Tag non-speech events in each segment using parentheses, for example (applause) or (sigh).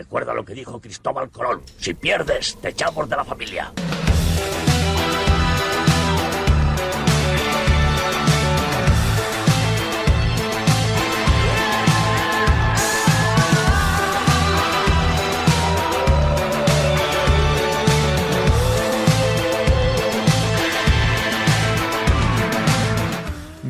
Recuerda lo que dijo Cristóbal Colón. Si pierdes, te echamos de la familia.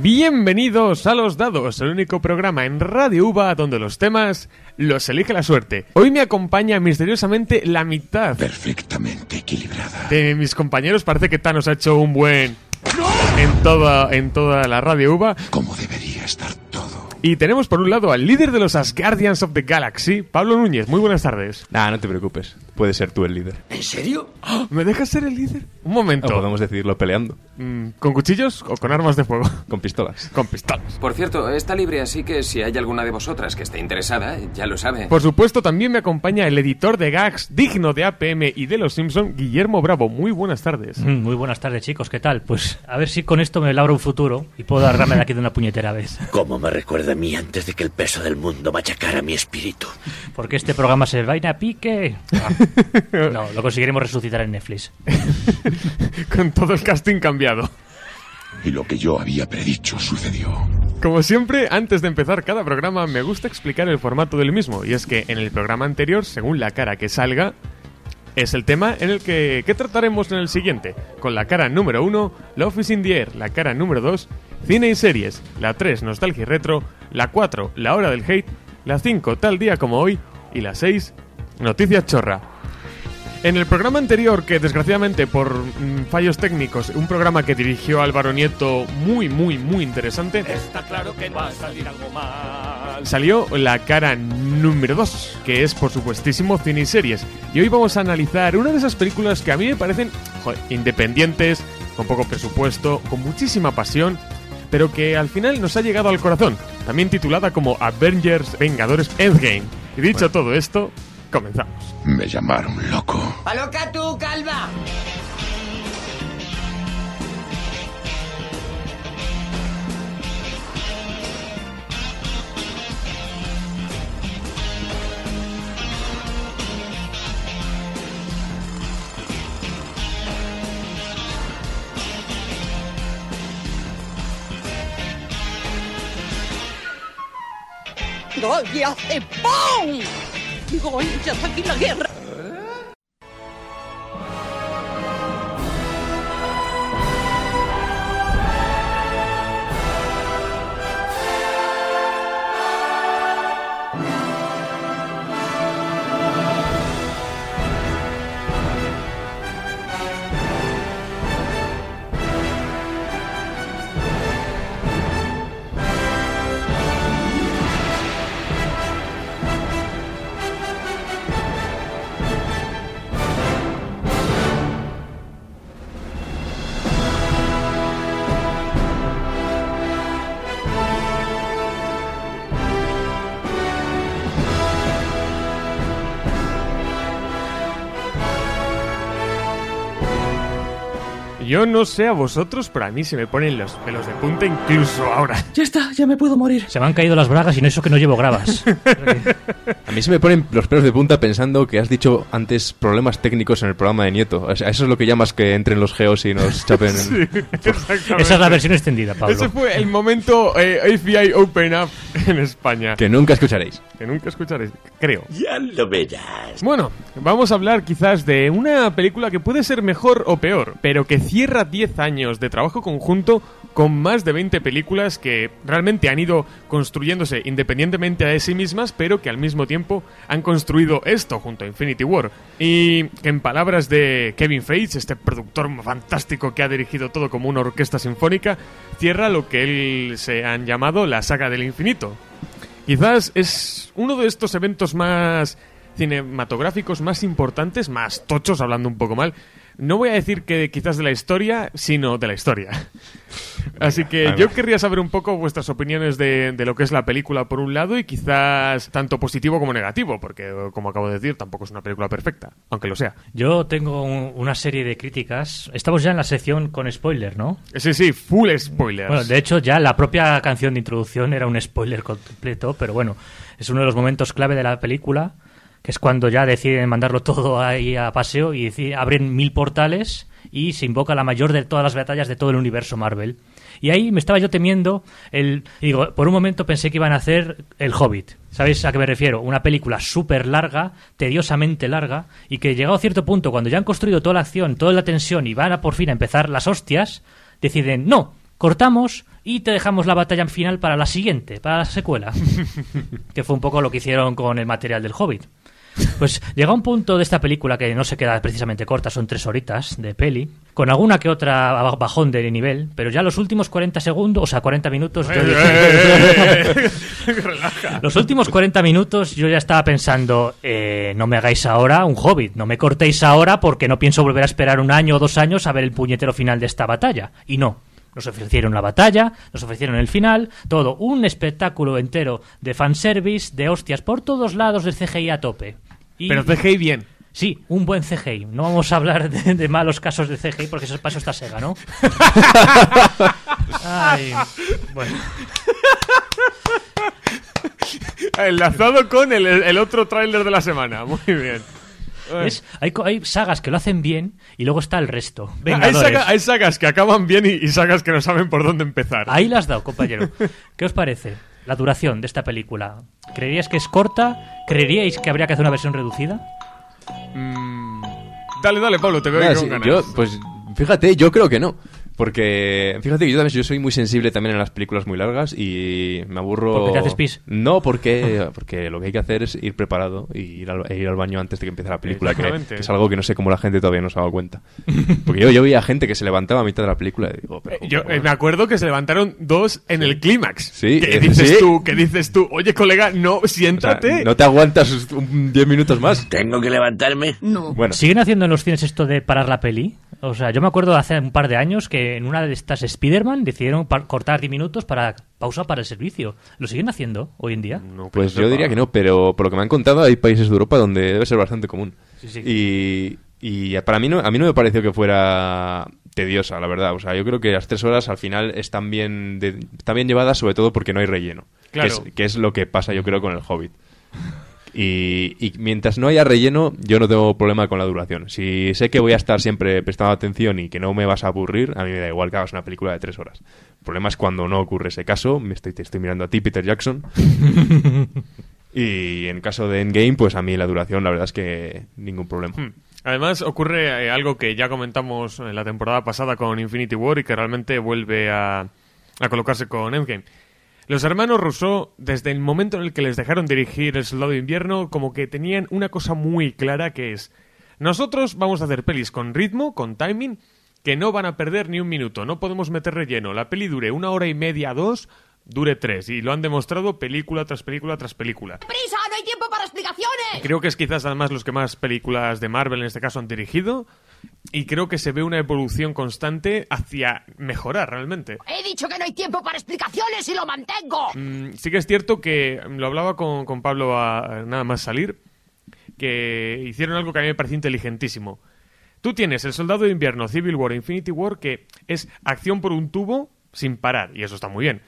Bienvenidos a Los Dados, el único programa en Radio Uva donde los temas los elige la suerte. Hoy me acompaña misteriosamente la mitad Perfectamente equilibrada. de mis compañeros. Parece que Thanos ha hecho un buen... En toda, en toda la Radio Uva. Como debería estar todo. Y tenemos por un lado al líder de los Asgardians of the Galaxy, Pablo Núñez. Muy buenas tardes. Nah, no te preocupes. Puedes ser tú el líder. ¿En serio? ¿Me dejas ser el líder? Un O momento. podemos decidirlo peleando. Mm, ¿Con cuchillos o con armas de fuego? (laughs) Con pistolas. con pistolas. Por cierto, está libre, así que si hay alguna de vosotras que esté interesada, ya lo sabe. Por supuesto, también me acompaña el editor de gags digno de APM y de Los Simpson, Guillermo Bravo. Muy buenas tardes. Mm, Muy buenas tardes, chicos. ¿Qué tal? Pues a ver si con esto me labro un futuro y puedo agarrarme de aquí de una puñetera vez. (laughs) ¿Cómo me recuerda a mí antes de que el peso del mundo machacara mi espíritu? Porque este programa se vaina a pique. Ah. (laughs) (laughs) No, lo conseguiremos resucitar en Netflix. (laughs) con todo el casting cambiado. Y lo que yo había predicho sucedió. Como siempre, antes de empezar cada programa, me gusta explicar el formato del mismo. Y es que en el programa anterior, según la cara que salga, es el tema en el que, que trataremos en el siguiente. Con la cara número 1, Love is in the Air. La cara número 2, Cine y Series. La 3, Nostalgia y Retro. La 4, La Hora del Hate. La 5, Tal Día como Hoy. Y la 6, Noticias Chorra. En el programa anterior, que desgraciadamente por mm, fallos técnicos, un programa que dirigió Álvaro Nieto muy, muy, muy interesante, Está claro que va a salir algo mal. salió la cara número 2, que es por supuestísimo cine y series. Y hoy vamos a analizar una de esas películas que a mí me parecen joder, independientes, con poco presupuesto, con muchísima pasión, pero que al final nos ha llegado al corazón, también titulada como Avengers Vengadores Endgame. Y dicho todo esto, comenzamos. Me llamaron loco. ¡Aloca tú, calva! ¡Gol! ¡Y hace ¡pum! ¡Gol! ¡Ya está aquí la guerra! Yo no sé a vosotros, pero a mí se me ponen los pelos de punta incluso ahora. Ya está, ya me puedo morir. Se me han caído las bragas y no eso que no llevo gravas. (laughs) A mí se me ponen los pelos de punta pensando que has dicho antes problemas técnicos en el programa de Nieto. O sea, eso es lo que llamas que entren los geos y nos chapen. (laughs) Sí. Esa es la versión extendida, Ese Pablo. fue el momento eh, AFI Open Up en España. Que nunca escucharéis. Que nunca escucharéis, creo. Ya lo verás. Bueno, vamos a hablar quizás de una película que puede ser mejor o peor, pero que cierra 10 años de trabajo conjunto con más de 20 películas que realmente han ido construyéndose independientemente de sí mismas, pero que al mismo tiempo han construido esto junto a Infinity War. Y en palabras de Kevin Feige, este productor fantástico que ha dirigido todo como una orquesta sinfónica, cierra lo que él se han llamado la saga del infinito. Quizás es uno de estos eventos más cinematográficos más importantes, más tochos, hablando un poco mal. No voy a decir que quizás de la historia, sino de la historia. (laughs) Así que yo querría saber un poco vuestras opiniones de, de lo que es la película por un lado y quizás tanto positivo como negativo, porque como acabo de decir, tampoco es una película perfecta, aunque lo sea. Yo tengo un- una serie de críticas. Estamos ya en la sección con spoiler, ¿no? Sí, sí, full spoilers. Bueno, de hecho, ya la propia canción de introducción era un spoiler completo, pero bueno, es uno de los momentos clave de la película que es cuando ya deciden mandarlo (laughs) todo ahí a paseo y abren mil portales y se invoca la mayor de todas las batallas de todo el universo Marvel. Y ahí me estaba yo temiendo el... Digo, por un momento pensé que iban a hacer El Hobbit. ¿Sabéis a qué me refiero? Una película súper larga, tediosamente larga, y que llegado a cierto punto, cuando ya han construido toda la acción, toda la tensión y van a por fin a empezar las hostias, deciden, no, cortamos y te dejamos la batalla final para la siguiente, para la secuela. (laughs) que fue un poco lo que hicieron con el material del Hobbit. Pues llega un punto de esta película que no se queda precisamente corta, son tres horitas de peli, con alguna que otra ba- bajón de nivel, pero ya los últimos 40 segundos, o sea, 40 minutos, yo (laughs) los últimos 40 minutos yo ya estaba pensando, eh, no me hagáis ahora un hobbit, no me cortéis ahora porque no pienso volver a esperar un año o dos años a ver el puñetero final de esta batalla. Y no. Nos ofrecieron la batalla, nos ofrecieron el final, todo, un espectáculo entero de fanservice, de hostias por todos lados del CGI a tope. Y- Pero CGI bien. Sí, un buen CGI. No vamos a hablar de, de malos casos de CGI porque eso paso está Sega, ¿no? (laughs) Ay, bueno. (laughs) Enlazado con el, el otro tráiler de la semana. Muy bien. Hay, hay sagas que lo hacen bien y luego está el resto. Hay, saga- hay sagas que acaban bien y, y sagas que no saben por dónde empezar. Ahí la has dado, compañero. (laughs) ¿Qué os parece la duración de esta película? ¿Creeríais que es corta? ¿Creeríais que habría que hacer una versión reducida? Mm, dale, dale, Pablo, te veo Ah, ahí sí, con ganas. yo, pues fíjate, yo creo que no. Porque fíjate que yo también yo soy muy sensible también en las películas muy largas y me aburro. ¿Porque te haces pis? No, porque, (laughs) porque lo que hay que hacer es ir preparado y ir al, e ir al baño antes de que empiece la película, que, es algo que no sé cómo la gente todavía no se ha dado cuenta. Porque yo, yo veía gente que se levantaba a mitad de la película y digo, pero. Eh, eh, me acuerdo que se levantaron dos en el clímax. Sí, ¿Qué eh, dices sí. tú? ¿Qué dices tú? Oye, colega, no, O sea, siéntate. no te aguantas un 10 minutos más. ¿Tengo que levantarme? No. Bueno, ¿Siguen haciendo en los cines esto de parar la peli? O sea, yo me acuerdo hace un par de años que en una de estas Spider-Man decidieron cortar 10 minutos para pausa para el servicio. ¿Lo siguen haciendo hoy en día? No, Pues pero yo diría que no, pero por lo que me han contado hay países de Europa donde debe ser bastante común. Sí, sí. Y, y para mí no, a mí no me pareció que fuera tediosa, la verdad. O sea, yo creo que las tres horas al final están bien, de- están bien llevadas, sobre todo porque no hay relleno. Claro. Que, es, que es lo que pasa, yo creo, con el Hobbit. Y, y mientras no haya relleno, yo no tengo problema con la duración. Si sé que voy a estar siempre prestando atención y que no me vas a aburrir, a mí me da igual que hagas una película de tres horas. El problema es cuando no ocurre ese caso. Me estoy, te estoy mirando a ti, Peter Jackson. (laughs) y en caso de Endgame, pues a mí la duración, la verdad es que ningún problema. Hmm. Además, ocurre eh, algo que ya comentamos en la temporada pasada con Infinity War y que realmente vuelve a, a colocarse con Endgame. Los hermanos Rousseau, desde el momento en el que les dejaron dirigir El Soldado de Invierno, como que tenían una cosa muy clara que es, nosotros vamos a hacer pelis con ritmo, con timing, que no van a perder ni un minuto, no podemos meter relleno. La peli dure una hora y media, dos, dure tres, y lo han demostrado película tras película tras película. ¡Prisa! ¡No hay tiempo para explicaciones! Creo que es quizás además los que más películas de Marvel en este caso han dirigido y creo que se ve una evolución constante hacia mejorar realmente. He dicho que no hay tiempo para explicaciones y lo mantengo. Mm, sí que es cierto que lo hablaba con, con Pablo a, a nada más salir, que hicieron algo que a mí me pareció inteligentísimo. Tú tienes el Soldado de Invierno, Civil War, Infinity War, que es acción por un tubo sin parar, y eso está muy bien.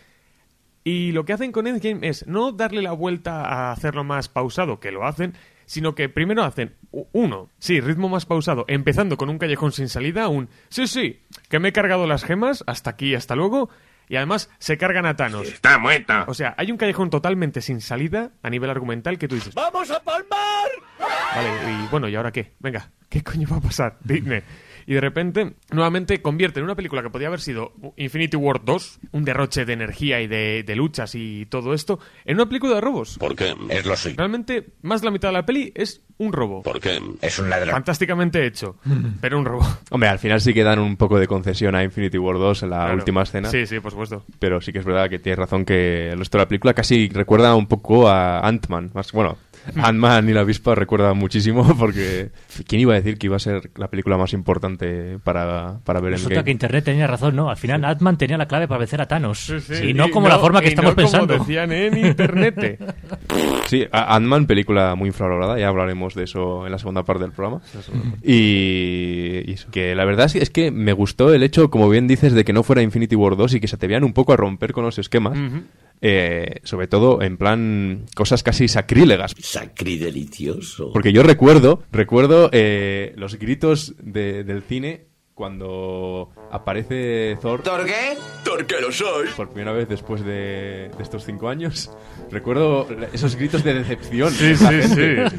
Y lo que hacen con Endgame es no darle la vuelta a hacerlo más pausado, que lo hacen, sino que primero hacen, uno, sí, ritmo más pausado, empezando con un callejón sin salida, un, sí, sí, que me he cargado las gemas, hasta aquí, hasta luego, y además se cargan a Thanos. Está muerta. O sea, hay un callejón totalmente sin salida a nivel argumental que tú dices, ¡Vamos a palmar! Vale, y bueno, ¿y ahora qué? Venga, ¿qué coño va a pasar? Dime. Y de repente, nuevamente convierte en una película que podía haber sido Infinity War 2, un derroche de energía y de, de luchas y todo esto, en una película de robos. Porque es lo suyo. Realmente, más de la mitad de la peli es un robo. Porque es un ladrón. Fantásticamente hecho, (laughs) pero un robo. (laughs) Hombre, al final sí que dan un poco de concesión a Infinity War 2 en la Claro. última escena. Sí, sí, por supuesto. Pero sí que es verdad que tienes razón que el resto de la película casi recuerda un poco a Ant-Man. Más, bueno, (laughs) Ant-Man y la avispa recuerda muchísimo (laughs) porque ¿quién iba a decir que iba a ser la película más importante para, para ver en Resulta que Internet tenía razón, ¿no? Al final Atman tenía la clave para vencer a Thanos. y no y como la forma que y estamos no como pensando. decían en internet. (laughs) Sí, Ant-Man, película muy infravalorada, ya hablaremos de eso en la segunda parte del programa. Y, que la verdad es que, es que me gustó el hecho, como bien dices, de que no fuera Infinity War 2 y que se te vean un poco a romper con los esquemas. Eh, sobre todo en plan cosas casi sacrílegas. Sacridelicioso. Porque yo recuerdo, recuerdo eh, los gritos de- del cine cuando aparece Thor ¿Por qué? Porque lo soy. por primera vez después de, de estos cinco años. Recuerdo esos gritos de decepción. Sí, (laughs) sí, gente. sí.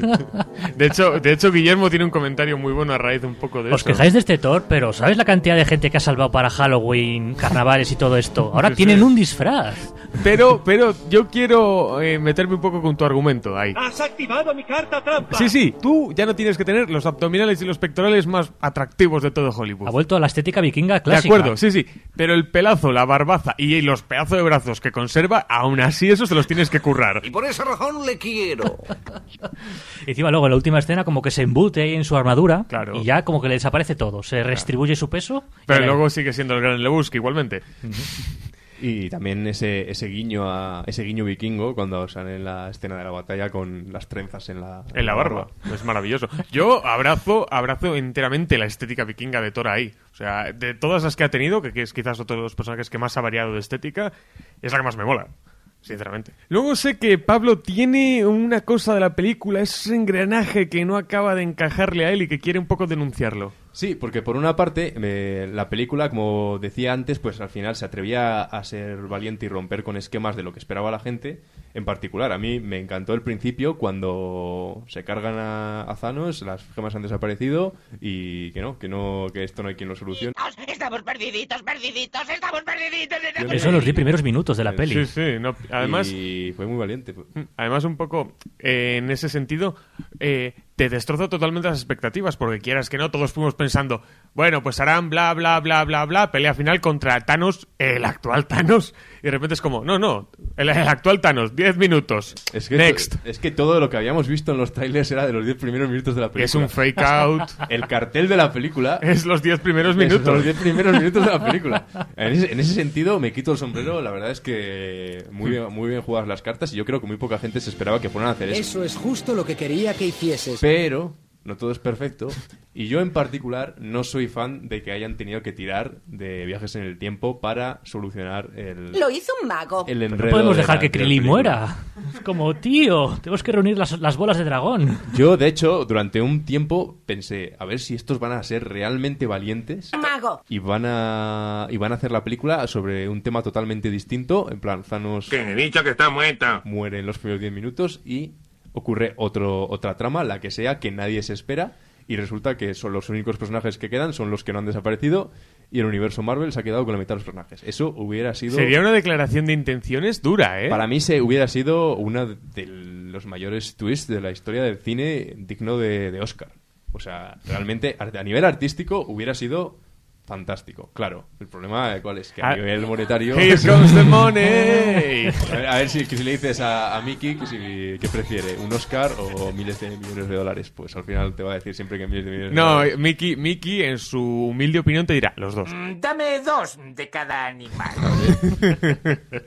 De hecho, de hecho, Guillermo tiene un comentario muy bueno a raíz de un poco de Os eso. quejáis de este Thor, pero ¿sabes la cantidad de gente que ha salvado para Halloween, carnavales y todo esto? Ahora Sí, tienen sí. un disfraz. Pero, pero yo quiero eh, meterme un poco con tu argumento ahí. ¡Has activado mi carta trampa! Sí, sí, tú ya no tienes que tener los abdominales y los pectorales más atractivos de todo Hollywood. Vuelto a la estética vikinga De clásica. acuerdo, sí, sí. Pero el pelazo, la barbaza y los pedazos de brazos que conserva, aún así eso se los tienes que currar. Y por esa razón le quiero. Y (laughs) encima luego en la última escena como que se embute ahí en su armadura Claro. y ya como que le desaparece todo. Se redistribuye su peso. Pero luego sigue siendo el gran Lebowski igualmente. Y también ese, ese guiño a ese guiño vikingo cuando sale en la escena de la batalla con las trenzas en la, En la barba. Es maravilloso. Yo abrazo, abrazo enteramente la estética vikinga de Thor ahí. O sea, de todas las que ha tenido, que, que es quizás otro de los personajes que más ha variado de estética, es la que más me mola. Sinceramente. Luego sé que Pablo tiene una cosa de la película, ese engranaje que no acaba de encajarle a él y que quiere un poco denunciarlo. Sí, porque por una parte, eh, la película, como decía antes, pues al final se atrevía a ser valiente y romper con esquemas de lo que esperaba la gente. En particular, a mí me encantó el principio cuando se cargan a, a Thanos, las gemas han desaparecido y que no, que no, que esto no hay quien lo solucione. Estamos perdiditos, perdiditos, estamos perdiditos. Eso son los 10 primeros minutos de la peli. Sí, sí. no, además, Y fue muy valiente. Además, un poco eh, en ese sentido, eh, te destroza totalmente las expectativas, porque quieras que no, todos fuimos pensando, bueno, pues harán bla, bla, bla, bla, bla, pelea final contra Thanos, el actual Thanos, y de repente es como, no, no, el, el actual Thanos, 10 minutos, Es que, next. es que todo lo que habíamos visto en los trailers era de los 10 primeros minutos de la Que película. es un fake out, (laughs) El cartel de la película (laughs) es los 10 primeros (laughs) Esos son los minutos. 10 primeros minutos de la película. En ese, en ese sentido, me quito el sombrero. La verdad es que muy bien, muy bien jugadas las cartas y yo creo que muy poca gente se esperaba que fueran a hacer eso. Eso es justo lo que quería que hicieses. Pero no todo es perfecto. Y yo en particular no soy fan de que hayan tenido que tirar de viajes en el tiempo para solucionar el, Lo hizo un mago. el enredo. No podemos de dejar la- que de la Krillin muera. Es como, tío, tenemos que reunir las, las bolas de dragón. Yo, de hecho, durante un tiempo pensé, a ver si estos van a ser realmente valientes Mago. y van a y van a hacer la película sobre un tema totalmente distinto en plan Thanos Que he dicho que está muerta. muere en los primeros 10 minutos y ocurre otro otra trama la que sea que nadie se espera y resulta que son los únicos personajes que quedan son los que no han desaparecido y el universo Marvel se ha quedado con la mitad de los personajes eso hubiera sido Sería una declaración de intenciones dura, ¿eh? para mí se hubiera sido una de los mayores twists de la historia del cine digno de, de Oscar o sea realmente a a nivel artístico hubiera sido fantástico claro el problema cuál es que a Ah, nivel monetario (laughs) Here comes the money. a ver, a ver si, que si le dices a, a Mickey que, si, que prefiere, un Oscar o miles de millones de dólares. Pues al final te va a decir siempre que miles de millones de No, dólares. Mickey, Mickey, en su humilde opinión, te dirá los dos. Dame dos de cada animal. (laughs)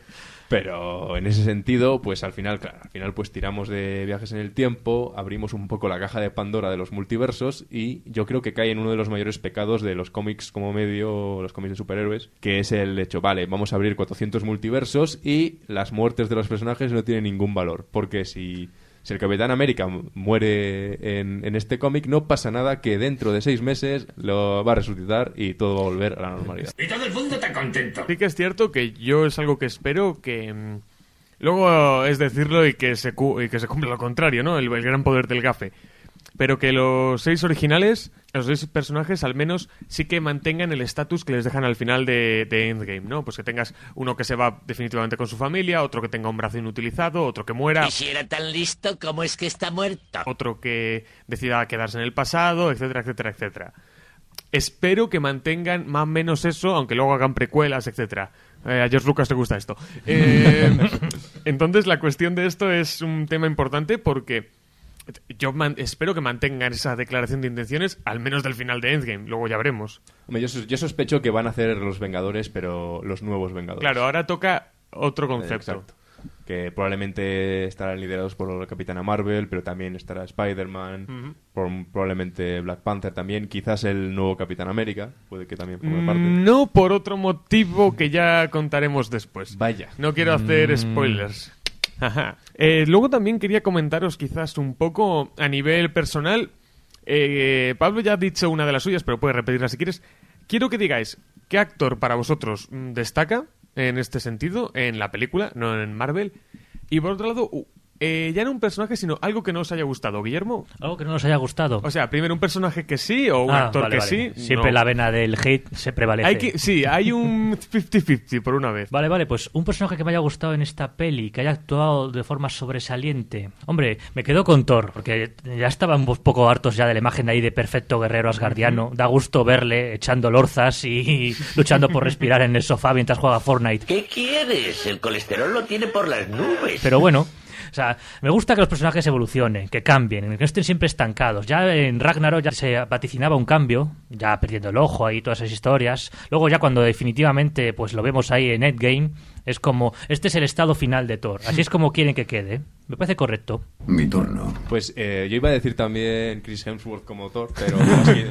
Pero en ese sentido, pues al final, claro, al final pues tiramos de viajes en el tiempo, abrimos un poco la caja de Pandora de los multiversos y yo creo que cae en uno de los mayores pecados de los cómics como medio, los cómics de superhéroes, que es el hecho, vale, vamos a abrir 400 multiversos y las muertes de los personajes no tienen ningún valor, porque si... Si el Capitán América muere en, en este cómic, no pasa nada que dentro de seis meses lo va a resucitar y todo va a volver a la normalidad. Y todo el mundo está contento. Sí que es cierto que yo es algo que espero que... mm, Luego es decirlo y que se, cu- y que se cumpla lo contrario, ¿no? El, el gran poder del gafe. Pero que los seis originales, los seis personajes, al menos sí que mantengan el estatus que les dejan al final de, de Endgame, ¿no? Pues que tengas uno que se va definitivamente con su familia, otro que tenga un brazo inutilizado, otro que muera, Y si era tan listo, ¿cómo es que está muerto? otro que decida quedarse en el pasado, etcétera, etcétera, etcétera. Espero que mantengan más o menos eso, aunque luego hagan precuelas, etcétera. Eh, a George Lucas le gusta esto. Eh, (laughs) entonces, la cuestión de esto es un tema importante porque yo man- espero que mantengan esa declaración de intenciones, al menos del final de Endgame. Luego ya veremos. Hombre, yo, yo sospecho que van a hacer los Vengadores, pero los nuevos Vengadores. Claro, ahora toca otro concepto. Exacto. que probablemente estarán liderados por la Capitana Marvel, pero también estará Spider-Man, Ujú. por- probablemente Black Panther también, quizás el nuevo Capitán América, puede que también forme parte. Mm, No por otro motivo que ya contaremos después. Vaya. No quiero hacer Mm. spoilers. Eh, luego también quería comentaros quizás un poco a nivel personal. Eh, Pablo ya ha dicho una de las suyas, pero puedes repetirla si quieres. Quiero que digáis qué actor para vosotros mm, destaca en este sentido en la película, no en Marvel. Y por otro lado, eh, ya no un personaje, sino algo que no os haya gustado. Guillermo, Algo que no nos haya gustado. o sea, primero un personaje que sí o un Ah, actor vale, que vale. sí. Siempre no. la vena del hate se prevalece. Hay que, sí, hay un 50-50 por una vez. Vale, vale, pues un personaje que me haya gustado en esta peli, que haya actuado de forma sobresaliente. Hombre, me quedo con Thor, porque ya estaban un poco hartos ya de la imagen de ahí de perfecto guerrero asgardiano. Da gusto verle echando lorzas y (laughs) luchando por respirar en el sofá mientras juega Fortnite. ¿Qué quieres? El colesterol lo tiene por las nubes. Pero bueno, o sea, me gusta que los personajes evolucionen, que cambien, que no estén siempre estancados. Ya en Ragnarok ya se vaticinaba un cambio, ya perdiendo el ojo y todas esas historias. Luego ya cuando definitivamente pues lo vemos ahí en Endgame, es como, este es el estado final de Thor. Así es como quieren que quede. Me parece correcto. Mi turno. Pues eh, yo iba a decir también Chris Hemsworth como Thor, pero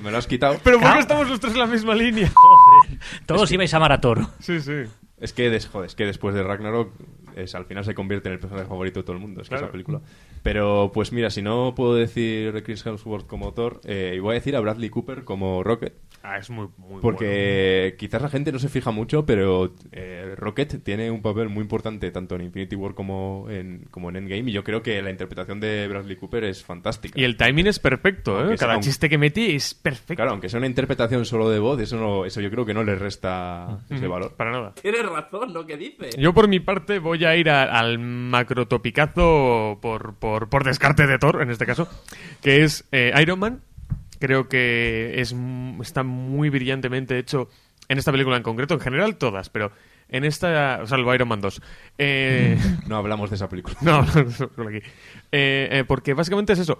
me lo has, lo quitado. Pero ¿por qué estamos los tres en la misma línea? Joder, todos ibais a amar a Thor. Sí, sí. Es que, des- joder, es que después de Ragnarok es, al final se convierte en el personaje favorito de todo el mundo, es que esa película. Pero pues mira, si no puedo decir Chris Hemsworth como Thor, eh, voy a decir a Bradley Cooper como Rocket. Ah, es muy, muy Porque quizás la gente no se fija mucho, pero eh, Rocket tiene un papel muy importante tanto en Infinity War como en, como en Endgame. Y yo creo que la interpretación de Bradley Cooper es fantástica. Y el timing es perfecto, ¿eh? Aunque Cada un- chiste que mete es perfecto. Claro, aunque sea una interpretación solo de voz, eso, no, eso yo creo que no le resta ese valor. Para nada. Tienes razón lo que dices. Yo por mi parte voy a ir a- al macrotopicazo por, por, por descarte de Thor, en este caso, que es eh, Iron Man. Creo que es, está muy brillantemente hecho en esta película en concreto, en general todas, pero en esta, salvo Iron Man 2. Eh, (laughs) No hablamos de esa película. (laughs) No, solo aquí. Eh, eh, porque básicamente es eso.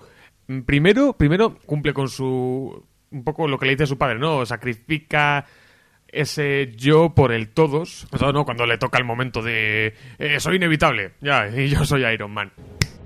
Primero, primero cumple con su. Un poco lo que le dice a su padre, ¿no? Sacrifica ese yo por el todos. O sea, ¿no? Cuando le toca el momento de. eh, soy inevitable, ya, y yo soy Iron Man.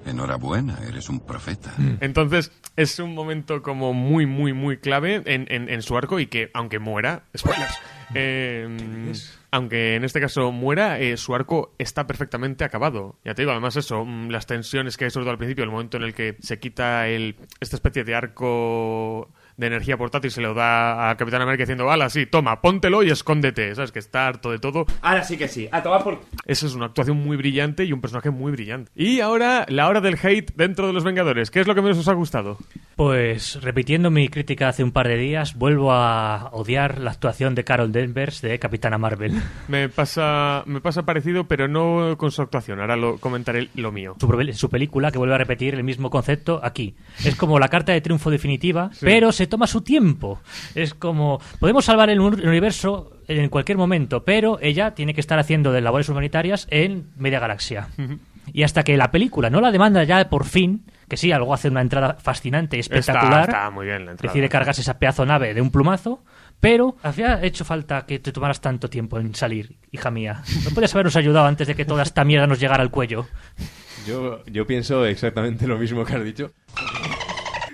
Enhorabuena, eres un profeta. Entonces, es un momento como muy, muy, muy clave en, en- en su arco y que, aunque muera, spoilers, (laughs) eh, aunque en este caso muera, eh, su arco está perfectamente acabado. Ya te digo, además eso, mm, las tensiones que hay sobre todo al principio, el momento en el que se quita el, esta especie de arco de energía portátil, se lo da a Capitán América diciendo, ala, sí, toma, póntelo y escóndete, ¿sabes? Que está harto de todo. Ahora sí que sí. A tomar por... Esa es una actuación muy brillante y un personaje muy brillante. Y ahora, la hora del hate dentro de los Vengadores. ¿Qué es lo que menos os ha gustado? Pues repitiendo mi crítica hace un par de días, vuelvo a odiar la actuación de Carol Danvers de Capitana Marvel. Me pasa, me pasa parecido, pero no con su actuación. Ahora lo comentaré lo mío. Su película, que vuelve a repetir el mismo concepto aquí. Es como la carta de triunfo definitiva, pero se toma su tiempo. Es como, podemos salvar el, uni- el universo en cualquier momento, pero ella tiene que estar haciendo de labores humanitarias en media galaxia. Y hasta que la película no la demanda ya por fin, que sí, algo hace una entrada fascinante, espectacular. Está, está muy bien la entrada. decide cargarse esa pedazo nave de un plumazo, pero había hecho falta que te tomaras tanto tiempo en salir, hija mía. ¿No podías habernos ayudado antes de que toda esta mierda nos llegara al cuello? Yo, yo pienso exactamente lo mismo que has dicho.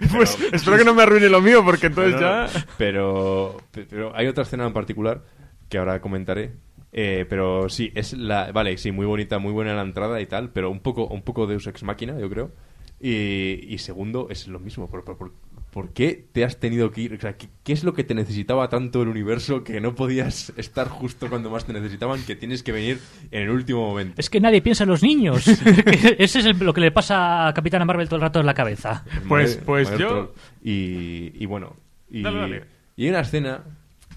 (laughs) Pues espero que no me arruine lo mío, porque entonces no, ya... no. Pero, pero hay otra escena en particular que ahora comentaré. Eh, pero sí, es la. Vale, sí, muy bonita, muy buena la entrada y tal, pero un poco, un poco Deus Ex Máquina, yo creo. Y, y segundo, es lo mismo. ¿Por, por, por- por qué te has tenido que ir? O sea, ¿qué, qué es lo que te necesitaba tanto el universo que no podías estar justo cuando más te necesitaban, que tienes que venir en el último momento? Es que nadie piensa en los niños. (laughs) (laughs) Ese es el- lo que le pasa a Capitana Marvel todo el rato en la cabeza. Pues- Madre- pues madre yo-. Y, y bueno. Y, Dale, dale. y hay una escena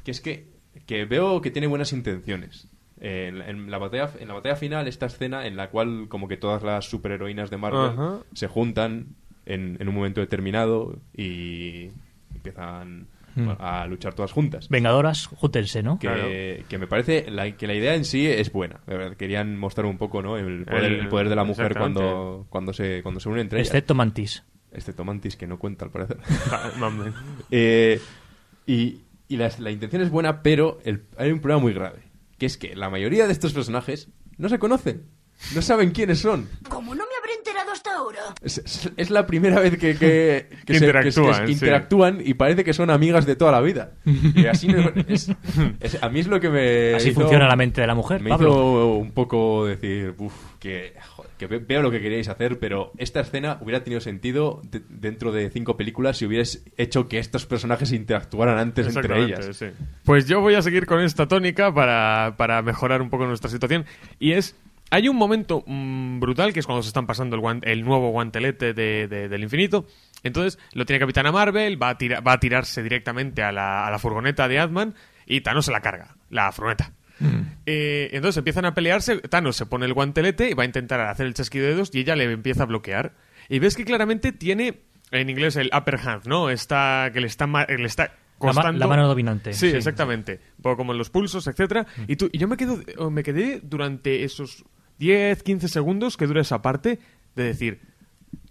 que es que, que veo que tiene buenas intenciones. En, la- en la batalla, en la batalla final, esta escena en la cual como que todas las superheroínas de Marvel se juntan en, en un momento determinado y empiezan Mm. bueno, a luchar todas juntas. Vengadoras, júntense, ¿no? Que, que me parece la, que la idea en sí es buena. Querían mostrar un poco ¿no? el, poder, El- el poder de la mujer cuando, cuando, se, cuando se unen entre ellas. Excepto Mantis. Excepto Mantis, que no cuenta al parecer. (laughs) Ah. (laughs) Eh, y y la, la intención es buena, pero el- hay un problema muy grave. Que es que la mayoría de estos personajes no se conocen. No saben quiénes son. ¿Cómo no hasta ahora? Es, es- es la primera vez que, que, que se- que- que Interactúan, sí. interactúan y parece que son amigas de toda la vida. Y así no- es- es- a mí es lo que me. Así hizo- funciona la mente de la mujer, Me Pablo. hizo un poco decir, uff, que, joder, que ve- veo lo que queríais hacer, pero esta escena hubiera tenido sentido de- dentro de cinco películas si hubierais hecho que estos personajes interactuaran antes entre ellas. sí. Pues yo voy a seguir con esta tónica para, para mejorar un poco nuestra situación. Y es. Hay un momento mm, brutal que es cuando se están pasando el, guan- el nuevo guantelete de- de- del infinito. Entonces lo tiene Capitana Marvel, va a, tira- va a tirarse directamente a la, a la furgoneta de Ant-Man y Thanos se la carga, la furgoneta. Eh, entonces empiezan a pelearse, Thanos se pone el guantelete y va a intentar hacer el chasquido de dedos y ella le empieza a bloquear. Y ves que claramente tiene, en inglés, el upper hand, ¿no? Está, que le está, le está La ma- costando... la mano dominante, Sí, sí. exactamente. Un poco como en los pulsos, etcétera. Y, tú, y yo me, quedo, me quedé durante esos 10, 15 segundos que dura esa parte de decir,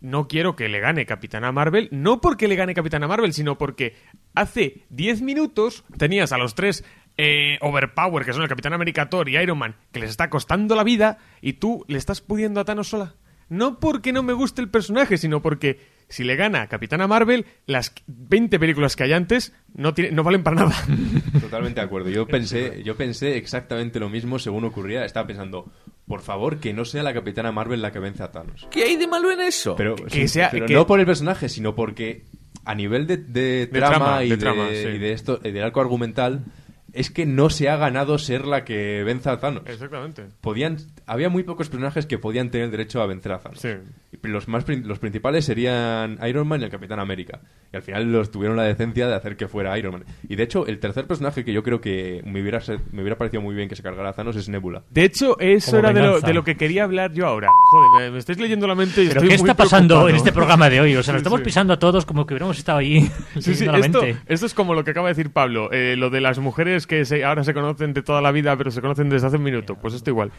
no quiero que le gane Capitana Marvel, no porque le gane Capitana Marvel, sino porque hace 10 minutos tenías a los tres eh, Overpower, que son el Capitán América, Thor y Iron Man, que les está costando la vida, y tú le estás pudiendo a Thanos sola. No porque no me guste el personaje, sino porque si le gana a Capitana Marvel, las 20 películas que hay antes no, tiene- no valen para nada. (laughs) Totalmente de acuerdo. Yo (laughs) pensé, yo pensé exactamente lo mismo según ocurría. Estaba pensando, por favor, que no sea la Capitana Marvel la que vence a Thanos. ¿Qué hay de malo en eso? Pero, Que sí, sea- pero que- no por el personaje, sino porque a nivel de, de trama, trama, y, de de, trama, sí. y de esto, y del arco argumental, es que no se ha ganado ser la que venza a Thanos. Exactamente. Podían, había muy pocos personajes que podían tener derecho a vencer a Thanos. Sí. Y los más los principales serían Iron Man y el Capitán América. Y al final los tuvieron la decencia de hacer que fuera Iron Man. Y de hecho, el tercer personaje que yo creo que me hubiera, me hubiera parecido muy bien que se cargara a Thanos es Nebula. De hecho, eso Como era de lo, venganza. de lo que quería hablar yo ahora. Joder, me, me estáis leyendo la mente y ¿Pero estoy qué muy está pasando en este programa de hoy? O sea, nos estamos sí. pisando a todos como que hubiéramos estado allí Sí, (laughs) sí, esto, mente. esto es como lo que acaba de decir Pablo, eh, lo de las mujeres que se- ahora se conocen de toda la vida, pero se conocen desde hace un minuto. Pues esto igual.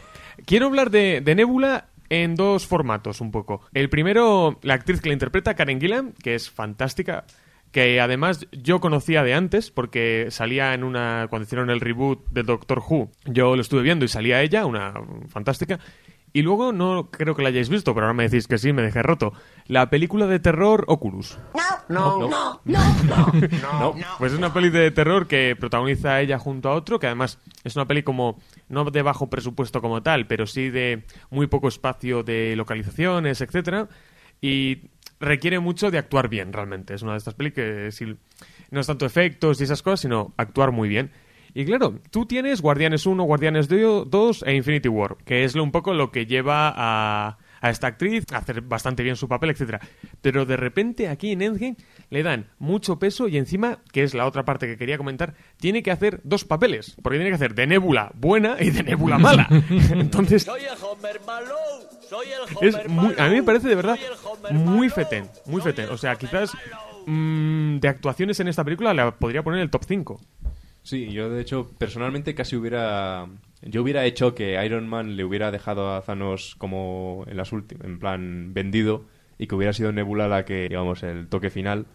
Quiero hablar de, de Nebula en dos formatos, un poco. El primero, la actriz que la interpreta, Karen Gillan, que es fantástica, que además yo conocía de antes, porque salía en una. cuando hicieron el reboot de Doctor Who, yo lo estuve viendo y salía ella, una fantástica. Y luego, no creo que la hayáis visto, pero ahora me decís que sí, me dejé roto. La película de terror Oculus. No, no, no, no, No, (laughs) pues es una peli de terror que protagoniza ella junto a otro, que además es una peli como, no de bajo presupuesto como tal, pero sí de muy poco espacio de localizaciones, etcétera, y requiere mucho de actuar bien, realmente. Es una de estas pelis que si- no es tanto efectos y esas cosas, sino actuar muy bien. Y claro, tú tienes Guardianes 1, Guardianes 2 e Infinity War, que es lo- un poco lo que lleva a, a esta actriz a hacer bastante bien su papel, etcétera. Pero de repente aquí en Endgame le dan mucho peso y encima, que es la otra parte que quería comentar, tiene que hacer dos papeles, porque tiene que hacer de Nebula buena y de Nebula (laughs) mala. Entonces, Soy el Homer Malou. Soy el Homer es muy, a mí me parece de verdad muy fetén, muy fetén. O sea, quizás mm, de actuaciones en esta película la podría poner en el top 5. Sí, yo de hecho personalmente casi hubiera yo hubiera hecho que Iron Man le hubiera dejado a Thanos como en las últimas, en plan vendido y que hubiera sido Nebula la que digamos el toque final,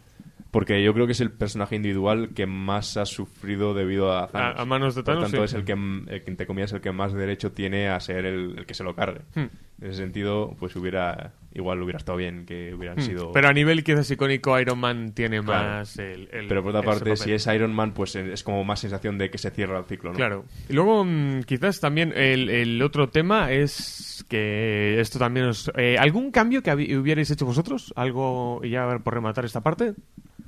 porque yo creo que es el personaje individual que más ha sufrido debido a Thanos. A- a manos de Por Thanos, tanto sí. es el que el que, entre comillas el que más derecho tiene a ser el, el que se lo cargue. Hmm. En ese sentido, pues hubiera igual hubiera estado bien que hubieran Mm, sido Pero a nivel quizás icónico, Iron Man tiene Claro. más el, el- Pero por otra ese parte, papel. si es Iron Man, pues es como más sensación de que se cierra el ciclo, ¿no? Claro. Y luego, mm, quizás también el, el otro tema es que esto también os... eh, ¿Algún cambio que habi- hubierais hecho vosotros? ¿Algo, y ya por rematar esta parte?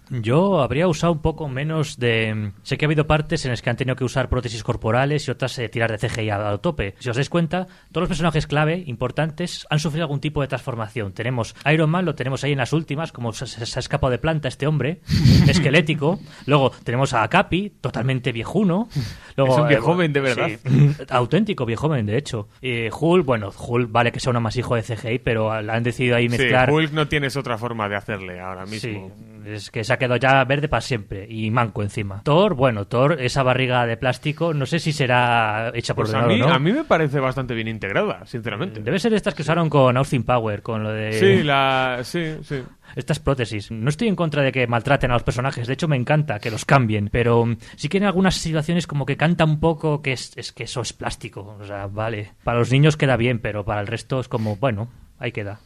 Yo habría usado un poco menos de... Sé que ha habido partes en las que han tenido que usar prótesis corporales y otras eh, tirar de CGI a, tope. Si os dais cuenta, todos los personajes clave, importantes, han sufrido algún tipo de transformación. Tenemos Iron Man, lo tenemos ahí en las últimas, como se- se ha escapado de planta este hombre, (laughs) esquelético. Luego tenemos a Capi, totalmente viejuno. Luego, Es un eh, viejoven, de verdad. sí, auténtico viejoven, de hecho. Y Hulk, bueno, Hulk vale que sea un amasijo de CGI, pero la han decidido ahí mezclar... Sí, Hulk no tienes otra forma de hacerle ahora mismo. Sí, Es que se ha quedado ya verde para siempre y manco encima. Thor, bueno, Thor, esa barriga de plástico, no sé si será hecha por Pues a mí, no. a mí me parece bastante bien integrada, sinceramente. Debe ser estas que usaron con Austin Power, con lo de... Sí, la... sí, sí. Estas prótesis. No estoy en contra de que maltraten a los personajes, de hecho me encanta que los cambien, pero sí que en algunas situaciones como que canta un poco que es, es que eso es plástico. O sea, vale. Para los niños queda bien, pero para el resto es como, bueno, ahí queda.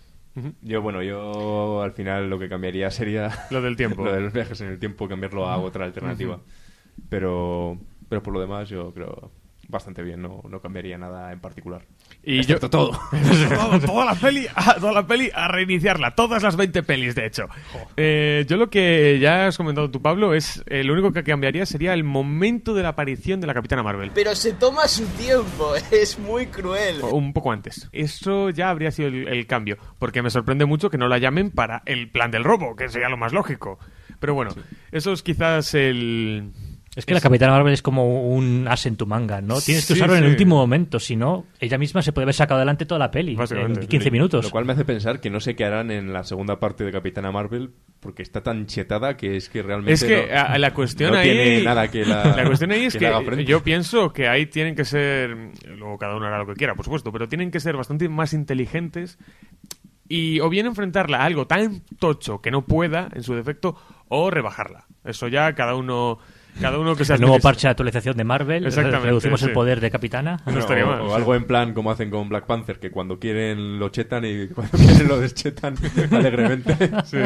Yo, bueno, yo al final lo que cambiaría sería... Lo del tiempo. (laughs) lo de los viajes en el tiempo, cambiarlo a otra alternativa. pero, pero por lo demás yo creo bastante bien, no, no cambiaría nada en particular. Y Excepto yo todo. (laughs) todo, (laughs) toda la peli, a, toda la peli a reiniciarla, todas las 20 pelis de hecho. Eh, yo lo que ya has comentado tú Pablo es eh, lo único que cambiaría sería el momento de la aparición de la Capitana Marvel. Pero se toma su tiempo, (laughs) es muy cruel. O Un poco antes. Eso ya habría sido el, el cambio, porque me sorprende mucho que no la llamen para el plan del robo, que sería lo más lógico. Pero bueno, eso es quizás el... Es que la Capitana Marvel es como un as en tu manga, ¿no? Tienes que Sí, usarlo en el último momento, si no, ella misma se puede haber sacado adelante toda la peli en 15 minutos. Lo cual me hace pensar que no sé qué harán en la segunda parte de Capitana Marvel porque está tan chetada que es que realmente Es que no- a- a la cuestión no ahí tiene nada que la, cuestión ahí es que, frente. yo pienso que ahí tienen que ser luego cada uno hará lo que quiera por supuesto pero tienen que ser bastante más inteligentes y o bien enfrentarla a algo tan tocho que no pueda en su defecto o rebajarla eso ya cada uno cada uno que sea el nuevo parche de actualización de Marvel, Exactamente, reducimos sí. el poder de Capitana. No estaría o, mal, o algo en plan como hacen con Black Panther, que cuando quieren lo chetan y (laughs) cuando quieren lo deschetan (laughs) alegremente. Sí,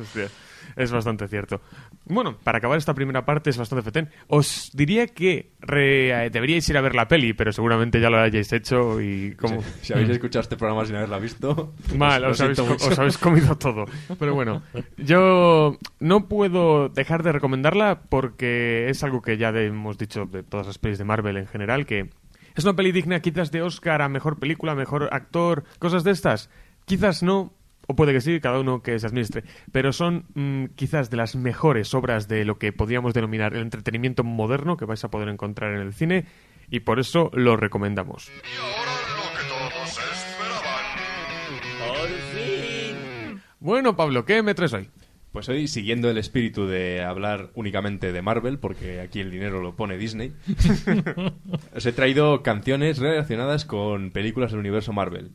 hostia, es bastante cierto. Bueno, para acabar esta primera parte es bastante fetén. Os diría que re- eh, deberíais ir a ver la peli, pero seguramente ya lo hayáis hecho y como... Si, si habéis escuchado este programa sin haberla visto, (laughs) Mal, os habéis, os habéis comido todo. Pero bueno, yo no puedo dejar de recomendarla porque es algo que ya hemos dicho de todas las pelis de Marvel en general, que es una peli digna quizás de Oscar a mejor película, mejor actor, cosas de estas. Quizás no, o puede que sí, cada uno que se administre, pero son mm, quizás de las mejores obras de lo que podríamos denominar el entretenimiento moderno que vais a poder encontrar en el cine y por eso lo recomendamos. Por fin. Bueno, Pablo, ¿qué me traes hoy? Pues hoy, siguiendo el espíritu de hablar únicamente de Marvel, porque aquí el dinero lo pone Disney, (laughs) os he traído canciones relacionadas con películas del universo Marvel.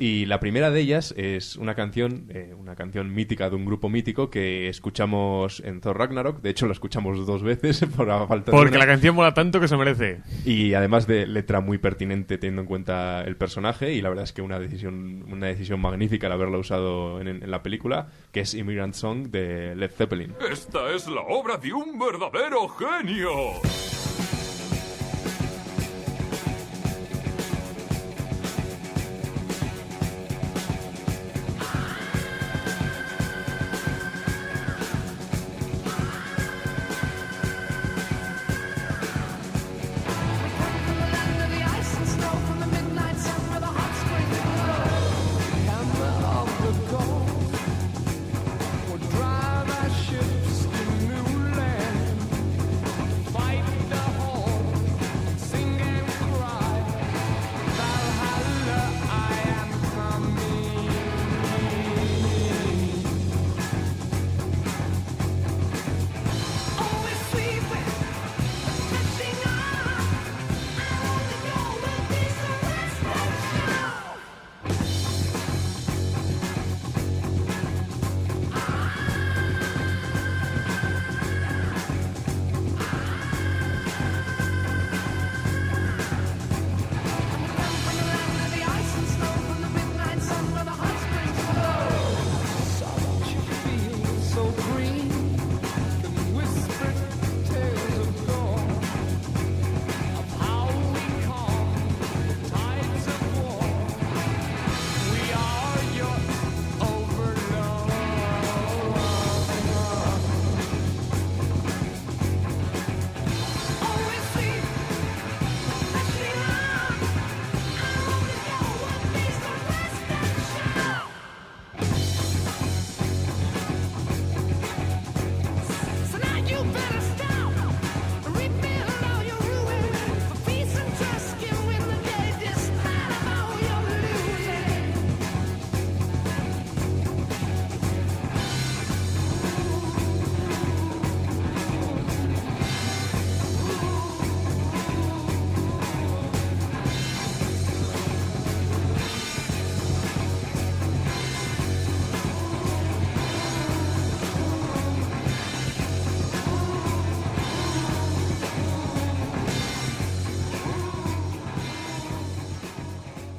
Y la primera de ellas es una canción, eh, una canción mítica de un grupo mítico que escuchamos en Thor Ragnarok. De hecho, la escuchamos dos veces (laughs) por a falta de Porque la canción mola tanto que se merece. Y además de letra muy pertinente teniendo en cuenta el personaje y la verdad es que una decisión una decisión magnífica el haberla usado en, en la película, que es Immigrant Song de Led Zeppelin. Esta es la obra de un verdadero genio.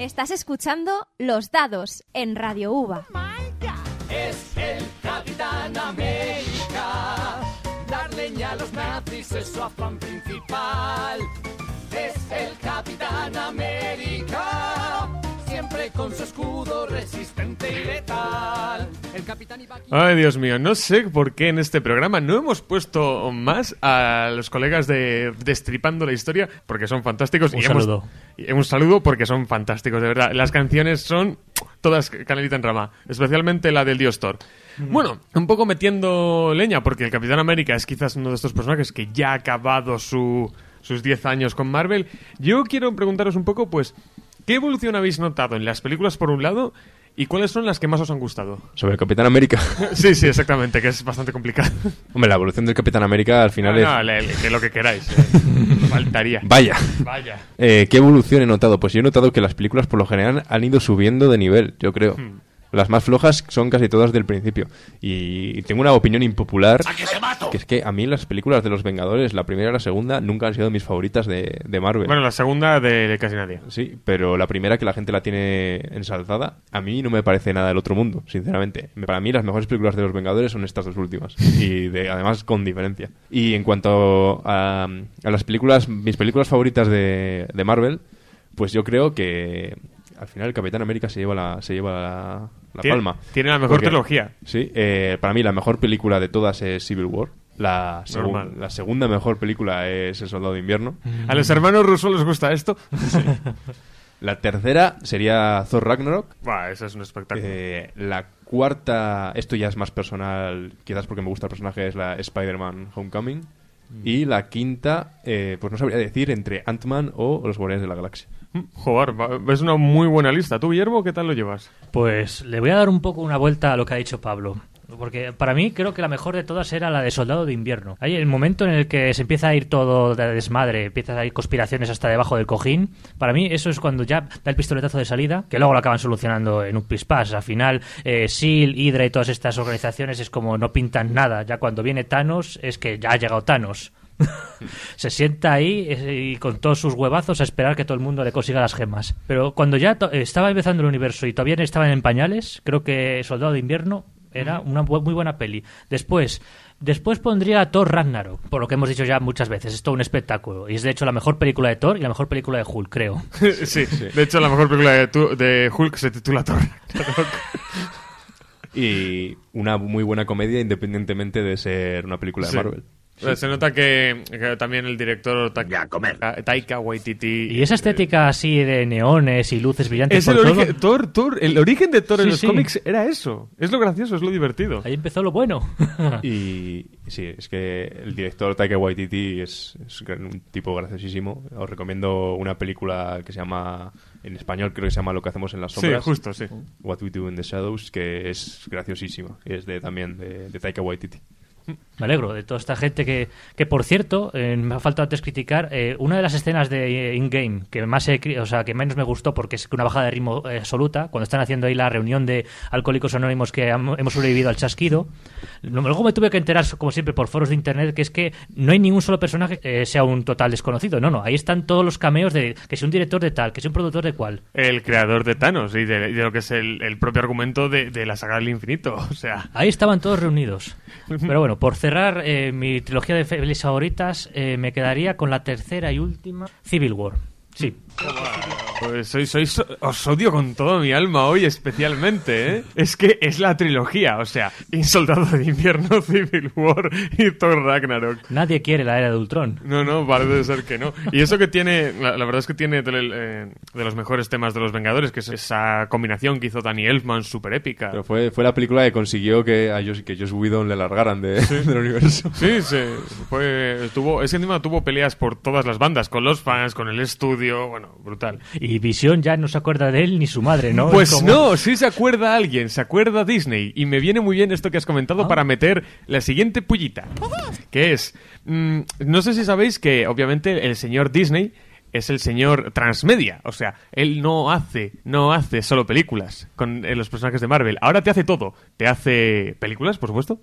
Estás escuchando Los Dados en Radio Uva. Es el Capitán América. Dar leña a los nazis es su afán principal. Es el Capitán América. Siempre con su escudo resistente y letal. Ay, Dios mío, no sé por qué en este programa no hemos puesto más a los colegas de Destripando la Historia, porque son fantásticos. Un y saludo. un saludo porque son fantásticos, de verdad. Las canciones son todas canelita en rama, especialmente la del Dios Thor. Bueno, un poco metiendo leña, porque el Capitán América es quizás uno de estos personajes que ya ha acabado su, sus 10 años con Marvel. Yo quiero preguntaros un poco, pues, ¿qué evolución habéis notado en las películas por un lado y cuáles son las que más os han gustado? Sobre el Capitán América. (laughs) Sí, sí, exactamente, que es bastante complicado. Hombre, la evolución del Capitán América al final No, es... no, le- le- que lo que queráis. eh. (laughs) Faltaría. Vaya. Vaya. Eh, ¿Qué evolución he notado? Pues yo he notado que las películas por lo general han ido subiendo de nivel, yo creo. Hmm. Las más flojas son casi todas del principio. Y tengo una opinión impopular, que es que a mí las películas de los Vengadores, la primera y la segunda, nunca han sido mis favoritas de, de Marvel. Bueno, la segunda de, de casi nadie. Sí, pero la primera que la gente la tiene ensalzada, a mí no me parece nada del otro mundo, sinceramente. Para mí las mejores películas de los Vengadores son estas dos últimas. Y de, además con diferencia. Y en cuanto a, a las películas, mis películas favoritas de, de Marvel, pues yo creo que al final el Capitán América se lleva la, se lleva la, la Tiene- palma. tiene la mejor Porque- trilogía. Sí, eh, para mí la mejor película de todas es Civil War. La, Normal. la segunda mejor película es El Soldado de Invierno. ¿A los hermanos rusos les gusta esto? La tercera sería Thor Ragnarok. Buah, eso es un espectáculo. Eh, la cuarta, esto ya es más personal, quizás porque me gusta el personaje, es la Spider-Man Homecoming. Mm. Y la quinta, eh, pues no sabría decir entre Ant-Man o Los Guardianes de la Galaxia. Mm, Joder, es una muy buena lista. ¿Tú, Guillermo, qué tal lo llevas? Pues le voy a dar un poco una vuelta a lo que ha dicho Pablo. Porque para mí creo que la mejor de todas era la de Soldado de Invierno. Hay el momento en el que se empieza a ir todo de desmadre, empieza a ir conspiraciones hasta debajo del cojín. Para mí eso es cuando ya da el pistoletazo de salida, que luego lo acaban solucionando en un pispás. Al final, eh, SEAL, Hydra y todas estas organizaciones es como no pintan nada. Ya cuando viene Thanos es que ya ha llegado Thanos. (laughs) se sienta ahí y con todos sus huevazos a esperar que todo el mundo le consiga las gemas. Pero cuando ya estaba empezando el universo y todavía estaban en pañales, creo que Soldado de Invierno era una bu- muy buena peli. Después, después pondría Thor Ragnarok, por lo que hemos dicho ya muchas veces. Es todo un espectáculo. Y es de hecho la mejor película de Thor y la mejor película de Hulk, creo. (laughs) sí, de hecho la mejor película de, tu- de Hulk se titula Thor. (laughs) Y una muy buena comedia independientemente de ser una película de Sí. Marvel. Eh, Se nota que, que también el director Ta- Taika Waititi... Y esa estética así de neones y luces brillantes Es el todo, origen, Thor, Thor, el origen de Thor en Sí, los sí. cómics era eso. Es lo gracioso, es lo divertido. Ahí empezó lo bueno. (laughs) Y sí, es que el director Taika Waititi es, es un tipo graciosísimo. Os recomiendo una película que se llama, en español creo que se llama Lo que hacemos en las Sí, sombras. justo, sí. What We Do in the Shadows, que es graciosísima. Es de también de, de Taika Waititi. Me alegro de toda esta gente que, que por cierto, eh, me ha faltado antes criticar, eh, una de las escenas de eh, In-Game que más he o sea, que menos me gustó porque es una bajada de ritmo eh, absoluta, cuando están haciendo ahí la reunión de alcohólicos anónimos que hemos sobrevivido al chasquido. Luego me tuve que enterar, como siempre, por foros de internet, que es que no hay ningún solo personaje que sea un total desconocido. No, no, ahí están todos los cameos de que si un director de tal, que si un productor de cual. El creador de Thanos y de, lo que es el, el propio argumento de, de la saga del infinito. (laughs) O sea, Ahí estaban todos reunidos. (laughs) Pero bueno, por cerrar eh, mi trilogía de pelis favoritas, eh, me quedaría con la tercera y última, Civil War. Sí. Pues soy, soy, so- os odio con toda mi alma hoy especialmente, ¿eh? Es que es la trilogía, o sea, y Soldado de Invierno, (laughs) Civil War y Thor Ragnarok. Nadie quiere la era de Ultron. No, no, parece ser que no. Y eso que tiene, la, la verdad es que tiene de, eh, de los mejores temas de los Vengadores, que es esa combinación que hizo Danny Elfman, súper épica. Pero fue, fue la película que consiguió que a Joss, que Joss Whedon le largaran de, (laughs) del universo. Sí, sí, fue, tuvo, es que encima tuvo peleas por todas las bandas, con los fans, con el estudio, bueno, brutal. Y Visión ya no se acuerda de él ni su madre, ¿no? Pues como- no, sí se acuerda alguien, se acuerda Disney. Y me viene muy bien esto que has comentado para meter la siguiente pullita. Que es, mm, no sé si sabéis que obviamente el señor Disney es el señor transmedia. O sea, él no hace, no hace solo películas con eh, los personajes de Marvel. Ahora te hace todo. Te hace películas, por supuesto.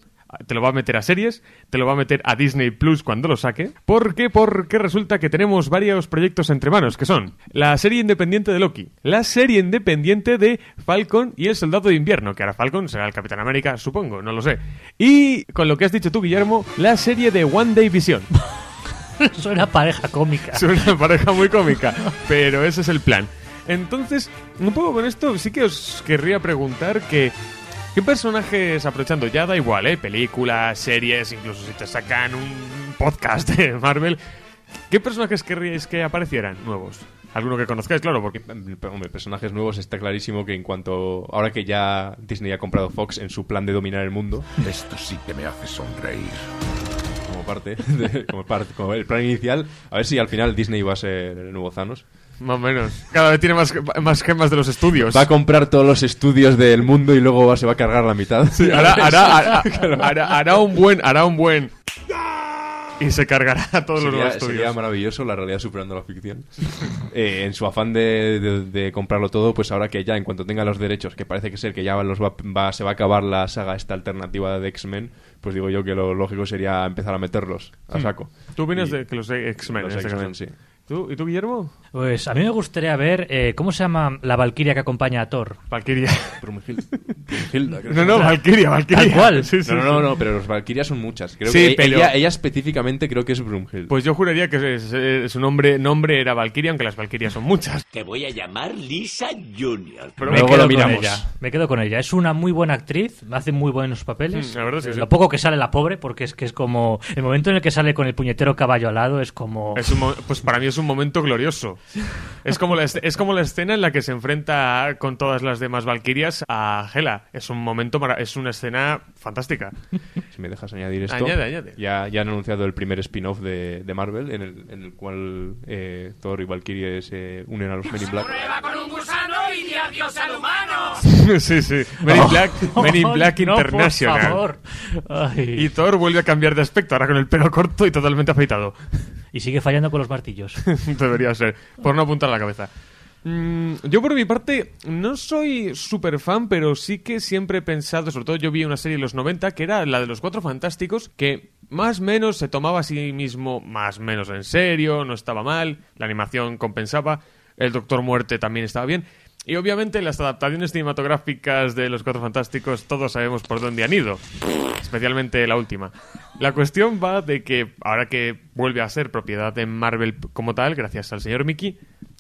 Te lo va a meter a series, te lo va a meter a Disney Plus cuando lo saque. ¿Por qué? Porque resulta que tenemos varios proyectos entre manos, que son la serie independiente de Loki, la serie independiente de Falcon y el Soldado de Invierno, que ahora Falcon será el Capitán América, supongo, no lo sé. Y con lo que has dicho tú, Guillermo, la serie de One Day Vision. (laughs) Suena pareja cómica. (laughs) Suena pareja muy cómica, pero ese es el plan. Entonces, un poco con esto sí que os querría preguntar que ¿Qué personajes, aprovechando, ya da igual, ¿eh? Películas, series, incluso si te sacan un podcast de Marvel, ¿qué personajes querríais que aparecieran nuevos? Alguno que conozcáis, claro, porque... Hombre, personajes nuevos está clarísimo que en cuanto... Ahora que ya Disney ha comprado Fox en su plan de dominar el mundo... Esto sí que me hace sonreír. Como parte, como parte, como el plan inicial, a ver si al final Disney va a ser el nuevo Thanos. Más o menos. Cada vez tiene más, más gemas de los estudios. Va a comprar todos los estudios del mundo y luego va- se va a cargar la mitad. Sí, hará, (laughs) hará, hará, hará- hará un buen... Hará un buen... Y se cargará a todos los nuevos estudios. sería maravilloso la realidad superando la ficción. Eh, en su afán de, de- de comprarlo todo, pues ahora que ya, en cuanto tenga los derechos, que parece que ser que ya los va, va- se va a acabar la saga esta alternativa de X-Men, pues digo yo que lo lógico sería empezar a meterlos a Hmm. saco. ¿Tú opinas Y- de que los X-Men? Los este X-Men, caso? sí. ¿Tú, ¿Y tú, Guillermo? Pues a mí me gustaría ver eh, cómo se llama la Valquiria que acompaña a Thor. Valkyria. (laughs) Brumhilda. Brumhilda, No, no. Valkyria, Valkyria. Tal cual. Sí, sí, no, no, sí. no, pero los Valkyrias son muchas. Creo Sí, que pero- ella, ella específicamente creo que es Brumhild. Pues yo juraría que su nombre, nombre era Valkyria, aunque las Valkyrias son muchas. Te voy a llamar Lisa Junior. Pero me luego quedo lo con ella. Me quedo con ella. Es una muy buena actriz, hace muy buenos papeles. Mm, la verdad es que sí. Lo poco que sale la pobre, porque es que es como el momento en el que sale con el puñetero caballo al lado es como Es un pues para mí es un momento glorioso. Es como, la, es como la escena en la que se enfrenta con todas las demás Valkyrias a Hela. Es un momento, es una escena fantástica. (laughs) Si me dejas añadir esto. Añade, añade. Ya, ya han anunciado el primer spin-off de, de Marvel, en el, en el cual eh, Thor y Valkyrie se unen a los Men in Black. Prueba con un gusano y di adiós al humano. (laughs) sí, sí. Men in Black, Men in Black (laughs) No, por International. favor. Ay. Y Thor vuelve a cambiar de aspecto, ahora con el pelo corto y totalmente afeitado. Y sigue fallando con los martillos. (laughs) Debería ser, por no apuntar la cabeza. Mm, yo por mi parte no soy súper fan, pero sí que siempre he pensado, sobre todo yo vi una serie en los 90 que era la de los Cuatro Fantásticos, que más o menos se tomaba a sí mismo más o menos en serio, no estaba mal, la animación compensaba, el Doctor Muerte también estaba bien. Y obviamente las adaptaciones cinematográficas de Los Cuatro Fantásticos todos sabemos por dónde han ido, especialmente la última. La cuestión va de que ahora que vuelve a ser propiedad de Marvel como tal, gracias al señor Mickey,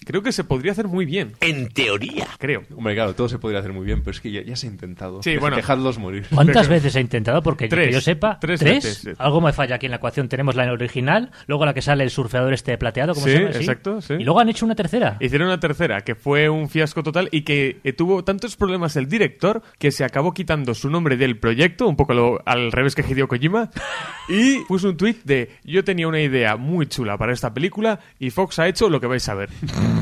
creo que se podría hacer muy bien. En teoría. Creo. Hombre, claro, todo se podría hacer muy bien, pero es que ya, ya se ha intentado. Sí, Dej- bueno. Dejadlos morir. ¿Cuántas veces he intentado? Porque Tres. que yo sepa, Tres tres. veces, sí. Algo me falla aquí en la ecuación. Tenemos la original, luego la que sale el surfeador este plateado, ¿cómo Sí, se llama? exacto, sí. Y luego han hecho una tercera. Hicieron una tercera, que fue un fiasco total y que eh, tuvo tantos problemas el director que se acabó quitando su nombre del proyecto, un poco lo- al revés que Hideo Kojima, (laughs) y puso un tuit de yo tenía una idea muy chula para esta película y Fox ha hecho lo que vais a ver. (laughs)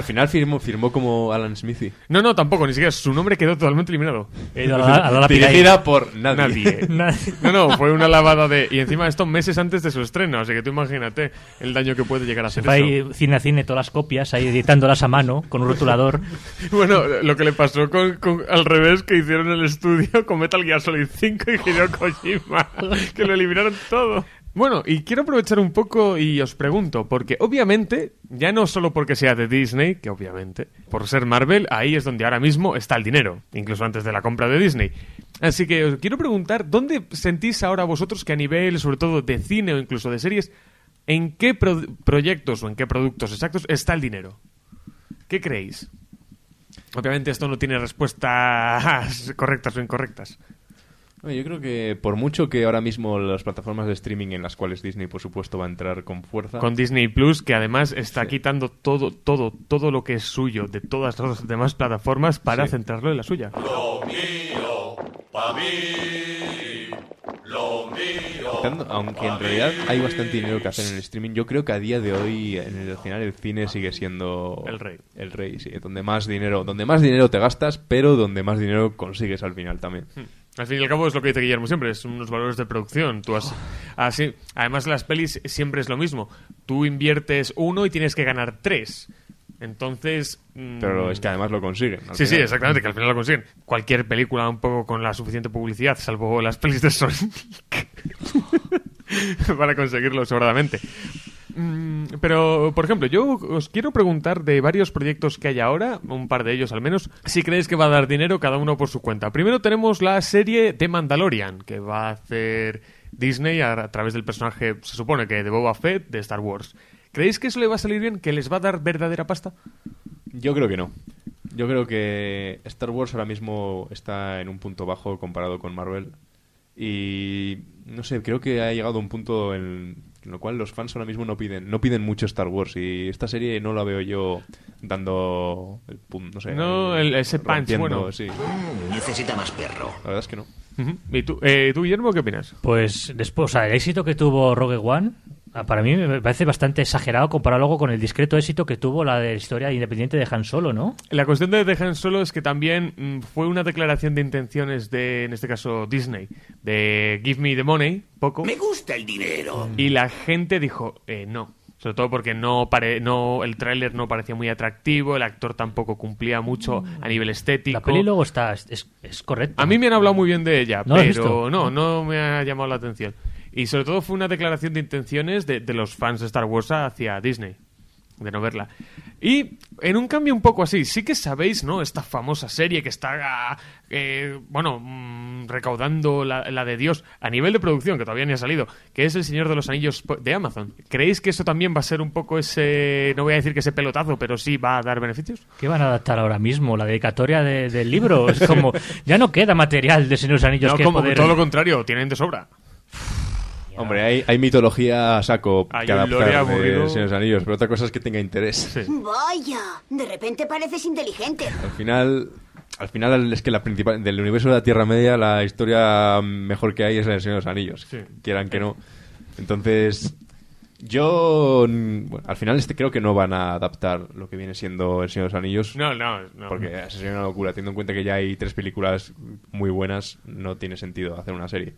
Al final firmó, firmó como Alan Smithy. No, no, tampoco, ni siquiera su nombre quedó totalmente eliminado. A la- a la. Dirigida por nadie. Nadie. (laughs) Nadie. No, no, fue una lavada de... Y encima esto meses antes de su estreno, así que tú imagínate el daño que puede llegar a hacer fue eso. ahí cine a cine todas las copias, ahí editándolas a mano con un rotulador. (laughs) Bueno, lo que le pasó con, con- al revés que hicieron en el estudio con Metal Gear Solid 5 y Hideo Kojima, (laughs) que lo eliminaron todo. Bueno, y quiero aprovechar un poco y os pregunto, porque obviamente, ya no solo porque sea de Disney, que obviamente, por ser Marvel, ahí es donde ahora mismo está el dinero, incluso antes de la compra de Disney. Así que os quiero preguntar, ¿dónde sentís ahora vosotros que a nivel, sobre todo de cine o incluso de series, en qué pro- proyectos o en qué productos exactos está el dinero? ¿Qué creéis? Obviamente esto no tiene respuestas (laughs) correctas o incorrectas. Yo creo que por mucho que ahora mismo las plataformas de streaming en las cuales Disney, por supuesto, va a entrar con fuerza. Con Disney Plus, que además está quitando todo, todo, todo lo que es suyo de todas las demás plataformas para Sí. centrarlo en la suya. Lo mío, pa' mí. Lo mío. Quitando- aunque en realidad hay bastante dinero que hacer en el streaming, yo creo que a día de hoy, en el al final, el cine sigue siendo El rey. El rey, sí. Donde más dinero, donde más dinero te gastas, pero donde más dinero consigues al final también. Al fin y al cabo es lo que dice Guillermo siempre, es unos valores de producción. Tú has, así, además las pelis siempre es lo mismo. Tú inviertes uno y tienes que ganar tres. Entonces... mm, Pero es que además lo consiguen. Sí, sí, exactamente, que al final lo consiguen. Cualquier película un poco con la suficiente publicidad, salvo las pelis de Sonic, (laughs) para conseguirlo sobradamente. Mm, Pero, por ejemplo, yo os quiero preguntar de varios proyectos que hay ahora, un par de ellos al menos, si creéis que va a dar dinero cada uno por su cuenta. Primero tenemos la serie de Mandalorian, que va a hacer Disney a, través del personaje, se supone que de Boba Fett, de Star Wars. ¿Creéis que eso le va a salir bien? ¿Que les va a dar verdadera pasta? Yo creo que no. Yo creo que Star Wars ahora mismo está en un punto bajo comparado con Marvel. Y no sé, creo que ha llegado a un punto en, lo cual los fans ahora mismo no piden no piden mucho Star Wars. Y esta serie no la veo yo dando el pum, no sé. No, el- ese punch, bueno. sí. Necesita más perro. La verdad es que no. ¿Y tú, eh, tú, Guillermo, qué opinas? Pues después, o sea, el éxito que tuvo Rogue One, para mí me parece bastante exagerado comparado luego con el discreto éxito que tuvo la de la historia independiente de Han Solo, ¿no? La cuestión de dejar Solo es que también mm, fue una declaración de intenciones de, en este caso, Disney, de Give me the money, poco. Me gusta el dinero. Y la gente dijo, eh, no. Sobre todo porque no, pare, no el tráiler no parecía muy atractivo, el actor tampoco cumplía mucho a nivel estético. La peli luego está, es, es, correcta. A mí me han hablado muy bien de ella, ¿No la has pero no, no me ha llamado la atención. Y sobre todo fue una declaración de intenciones de, de los fans de Star Wars hacia Disney, de no verla. Y en un cambio un poco así, sí que sabéis, ¿no? Esta famosa serie que está, eh, bueno, mm, recaudando la, la de Dios a nivel de producción, que todavía ni ha salido, que es El Señor de los Anillos de Amazon. ¿Creéis que eso también va a ser un poco ese, no voy a decir que ese pelotazo, pero sí va a dar beneficios? ¿Qué van a adaptar ahora mismo? La dedicatoria de- del libro. Es como, (laughs) ya no queda material de Señor de los Anillos No, que como poder... todo lo contrario, tienen de sobra. Hombre, hay, hay mitología a saco Hay que un adaptar lore de aburrido. Señor de los Anillos, pero otra cosa es que tenga interés. Vaya, de repente pareces inteligente. Al final, al final es que la principal del universo de la Tierra Media la historia mejor que hay es la del Señor de los Anillos, quieran que no. Entonces, yo mm, bueno, al final este creo que no van a adaptar lo que viene siendo el Señor de los Anillos. No, no, no. Porque sería una locura, teniendo en cuenta que ya hay tres películas muy buenas, no tiene sentido hacer una serie.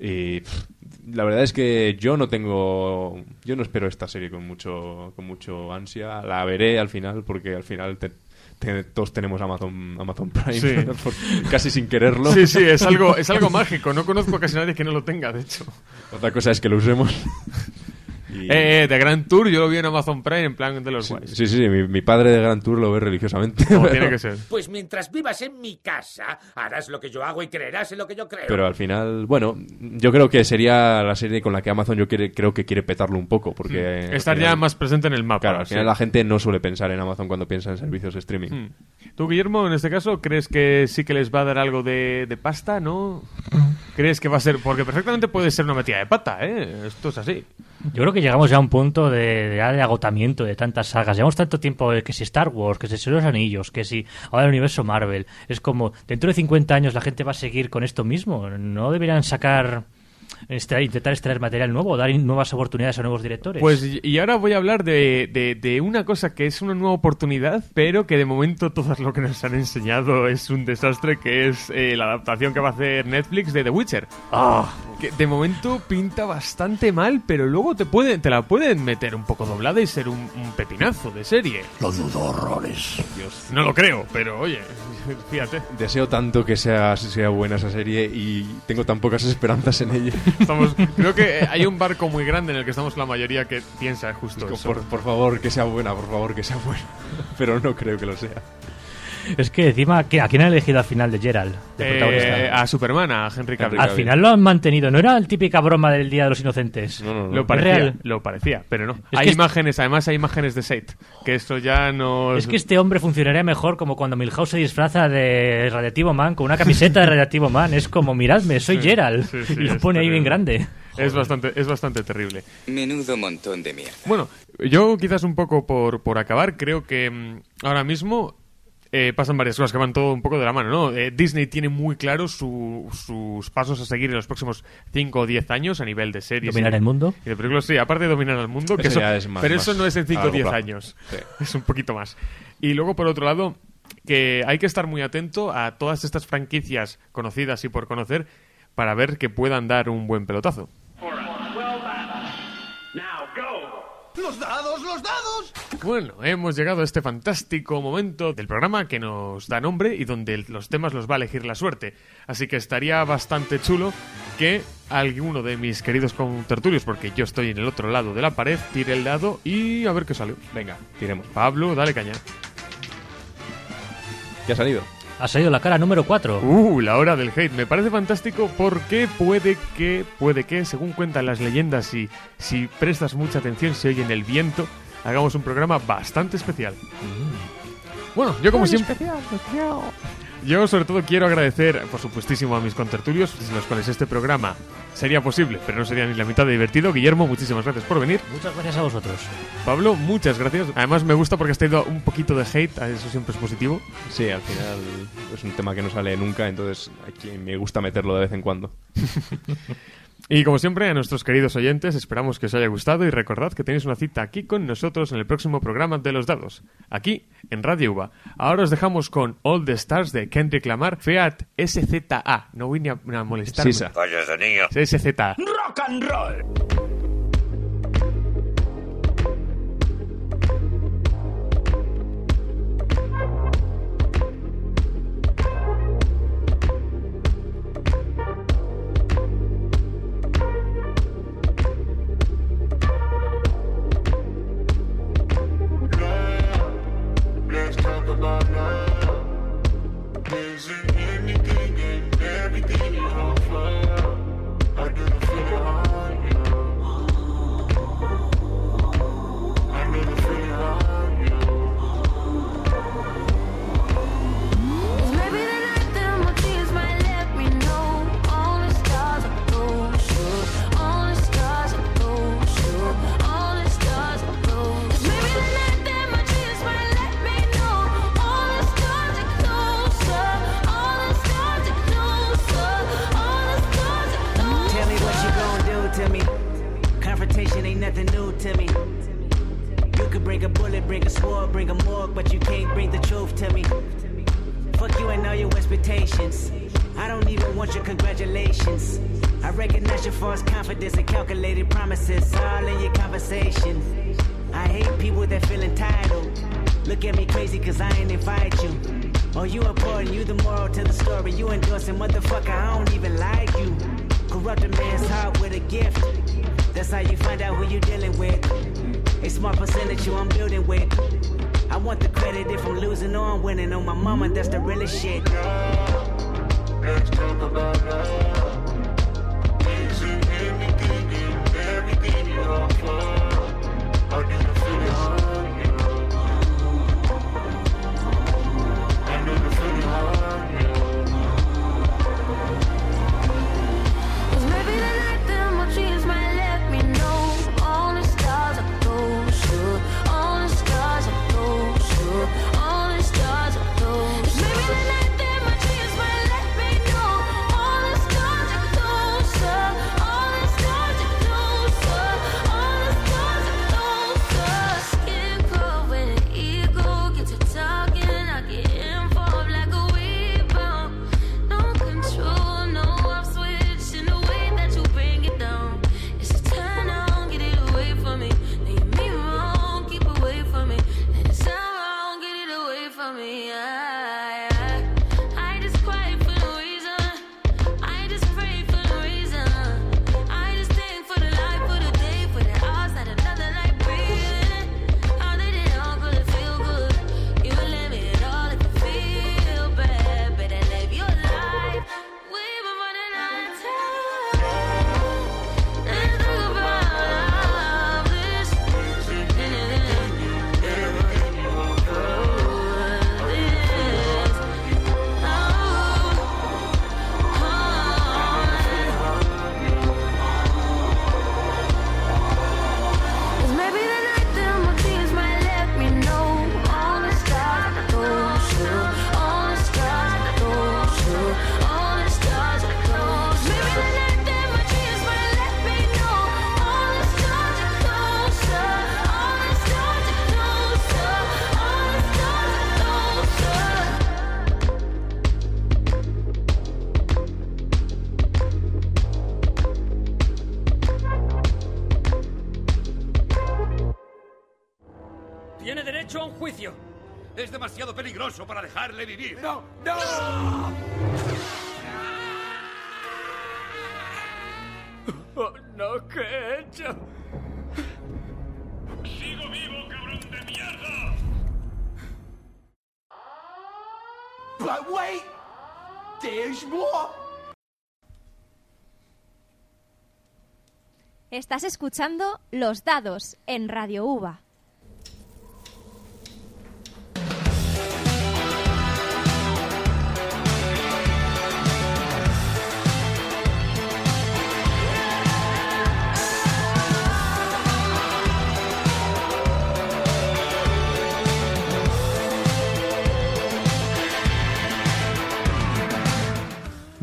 Y pff, la verdad es que yo no tengo. Yo no espero esta serie con mucho, con mucho ansia. La veré al final, porque al final te- te- todos tenemos Amazon, Amazon Prime, Sí. (laughs) por- casi sin quererlo. Sí, sí, es algo, es algo mágico. No conozco a casi nadie que no lo tenga, de hecho. Otra cosa es que lo usemos. (laughs) Y- Eh, eh, de Grand Tour yo lo vi en Amazon Prime en plan de los sí, guays. sí, sí, mi, mi padre de Grand Tour lo ve religiosamente. Como pero- tiene que ser. Pues mientras vivas en mi casa, harás lo que yo hago y creerás en lo que yo creo. Pero al final, bueno, yo creo que sería la serie con la que Amazon yo quiere, creo que quiere petarlo un poco, porque... al Estar ya final- más presente en el mapa. Claro, al sí. final la gente no suele pensar en Amazon cuando piensa en servicios de streaming. Hmm. ¿Tú, Guillermo, en este caso, crees que sí que les va a dar algo de, de pasta, no? ¿Crees que va a ser...? Porque perfectamente puede ser una metida de pata, ¿eh? Esto es así. Yo creo que llegamos ya a un punto de, de, ya de agotamiento de tantas sagas. Llevamos tanto tiempo de que si Star Wars, que si Señor los Anillos, que si ahora el universo Marvel. Es como, dentro de 50 años la gente va a seguir con esto mismo. ¿No deberían sacar, extraer- intentar extraer material nuevo, dar nuevas oportunidades a nuevos directores? Pues y ahora voy a hablar de, de- de una cosa que es una nueva oportunidad, pero que de momento todo lo que nos han enseñado es un desastre, que es eh, la adaptación que va a hacer Netflix de The Witcher. Ah. Que de momento pinta bastante mal, pero luego te, pueden, te la pueden meter un poco doblada y ser un, un pepinazo de serie. Lo dudo horrores. No lo creo, pero oye, (laughs) fíjate. Deseo tanto que sea, sea buena esa serie y tengo tan pocas esperanzas en ella. (laughs) Estamos, creo que hay un barco muy grande en el que estamos la mayoría que piensa justo eso. por, por favor, que sea buena, por favor, que sea buena. (laughs) Pero no creo que lo sea. Es que encima, ¿qué- ¿a quién han elegido al final de Gerald? de Eh, protagonista? a Superman, a Henry Cavill. Al final lo han mantenido. No era la típica broma del Día de los Inocentes. Lo ¿Es parecía, real? lo parecía, pero no. Es hay imágenes, además hay imágenes de Sate, que esto ya no... Es que este hombre funcionaría mejor como cuando Milhouse se disfraza de Radiactivo Man con una camiseta de Radiactivo Man. Es como, miradme, soy Sí, Gerald. sí, sí, y lo pone ahí bien grande. Es bastante, es bastante terrible. Menudo montón de mierda. Bueno, yo quizás un poco por, por acabar, creo que mm, ahora mismo eh, pasan varias cosas que van todo un poco de la mano, ¿no? Eh, Disney tiene muy claro su- sus pasos a seguir en los próximos 5 o 10 años a nivel de series. ¿Dominar y- el mundo? Y de películas, sí, aparte de dominar el mundo, que Eso eso, ya es más- pero más eso no es en a 5 o largo 10 plazo. años. Sí. (laughs) Es un poquito más. Y luego, por otro lado, que hay que estar muy atento a todas estas franquicias conocidas y por conocer para ver que puedan dar un buen pelotazo. ¡Los dados, los dados! Bueno, hemos llegado a este fantástico momento del programa que nos da nombre y donde los temas los va a elegir la suerte. Así que estaría bastante chulo que alguno de mis queridos contertulios, porque yo estoy en el otro lado de la pared, tire el dado y a ver qué salió. Venga, tiremos. Pablo, dale caña. ¿Qué ha salido? Ha salido la cara número 4. Uh, la hora del hate. Me parece fantástico porque puede que, puede que, según cuentan las leyendas y si prestas mucha atención, se oye en el viento, hagamos un programa bastante especial. Bueno, yo como siempre... Yo sobre todo quiero agradecer, por supuestísimo, a mis contertulios, sin los cuales este programa sería posible, pero no sería ni la mitad de divertido. Guillermo, muchísimas gracias por venir. Muchas gracias a vosotros. Pablo, muchas gracias. Además me gusta porque has tenido un poquito de hate, eso siempre es positivo. Sí, al final es un tema que no sale nunca, entonces aquí me gusta meterlo de vez en cuando. (laughs) Y como siempre, a nuestros queridos oyentes, esperamos que os haya gustado y recordad que tenéis una cita aquí con nosotros en el próximo programa de Los Dados, aquí en Radio UBA. Ahora os dejamos con All the Stars de Kendrick Lamar, Fiat SZA. No voy ni a, a. Cállate, niño. SZA. Rock and roll. ¡No! ¡No! (laughs) Oh, no, ¿qué he hecho? ¡Sigo vivo, cabrón de mierda! But wait! There's more! Estás escuchando Los Dados en Radio UVA.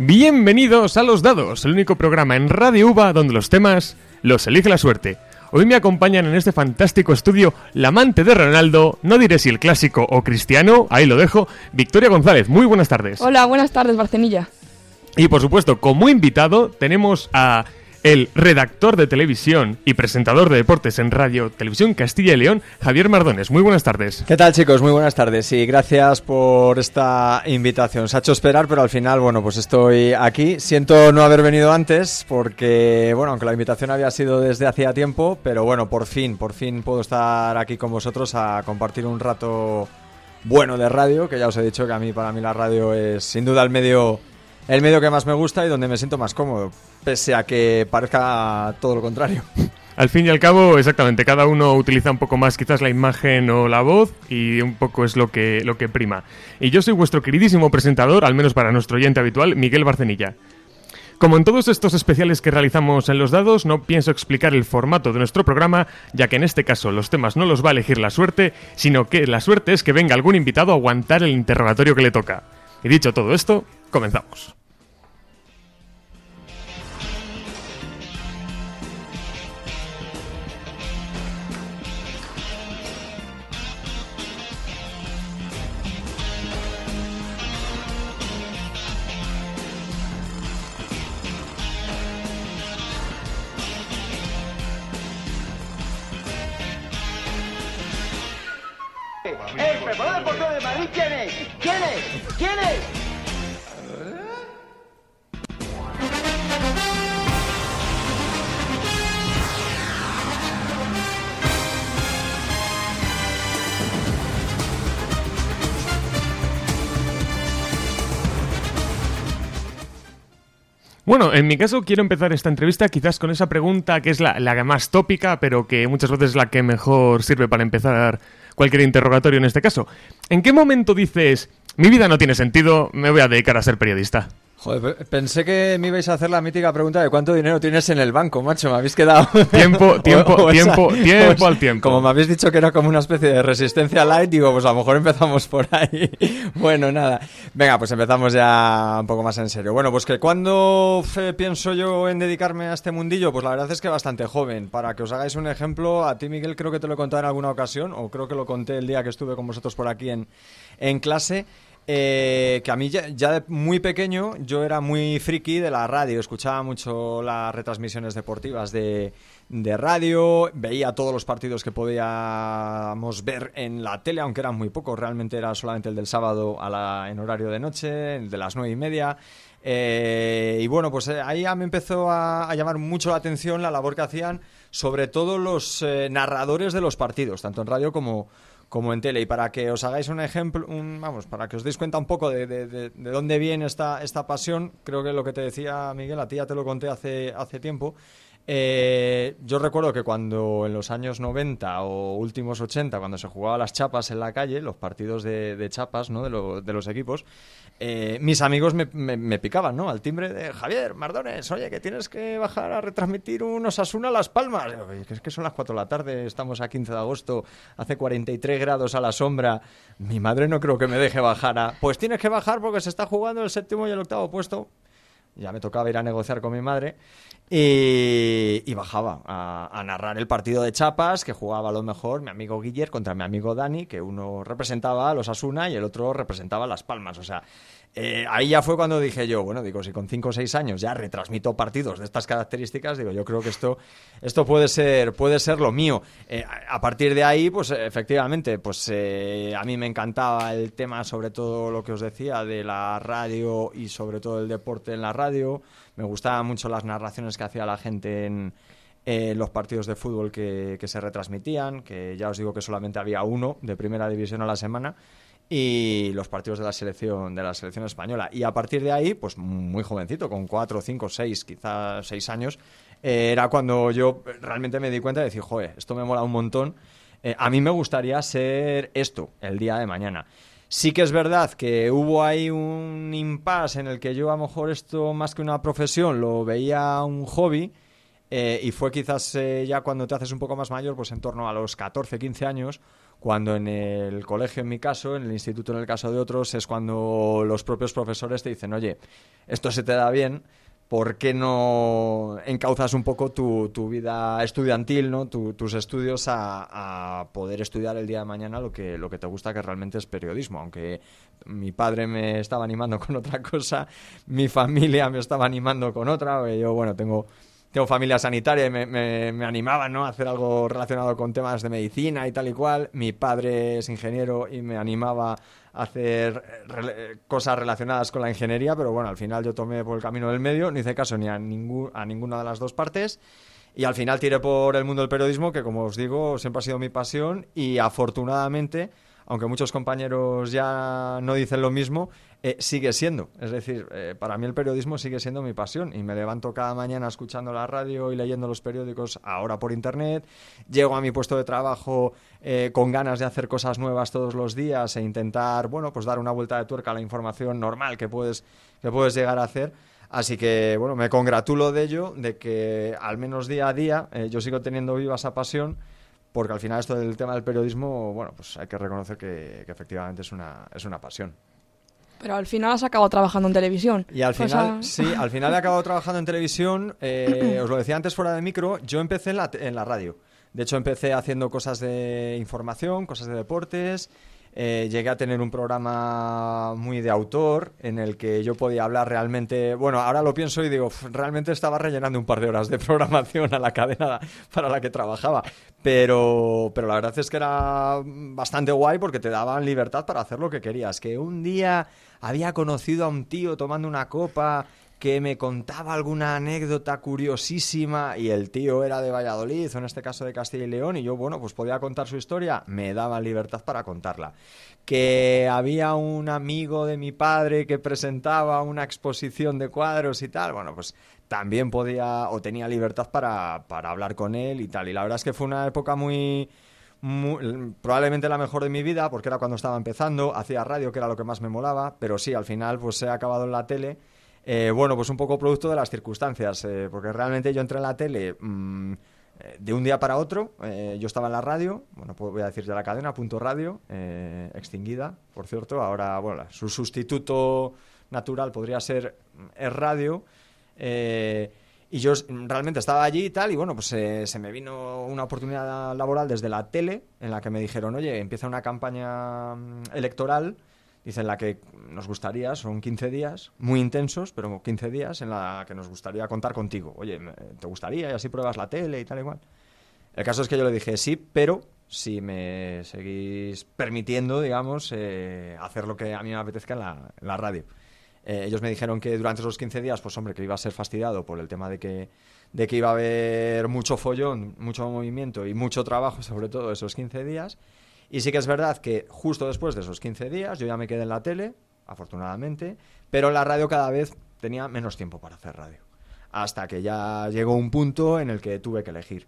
Bienvenidos a Los Dados, el único programa en Radio UVA donde los temas los elige la suerte. Hoy me acompañan en este fantástico estudio la amante de Ronaldo, no diré si el clásico o cristiano, ahí lo dejo, Victoria González. Muy buenas tardes. Hola, buenas tardes, Barcenilla. Y por supuesto, como invitado tenemos a el redactor de televisión y presentador de deportes en Radio Televisión Castilla y León, Javier Mardones. Muy buenas tardes. ¿Qué tal chicos? Muy buenas tardes y gracias por esta invitación. Se ha hecho esperar, pero al final, bueno, pues estoy aquí. Siento no haber venido antes porque, bueno, aunque la invitación había sido desde hacía tiempo, pero bueno, por fin, por fin puedo estar aquí con vosotros a compartir un rato bueno de radio, que ya os he dicho que a mí, para mí la radio es sin duda el medio el medio que más me gusta y donde me siento más cómodo, pese a que parezca todo lo contrario. (laughs) Al fin y al cabo, exactamente, cada uno utiliza un poco más quizás la imagen o la voz y un poco es lo que, lo que prima. Y yo soy vuestro queridísimo presentador, al menos para nuestro oyente habitual, Miguel Barcenilla. Como en todos estos especiales que realizamos en los dados, no pienso explicar el formato de nuestro programa, ya que en este caso los temas no los va a elegir la suerte, sino que la suerte es que venga algún invitado a aguantar el interrogatorio que le toca. Y dicho todo esto, comenzamos. Bueno, en mi caso quiero empezar esta entrevista quizás con esa pregunta que es la, más tópica, pero que muchas veces es la que mejor sirve para empezar cualquier interrogatorio en este caso. ¿En qué momento dices, mi vida no tiene sentido, me voy a dedicar a ser periodista? Joder, pensé que me ibais a hacer la mítica pregunta de cuánto dinero tienes en el banco, macho. Me habéis quedado. (laughs) Tiempo, (laughs) tiempo, O- (laughs) o esa- tiempo, tiempo al tiempo. Como me habéis dicho que era como una especie de resistencia light, digo, pues a lo mejor empezamos por ahí. bueno, nada. Venga, pues empezamos ya un poco más en serio. Bueno, pues que cuando eh, pienso yo en dedicarme a este mundillo, pues la verdad es que bastante joven. Para que os hagáis un ejemplo, a ti, Miguel, creo que te lo he contado en alguna ocasión, o creo que lo conté el día que estuve con vosotros por aquí en, en clase. Eh, que a mí ya, de muy pequeño yo era muy friki de la radio, escuchaba mucho las retransmisiones deportivas de, radio, veía todos los partidos que podíamos ver en la tele, aunque eran muy pocos, realmente era solamente el del sábado a la, en horario de noche, el de las nueve y media. Eh, y bueno, pues eh, ahí me empezó a, a llamar mucho la atención la labor que hacían, sobre todo los eh, narradores de los partidos, tanto en radio como, como en tele. Y para que os hagáis un ejemplo, un- vamos, para que os deis cuenta un poco de, de- de- de dónde viene esta, esta pasión, creo que lo que te decía Miguel, a ti ya te lo conté hace, hace tiempo. Eh, yo recuerdo que cuando en los años 90 o últimos 80, cuando se jugaba las chapas en la calle, los partidos de, chapas ¿no? de, lo- de los equipos, eh, mis amigos me, me- picaban ¿no? al timbre de Javier, Mardones, oye, que tienes que bajar a retransmitir un Osasuna Las Palmas. Digo, "Oye, que es que son las 4 de la tarde, estamos a 15 de agosto, hace 43 grados a la sombra. Mi madre no creo que me deje bajar a... Pues tienes que bajar porque se está jugando el séptimo y el octavo puesto. Ya me tocaba ir a negociar con mi madre. Y, y bajaba a, a narrar el partido de Chapas, que jugaba a lo mejor mi amigo Guiller contra mi amigo Dani, que uno representaba a los Asuna y el otro representaba a Las Palmas. O sea, eh, ahí ya fue cuando dije yo, bueno, digo, si con 5 o 6 años ya retransmito partidos de estas características, digo, yo creo que esto, esto puede ser, puede ser lo mío. Eh, a partir de ahí, pues efectivamente, pues eh, a mí me encantaba el tema, sobre todo lo que os decía, de la radio y sobre todo el deporte en la radio. Me gustaban mucho las narraciones que hacía la gente en, en los partidos de fútbol que, que se retransmitían, que ya os digo que solamente había uno de primera división a la semana y los partidos de la selección de la selección española. Y a partir de ahí pues muy jovencito con cuatro cinco seis quizás seis años eh, era cuando yo realmente me di cuenta de decir joder esto me mola un montón. Eh, a mí me gustaría ser esto el día de mañana Sí que es verdad que hubo ahí un impasse en el que yo a lo mejor esto más que una profesión lo veía un hobby eh, y fue quizás ya cuando te haces un poco más mayor, pues en torno a los 14, 15 años, cuando en el colegio en mi caso, en el instituto en el caso de otros, es cuando los propios profesores te dicen, oye, esto se te da bien, ¿por qué no encauzas un poco tu, vida estudiantil, ¿no? Tu- tus estudios a, a poder estudiar el día de mañana lo que, lo que te gusta, que realmente es periodismo? Aunque mi padre me estaba animando (laughs) con otra cosa, mi familia me estaba animando con otra, yo, bueno, tengo tengo familia sanitaria y me, me, me ¿no? a hacer algo relacionado con temas de medicina y tal y cual. Mi padre es ingeniero y me animaba a hacer cosas relacionadas con la ingeniería, pero bueno, al final yo tomé por el camino del medio, no hice caso ni a, a ninguna de las dos partes. Y al final tiré por el mundo del periodismo, que como os digo, siempre ha sido mi pasión y afortunadamente, aunque muchos compañeros ya no dicen lo mismo, eh, sigue siendo. Es decir, eh, para mí el periodismo sigue siendo mi pasión y me levanto cada mañana escuchando la radio y leyendo los periódicos ahora por internet. Llego a mi puesto de trabajo eh, con ganas de hacer cosas nuevas todos los días e intentar, bueno, pues dar una vuelta de tuerca a la información normal que puedes, que puedes llegar a hacer. Así que, bueno, me congratulo de ello, de que al menos día a día eh, yo sigo teniendo viva esa pasión, porque al final esto del tema del periodismo, bueno, pues hay que reconocer que, que efectivamente es una, es una pasión. Pero al final has acabado trabajando en televisión. Y al O sea- final, sí, al final he acabado trabajando en televisión. eh, (clears throat) os lo decía antes fuera de micro, yo empecé en la, en la radio. De hecho, empecé haciendo cosas de información, cosas de deportes. Eh, llegué a tener un programa muy de autor en el que yo podía hablar realmente. Bueno, ahora lo pienso y digo, "Uf, realmente estaba rellenando un par de horas de (laughs) programación a la cadena para la que trabajaba. Pero, pero la verdad es que era bastante guay porque te daban libertad para hacer lo que querías. Que un día había conocido a un tío tomando una copa que me contaba alguna anécdota curiosísima y el tío era de Valladolid o en este caso de Castilla y León y yo, bueno, pues podía contar su historia, me daban libertad para contarla. Que había un amigo de mi padre que presentaba una exposición de cuadros y tal, bueno, pues también podía o tenía libertad para, para hablar con él y tal. Y la verdad es que fue una época muy, muy- probablemente la mejor de mi vida porque era cuando estaba empezando, hacía radio que era lo que más me molaba, pero sí, al final pues he acabado en la tele. Eh, bueno, pues un poco producto de las circunstancias, eh, porque realmente yo entré en la tele mm, eh, de un día para otro. eh, yo estaba en la radio, bueno, pues voy a decir ya la cadena, punto radio, eh, extinguida, por cierto. Ahora, bueno, su sustituto natural podría ser mm, Es Radio. y yo realmente estaba allí y tal, y bueno, pues se me vino una oportunidad laboral desde la tele, en la que me dijeron, oye, empieza una campaña mm, electoral, dice, en la que nos gustaría, son 15 días, muy intensos, pero 15 días en la que nos gustaría contar contigo. Oye, ¿te gustaría? Y así pruebas la tele y tal igual. El caso es que yo le dije sí, pero si me seguís permitiendo, digamos, eh, hacer lo que a mí me apetezca en la, en la radio. Eh, ellos me dijeron que durante esos 15 días, pues hombre, que iba a ser fastidiado por el tema de que, de que iba a haber mucho follón, mucho movimiento y mucho trabajo, (laughs) sobre todo esos 15 días. Y sí que es verdad que justo después de esos 15 días yo ya me quedé en la tele, afortunadamente, pero la radio cada vez tenía menos tiempo para hacer radio. Hasta que ya llegó un punto en el que tuve que elegir.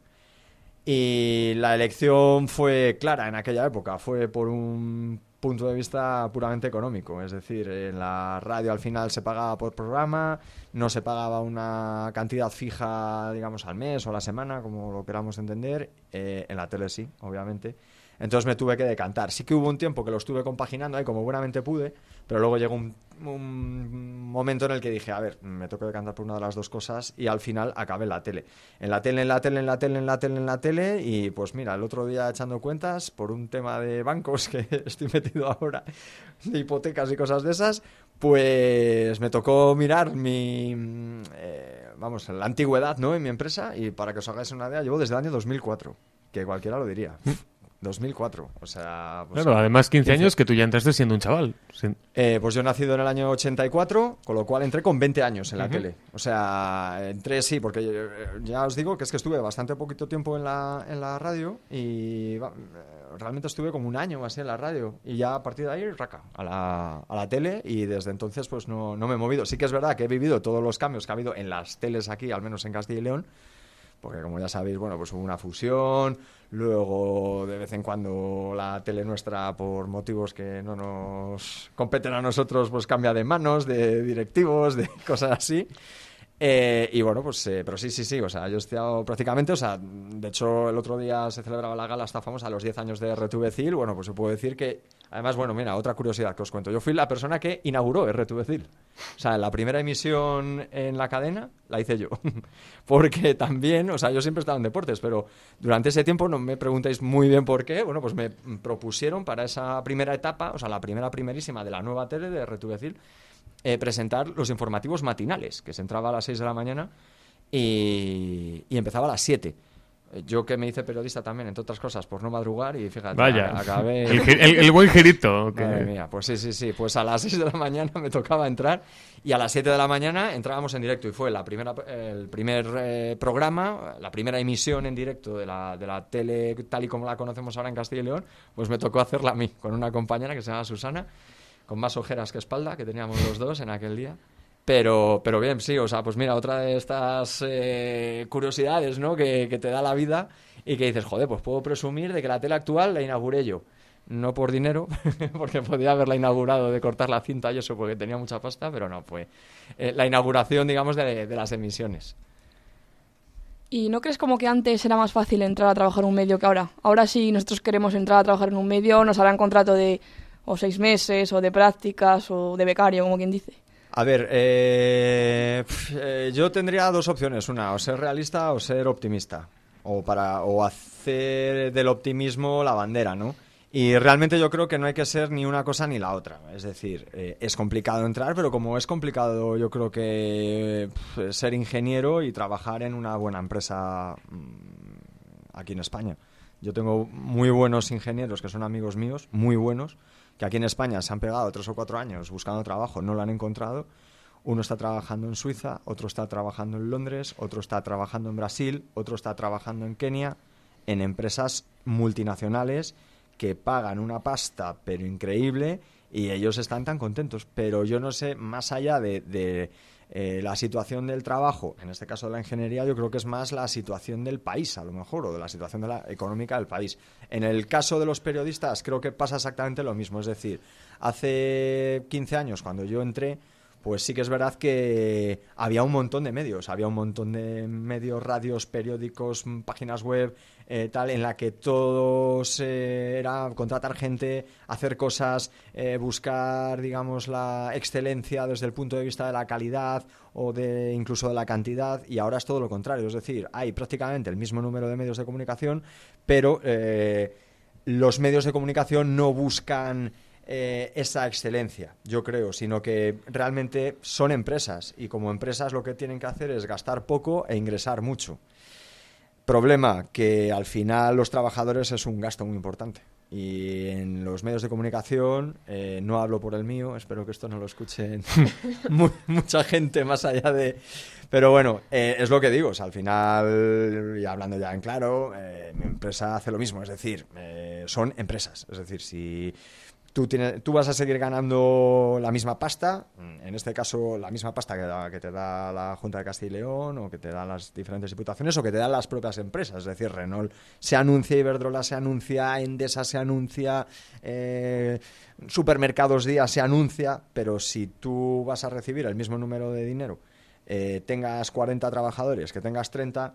Y la elección fue clara en aquella época, fue por un punto de vista puramente económico, es decir, en la radio al final se pagaba por programa, no se pagaba una cantidad fija, digamos, al mes o a la semana, como lo queramos entender, eh, en la tele sí, obviamente. Entonces me tuve que decantar. Sí que hubo un tiempo que lo estuve compaginando ahí como buenamente pude, pero luego llegó un, momento en el que dije, a ver, me tengo que decantar por una de las dos cosas y al final acabé en la tele. En la tele, en la tele, en la tele, en la tele, en la tele y pues mira, el otro día echando cuentas por un tema de bancos (laughs) que estoy metido ahora, de hipotecas y cosas de esas, pues me tocó mirar mi, eh, vamos, la antigüedad, ¿no? En mi empresa y para que os hagáis una idea, llevo desde el año 2004, que cualquiera lo diría. (laughs) 2004, o sea... pues, Claro, además 15 años que tú ya entraste siendo un chaval. Eh, pues yo he nacido en el año 84, con lo cual entré con 20 años en la tele. O sea, entré sí, porque eh, ya os digo que es que estuve bastante poquito tiempo en la, en la radio y eh, realmente estuve como un año así en la radio. Y ya a partir de ahí, raca, a la, a la tele y desde entonces pues no, no me he movido. Sí que es verdad que he vivido todos los cambios que ha habido en las teles aquí, al menos en Castilla y León, porque como ya sabéis, bueno, pues hubo una fusión, luego de vez en cuando la tele nuestra, por motivos que no nos competen a nosotros, pues cambia de manos, de directivos, de (laughs) cosas así. Eh, y bueno, pues, eh, pero sí, sí, sí, o sea, yo he estado prácticamente, o sea, de hecho el otro día se celebraba la gala, esta famosa, los 10 años de RTV CIL, bueno, pues se puede decir que, además, bueno, mira, otra curiosidad que os cuento, yo fui la persona que inauguró RTV CIL, o sea, la primera emisión en la cadena la hice yo, (laughs) porque también, o sea, yo siempre he estado en deportes, pero durante ese tiempo no me preguntéis muy bien por qué, bueno, pues me propusieron para esa primera etapa, o sea, la primera primerísima de la nueva tele de RTV CIL, eh, presentar los informativos matinales, que se entraba a las 6 de la mañana y, y empezaba a las 7. Eh, Yo que me hice periodista también, entre otras cosas, por no madrugar y fíjate, Vaya. a- acabé... (laughs) El gi- el- el buen girito, (laughs) que- Madre mía, pues sí, sí, sí. Pues a las (laughs) 6 de la mañana me tocaba entrar y a las 7 de la mañana entrábamos en directo y fue la primera, el primer eh, programa, la primera emisión en directo de la, de la tele tal y como la conocemos ahora en Castilla y León, pues me tocó hacerla a mí, con una compañera que se llama Susana, con más ojeras que espalda, que teníamos los dos en aquel día. Pero, pero bien, sí, o sea, pues mira, otra de estas eh, curiosidades, ¿no? Que, te da la vida y que dices, joder, pues puedo presumir de que la tele actual la inauguré yo. No por dinero, (laughs) porque podía haberla inaugurado de cortar la cinta y eso, porque tenía mucha pasta, pero no, fue eh, la inauguración, digamos, de, las emisiones. ¿Y no crees como que antes era más fácil entrar a trabajar en un medio que ahora? Ahora si nosotros queremos entrar a trabajar en un medio, nos harán contrato de o seis meses, o de prácticas, o de becario, como quien dice. A ver, eh, eh, yo tendría dos opciones, una, o ser realista o ser optimista, o para o hacer del optimismo la bandera, ¿no? Y realmente yo creo que no hay que ser ni una cosa ni la otra. Es decir, eh, es complicado entrar, pero como es complicado yo creo que ser ingeniero y trabajar en una buena empresa mm, aquí en España. Yo tengo muy buenos ingenieros que son amigos míos, muy buenos, que aquí en España se han pegado tres o cuatro años buscando trabajo, no lo han encontrado. Uno está trabajando en Suiza, otro está trabajando en Londres, otro está trabajando en Brasil, otro está trabajando en Kenia, en empresas multinacionales que pagan una pasta pero increíble y ellos están tan contentos. Pero yo no sé, más allá de, eh, la situación del trabajo, en este caso de la ingeniería, yo creo que es más la situación del país, a lo mejor, o de la situación de la económica del país. En el caso de los periodistas, creo que pasa exactamente lo mismo. Es decir, hace 15 años, cuando yo entré, pues sí que es verdad que había un montón de medios, había un montón de medios, radios, periódicos, páginas web, eh, tal, en la que todos eh, era contratar gente, hacer cosas, eh, buscar, digamos, la excelencia desde el punto de vista de la calidad o de incluso de la cantidad, y ahora es todo lo contrario, es decir, hay prácticamente el mismo número de medios de comunicación, pero eh, los medios de comunicación no buscan esa excelencia, yo creo, sino que realmente son empresas y como empresas lo que tienen que hacer es gastar poco e ingresar mucho. Problema que al final los trabajadores es un gasto muy importante. Y en los medios de comunicación, eh, no hablo por el mío, espero que esto no lo escuchen (laughs) mu- mucha gente más allá de... Pero bueno, eh, es lo que digo, o al final, y hablando ya en claro, eh, mi empresa hace lo mismo, es decir, son empresas. Es decir, si tú, tienes, vas a seguir ganando la misma pasta, en este caso la misma pasta que te da la Junta de Castilla y León o que te dan las diferentes diputaciones o que te dan las propias empresas. Es decir, Renault se anuncia, Iberdrola se anuncia, Endesa se anuncia, eh, Supermercados Día se anuncia, pero si tú vas a recibir el mismo número de dinero, eh, tengas 40 trabajadores, que tengas 30,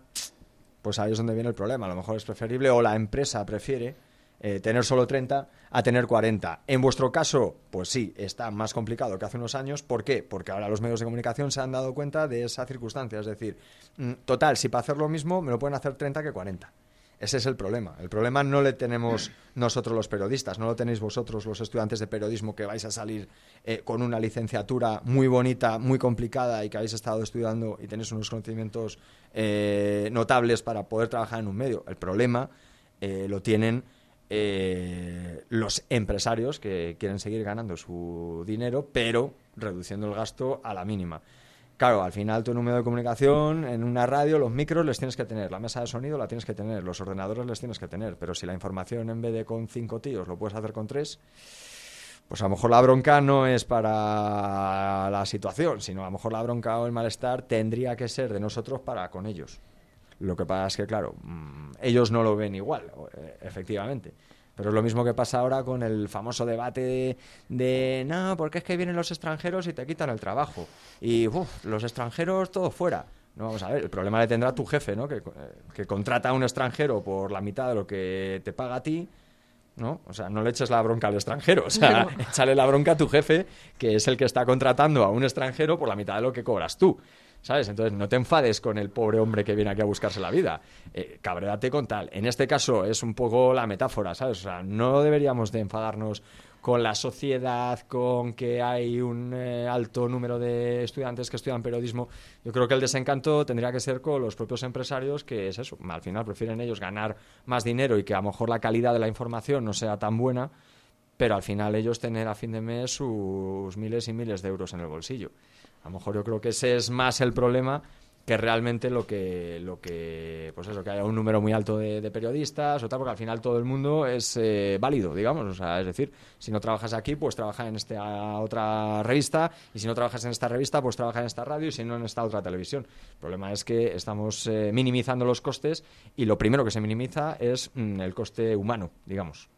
pues ahí es donde viene el problema. A lo mejor es preferible o la empresa prefiere eh, tener solo 30 a tener 40. En vuestro caso, pues sí, está más complicado que hace unos años. ¿Por qué? Porque ahora los medios de comunicación se han dado cuenta de esa circunstancia. Es decir, mm, total, si para hacer lo mismo me lo pueden hacer 30 que 40. Ese es el problema. El problema no le tenemos nosotros los periodistas, no lo tenéis vosotros los estudiantes de periodismo que vais a salir eh, con una licenciatura muy bonita, muy complicada y que habéis estado estudiando y tenéis unos conocimientos eh, notables para poder trabajar en un medio. El problema eh, lo tienen eh, los empresarios que quieren seguir ganando su dinero, pero reduciendo el gasto a la mínima. Claro, al final un medio de comunicación, en una radio, los micros les tienes que tener, la mesa de sonido la tienes que tener, los ordenadores les tienes que tener, pero si la información en vez de con cinco tíos lo puedes hacer con tres, pues a lo mejor la bronca no es para la situación, sino a lo mejor la bronca o el malestar tendría que ser de nosotros para con ellos. Lo que pasa es que, claro, mm, ellos no lo ven igual, eh, efectivamente. Pero es lo mismo que pasa ahora con el famoso debate de, de, no, porque es que vienen los extranjeros y te quitan el trabajo. Y uf, los extranjeros todos fuera. No, vamos a ver, el problema le tendrá tu jefe, ¿no? Que, eh, que contrata a un extranjero por la mitad de lo que te paga a ti, ¿no? O sea, no le eches la bronca al extranjero, o sea, (laughs) échale la bronca a tu jefe, que es el que está contratando a un extranjero por la mitad de lo que cobras tú. ¿Sabes? Entonces no te enfades con el pobre hombre que viene aquí a buscarse la vida. Eh, con tal. En este caso es un poco la metáfora, ¿sabes? O sea, no deberíamos de enfadarnos con la sociedad, con que hay un eh, alto número de estudiantes que estudian periodismo. Yo creo que el desencanto tendría que ser con los propios empresarios, que es eso. Al final prefieren ellos ganar más dinero y que a lo mejor la calidad de la información no sea tan buena, pero al final ellos tener a fin de mes sus miles y miles de euros en el bolsillo. A lo mejor yo creo que ese es más el problema que realmente lo que, lo que pues eso, que haya un número muy alto de, periodistas o tal, porque al final todo el mundo es eh, válido, digamos. O sea, es decir, si no trabajas aquí, pues trabaja en esta otra revista, y si no trabajas en esta revista, pues trabaja en esta radio, y si no en esta otra televisión. El problema es que estamos eh, minimizando los costes, y lo primero que se minimiza es mm, el coste humano, digamos.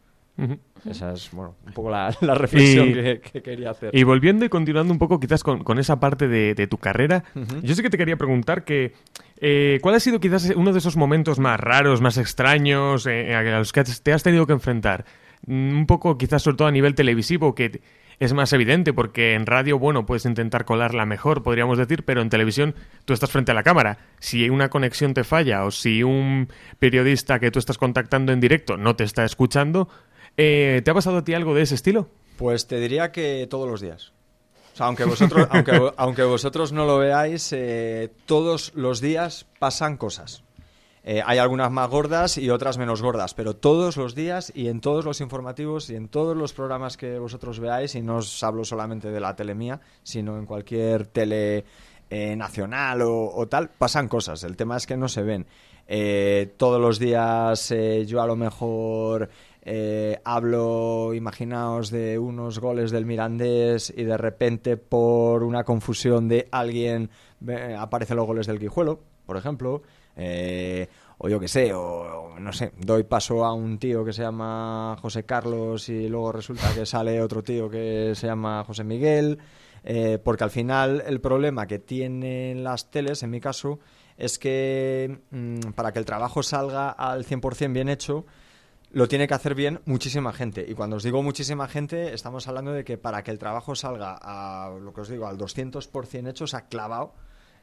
Esa es, bueno, un poco la, la reflexión Y- que, que quería hacer. Y volviendo y continuando un poco quizás con, con esa parte de, de tu carrera, yo sí que te quería preguntar que eh, ¿cuál ha sido quizás uno de esos momentos más raros, más extraños eh, a los que te has tenido que enfrentar? Mm, Un poco quizás sobre todo a nivel televisivo que es más evidente porque en radio, bueno, puedes intentar colarla mejor, podríamos decir, pero en televisión tú estás frente a la cámara. Si una conexión te falla o si un periodista que tú estás contactando en directo no te está escuchando, eh, ¿te ha pasado a ti algo de ese estilo? Pues te diría que todos los días. O sea, aunque vosotros, (laughs) aunque, vosotros no lo veáis, eh, todos los días pasan cosas. Eh, hay algunas más gordas y otras menos gordas, pero todos los días y en todos los informativos y en todos los programas que vosotros veáis, y no os hablo solamente de la tele mía, sino en cualquier tele nacional o, tal, pasan cosas. El tema es que no se ven. Todos los días yo a lo mejor eh, hablo, imaginaos, de unos goles del Mirandés y de repente por una confusión de alguien eh, aparecen los goles del Guijuelo, por ejemplo. Eh, o yo que sé, o, o no sé, doy paso a un tío que se llama José Carlos y luego resulta que sale otro tío que se llama José Miguel, eh, porque al final el problema que tienen las teles, en mi caso, es que mm, para que el trabajo salga al 100% bien hecho, lo tiene que hacer bien muchísima gente. Y cuando os digo muchísima gente, estamos hablando de que para que el trabajo salga a lo que os digo, al 200% hecho, o sea, clavado,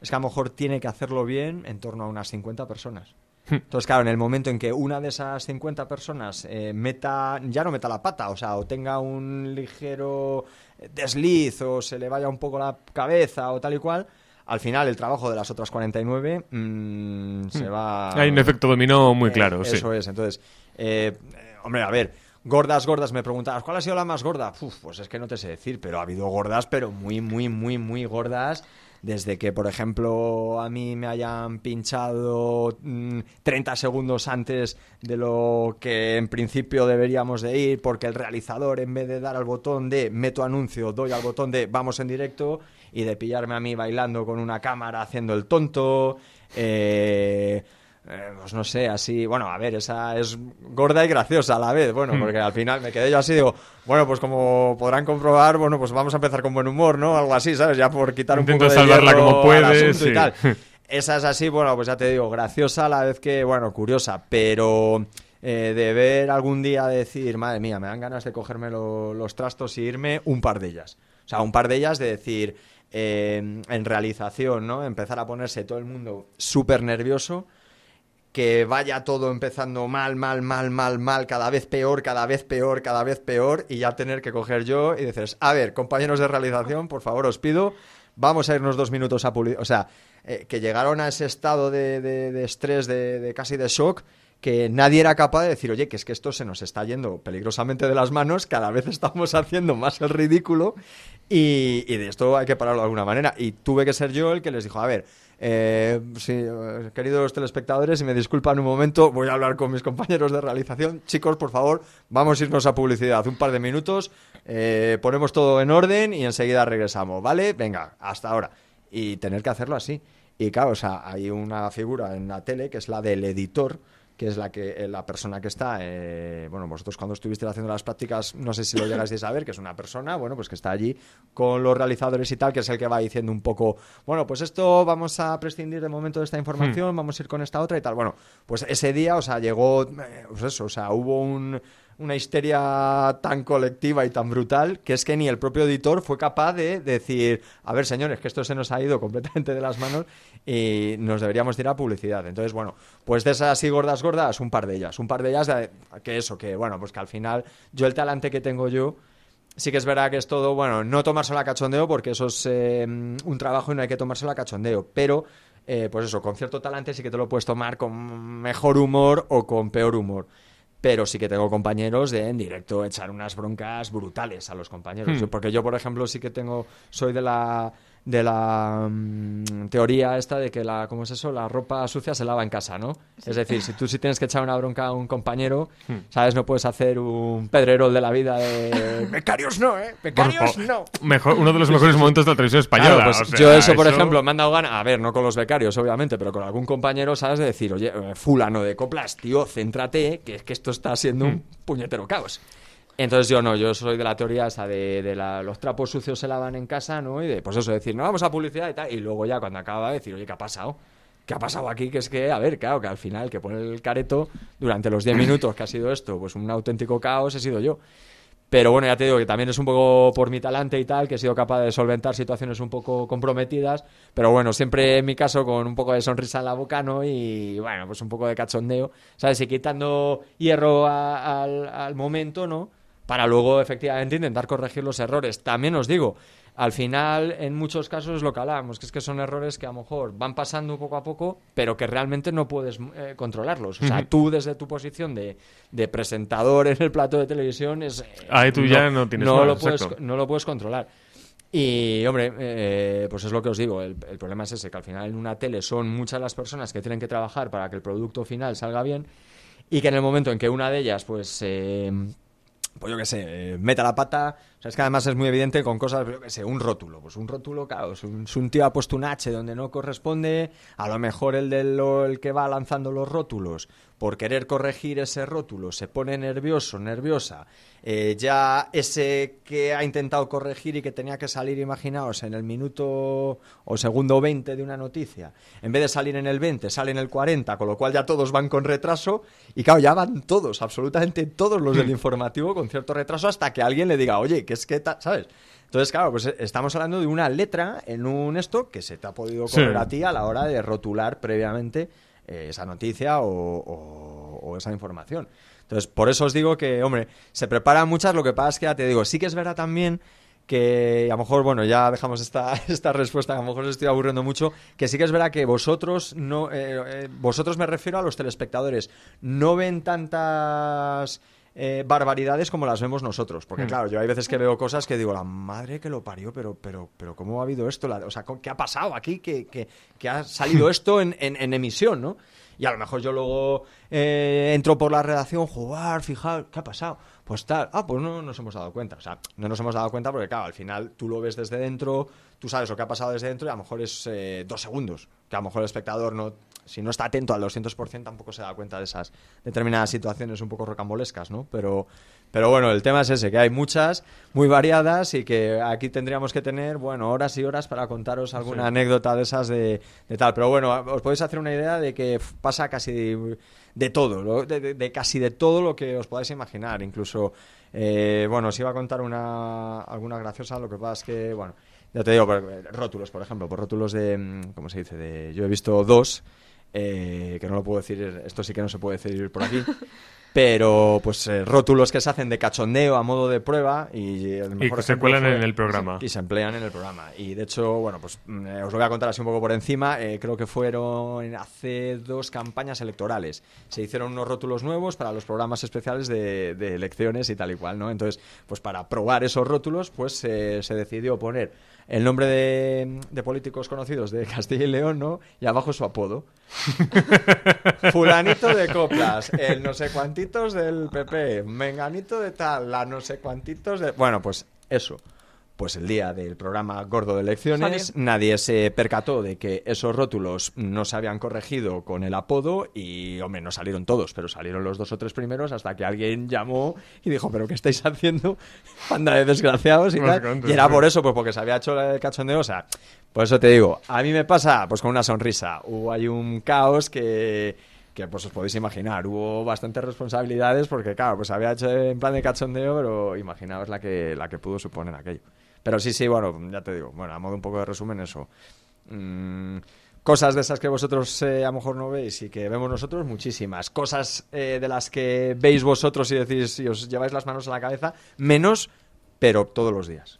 es que a lo mejor tiene que hacerlo bien en torno a unas 50 personas. Entonces, claro, en el momento en que una de esas 50 personas eh, meta, ya no meta la pata, o sea, o tenga un ligero desliz o se le vaya un poco la cabeza o tal y cual, al final el trabajo de las otras 49 mm, se Hmm. va... Hay un efecto dominó muy Eh, claro, sí. Eso es, entonces, eh, hombre, a ver, gordas, gordas, me preguntabas, ¿cuál ha sido la más gorda? Uf, pues es que no te sé decir, pero ha habido gordas, pero muy, muy, muy, muy gordas. Desde que, por ejemplo, a mí me hayan pinchado mm, 30 segundos antes de lo que en principio deberíamos de ir, porque el realizador, en vez de dar al botón de meto anuncio, doy al botón de vamos en directo, y de pillarme a mí bailando con una cámara haciendo el tonto. eh, eh, pues no sé, así, bueno, a ver, esa es gorda y graciosa a la vez, bueno, Hmm. porque al final me quedé yo así, digo, bueno, pues como podrán comprobar, bueno, pues vamos a empezar con buen humor, ¿no? Algo así, ¿sabes? Ya por quitar un poco de salvarla como puedes, asunto y sí. tal. (laughs) Esa es así, bueno, pues ya te digo, graciosa a la vez que, bueno, curiosa, pero eh, de ver algún día decir, madre mía, me dan ganas de cogerme lo- los trastos y irme, un par de ellas. O sea, un par de ellas de decir, eh, en realización, ¿no? Empezar a ponerse todo el mundo súper nervioso, que vaya todo empezando mal, mal, mal, mal, mal, cada vez peor, cada vez peor, cada vez peor, y ya tener que coger yo y decir, a ver, compañeros de realización, por favor, os pido, vamos a irnos dos minutos a pulir. O sea, eh, que llegaron a ese estado de, de- de estrés, de, de casi de shock, que nadie era capaz de decir, oye, que es que esto se nos está yendo peligrosamente de las manos, cada vez estamos haciendo más el ridículo, y, y de esto hay que pararlo de alguna manera. Y tuve que ser yo el que les dijo, a ver, eh, sí, eh, queridos telespectadores, si me disculpan un momento, voy a hablar con mis compañeros de realización. Chicos, por favor, vamos a irnos a publicidad un par de minutos, eh, ponemos todo en orden y enseguida regresamos, ¿vale? Venga, hasta ahora. Y tener que hacerlo así. Y claro, o sea, hay una figura en la tele que es la del editor, que es la que eh, la persona que está, eh, bueno, vosotros cuando estuvisteis haciendo las prácticas, no sé si lo llegasteis a ver, que es una persona, bueno, pues que está allí con los realizadores y tal, que es el que va diciendo un poco, bueno, pues esto vamos a prescindir de momento de esta información, vamos a ir con esta otra y tal. Bueno, pues ese día, o sea, llegó, eh, pues eso, o sea, hubo un, una histeria tan colectiva y tan brutal que es que ni el propio editor fue capaz de decir, a ver, señores, que esto se nos ha ido completamente de las manos y nos deberíamos de ir a publicidad. Entonces, bueno, pues de esas así gordas, gordas, un par de ellas. Un par de ellas que eso, que bueno, pues que al final yo el talante que tengo yo sí que es verdad que es todo, bueno, no tomárselo a cachondeo porque eso es eh, un trabajo y no hay que tomárselo a cachondeo, pero eh, pues eso, con cierto talante sí que te lo puedes tomar con mejor humor o con peor humor. Pero sí que tengo compañeros de en directo echar unas broncas brutales a los compañeros. Hmm. Porque yo, por ejemplo, sí que tengo, soy de la de la mm, teoría esta de que la, ¿cómo es eso? La ropa sucia se lava en casa, ¿no? Es decir, si tú sí tienes que echar una bronca a un compañero, Hmm. ¿sabes? No puedes hacer un pedrerol de la vida de... (laughs) Becarios no, ¿eh? Becarios no. Mejor, uno de los mejores momentos de la televisión española. Claro, pues o sea, yo eso, por ejemplo, me han dado ganas, a ver, no con los becarios, obviamente, pero con algún compañero, ¿sabes? De decir, oye, eh, fulano de coplas, tío, céntrate, que es que esto está siendo un puñetero caos. Entonces yo no, yo soy de la teoría esa de, de la- los trapos sucios se lavan en casa, ¿no? Y de, pues eso, decir, no vamos a publicidad y tal, y luego ya cuando acaba decir, oye, ¿qué ha pasado? ¿Qué ha pasado aquí? Que es que, a ver, claro, que al final que pone el careto durante los 10 minutos que ha sido esto, pues un auténtico caos he sido yo. Pero bueno, ya te digo que también es un poco por mi talante y tal, que he sido capaz de solventar situaciones un poco comprometidas. Pero bueno, siempre en mi caso con un poco de sonrisa en la boca, ¿no? Y bueno, pues un poco de cachondeo, ¿sabes? Y quitando hierro al, al momento, ¿no? Para luego efectivamente intentar corregir los errores. También os digo, al final en muchos casos es lo que hablamos, que es que son errores que a lo mejor van pasando poco a poco, pero que realmente no puedes eh, controlarlos. O sea, tú desde tu posición de, de presentador en el plato de televisión es... eh, Ahí tú ya no tienes más, lo puedes, no lo puedes controlar. Y, hombre, eh, pues es lo que os digo, el, el problema es ese, que al final en una tele son muchas las personas que tienen que trabajar para que el producto final salga bien y que en el momento en que una de ellas, pues... pues yo qué sé, eh, meta la pata. O sea, es que además es muy evidente con cosas, yo qué sé, un rótulo. Pues un rótulo, claro, es un, si un tío ha puesto un H donde no corresponde, a lo mejor el, del, el que va lanzando los rótulos, por querer corregir ese rótulo, se pone nervioso, nerviosa. Eh, ya ese que ha intentado corregir y que tenía que salir, imaginaos, en el minuto o segundo 20 de una noticia, en vez de salir en el 20, sale en el 40, con lo cual ya todos van con retraso y claro, ya van todos, absolutamente todos los del informativo con cierto retraso hasta que alguien le diga, oye, que es que, ta-", ¿sabes? Entonces, claro, pues eh, estamos hablando de una letra en un esto que se te ha podido Sí. correr a ti a la hora de rotular previamente eh, esa noticia o, esa información. Entonces, por eso os digo que, hombre, se preparan muchas, lo que pasa es que ya te digo, sí que es verdad también que a lo mejor, bueno, ya dejamos esta, (laughs) esta respuesta, a lo mejor os estoy aburriendo mucho, que sí que es verdad que vosotros, no, eh, eh, vosotros me refiero a los telespectadores, no ven tantas eh, barbaridades como las vemos nosotros. Porque Hmm. claro, yo hay veces que veo cosas que digo, la madre que lo parió, pero, pero, pero ¿cómo ha habido esto? La- o sea, ¿qué ha pasado aquí? que ha salido (laughs) esto en, en- en emisión, ¿no? Y a lo mejor yo luego eh, entro por la redacción, jugar, fijar, ¿qué ha pasado? Pues tal, ah, pues no nos hemos dado cuenta. O sea, no nos hemos dado cuenta porque, claro, al final tú lo ves desde dentro, tú sabes lo que ha pasado desde dentro y a lo mejor es eh, dos segundos. Que a lo mejor el espectador no, si no está atento al 200% tampoco se da cuenta de esas determinadas situaciones un poco rocambolescas, ¿no? Pero, pero bueno, el tema es ese, que hay muchas, muy variadas y que aquí tendríamos que tener, bueno, horas y horas para contaros alguna Sí. anécdota de esas de, de tal. Pero bueno, os podéis hacer una idea de que pasa casi de todo, de, de- de casi de todo lo que os podáis imaginar. Incluso, eh, bueno, os iba a contar una, alguna graciosa, lo que pasa es que, bueno, ya te digo, por- rótulos, por ejemplo, por rótulos de, mm, ¿cómo se dice? De, yo he visto dos, eh, que no lo puedo decir, esto sí que no se puede decir por aquí. (laughs) Pero, pues, eh, rótulos que se hacen de cachondeo a modo de prueba y el mejor que se cuelan fue- en el programa. Y se emplean en el programa. Y de hecho, bueno, pues mm, eh, os lo voy a contar así un poco por encima. Eh, creo que fueron hace dos campañas electorales. Se hicieron unos rótulos nuevos para los programas especiales de, de elecciones y tal y cual, ¿no? Entonces, pues para probar esos rótulos, pues eh, se decidió poner el nombre de, de políticos conocidos de Castilla y León, ¿no? Y abajo su apodo. (laughs) Fulanito de coplas, el no sé cuantitos del PP, menganito de tal, la no sé cuantitos de... Bueno, pues eso. Pues el día del programa gordo de elecciones, Salió. nadie se percató de que esos rótulos no se habían corregido con el apodo y, hombre, no salieron todos, pero salieron los dos o tres primeros hasta que alguien llamó y dijo, pero ¿qué estáis haciendo? Banda de desgraciados y tal. Básicamente, Y era por eso, pues porque se había hecho el cachondeo, o sea, por eso te digo, a mí me pasa pues con una sonrisa. Hubo ahí un caos que, que pues os podéis imaginar. Hubo bastantes responsabilidades porque, claro, pues había hecho en plan de cachondeo, pero imaginaos la que, la que pudo suponer aquello. Pero sí, sí, bueno, ya te digo, bueno, a modo un poco de resumen eso. Mm, cosas de esas que vosotros eh, a lo mejor no veis y que vemos nosotros, muchísimas. Cosas eh, de las que veis vosotros y decís y os lleváis las manos a la cabeza, menos, pero todos los días.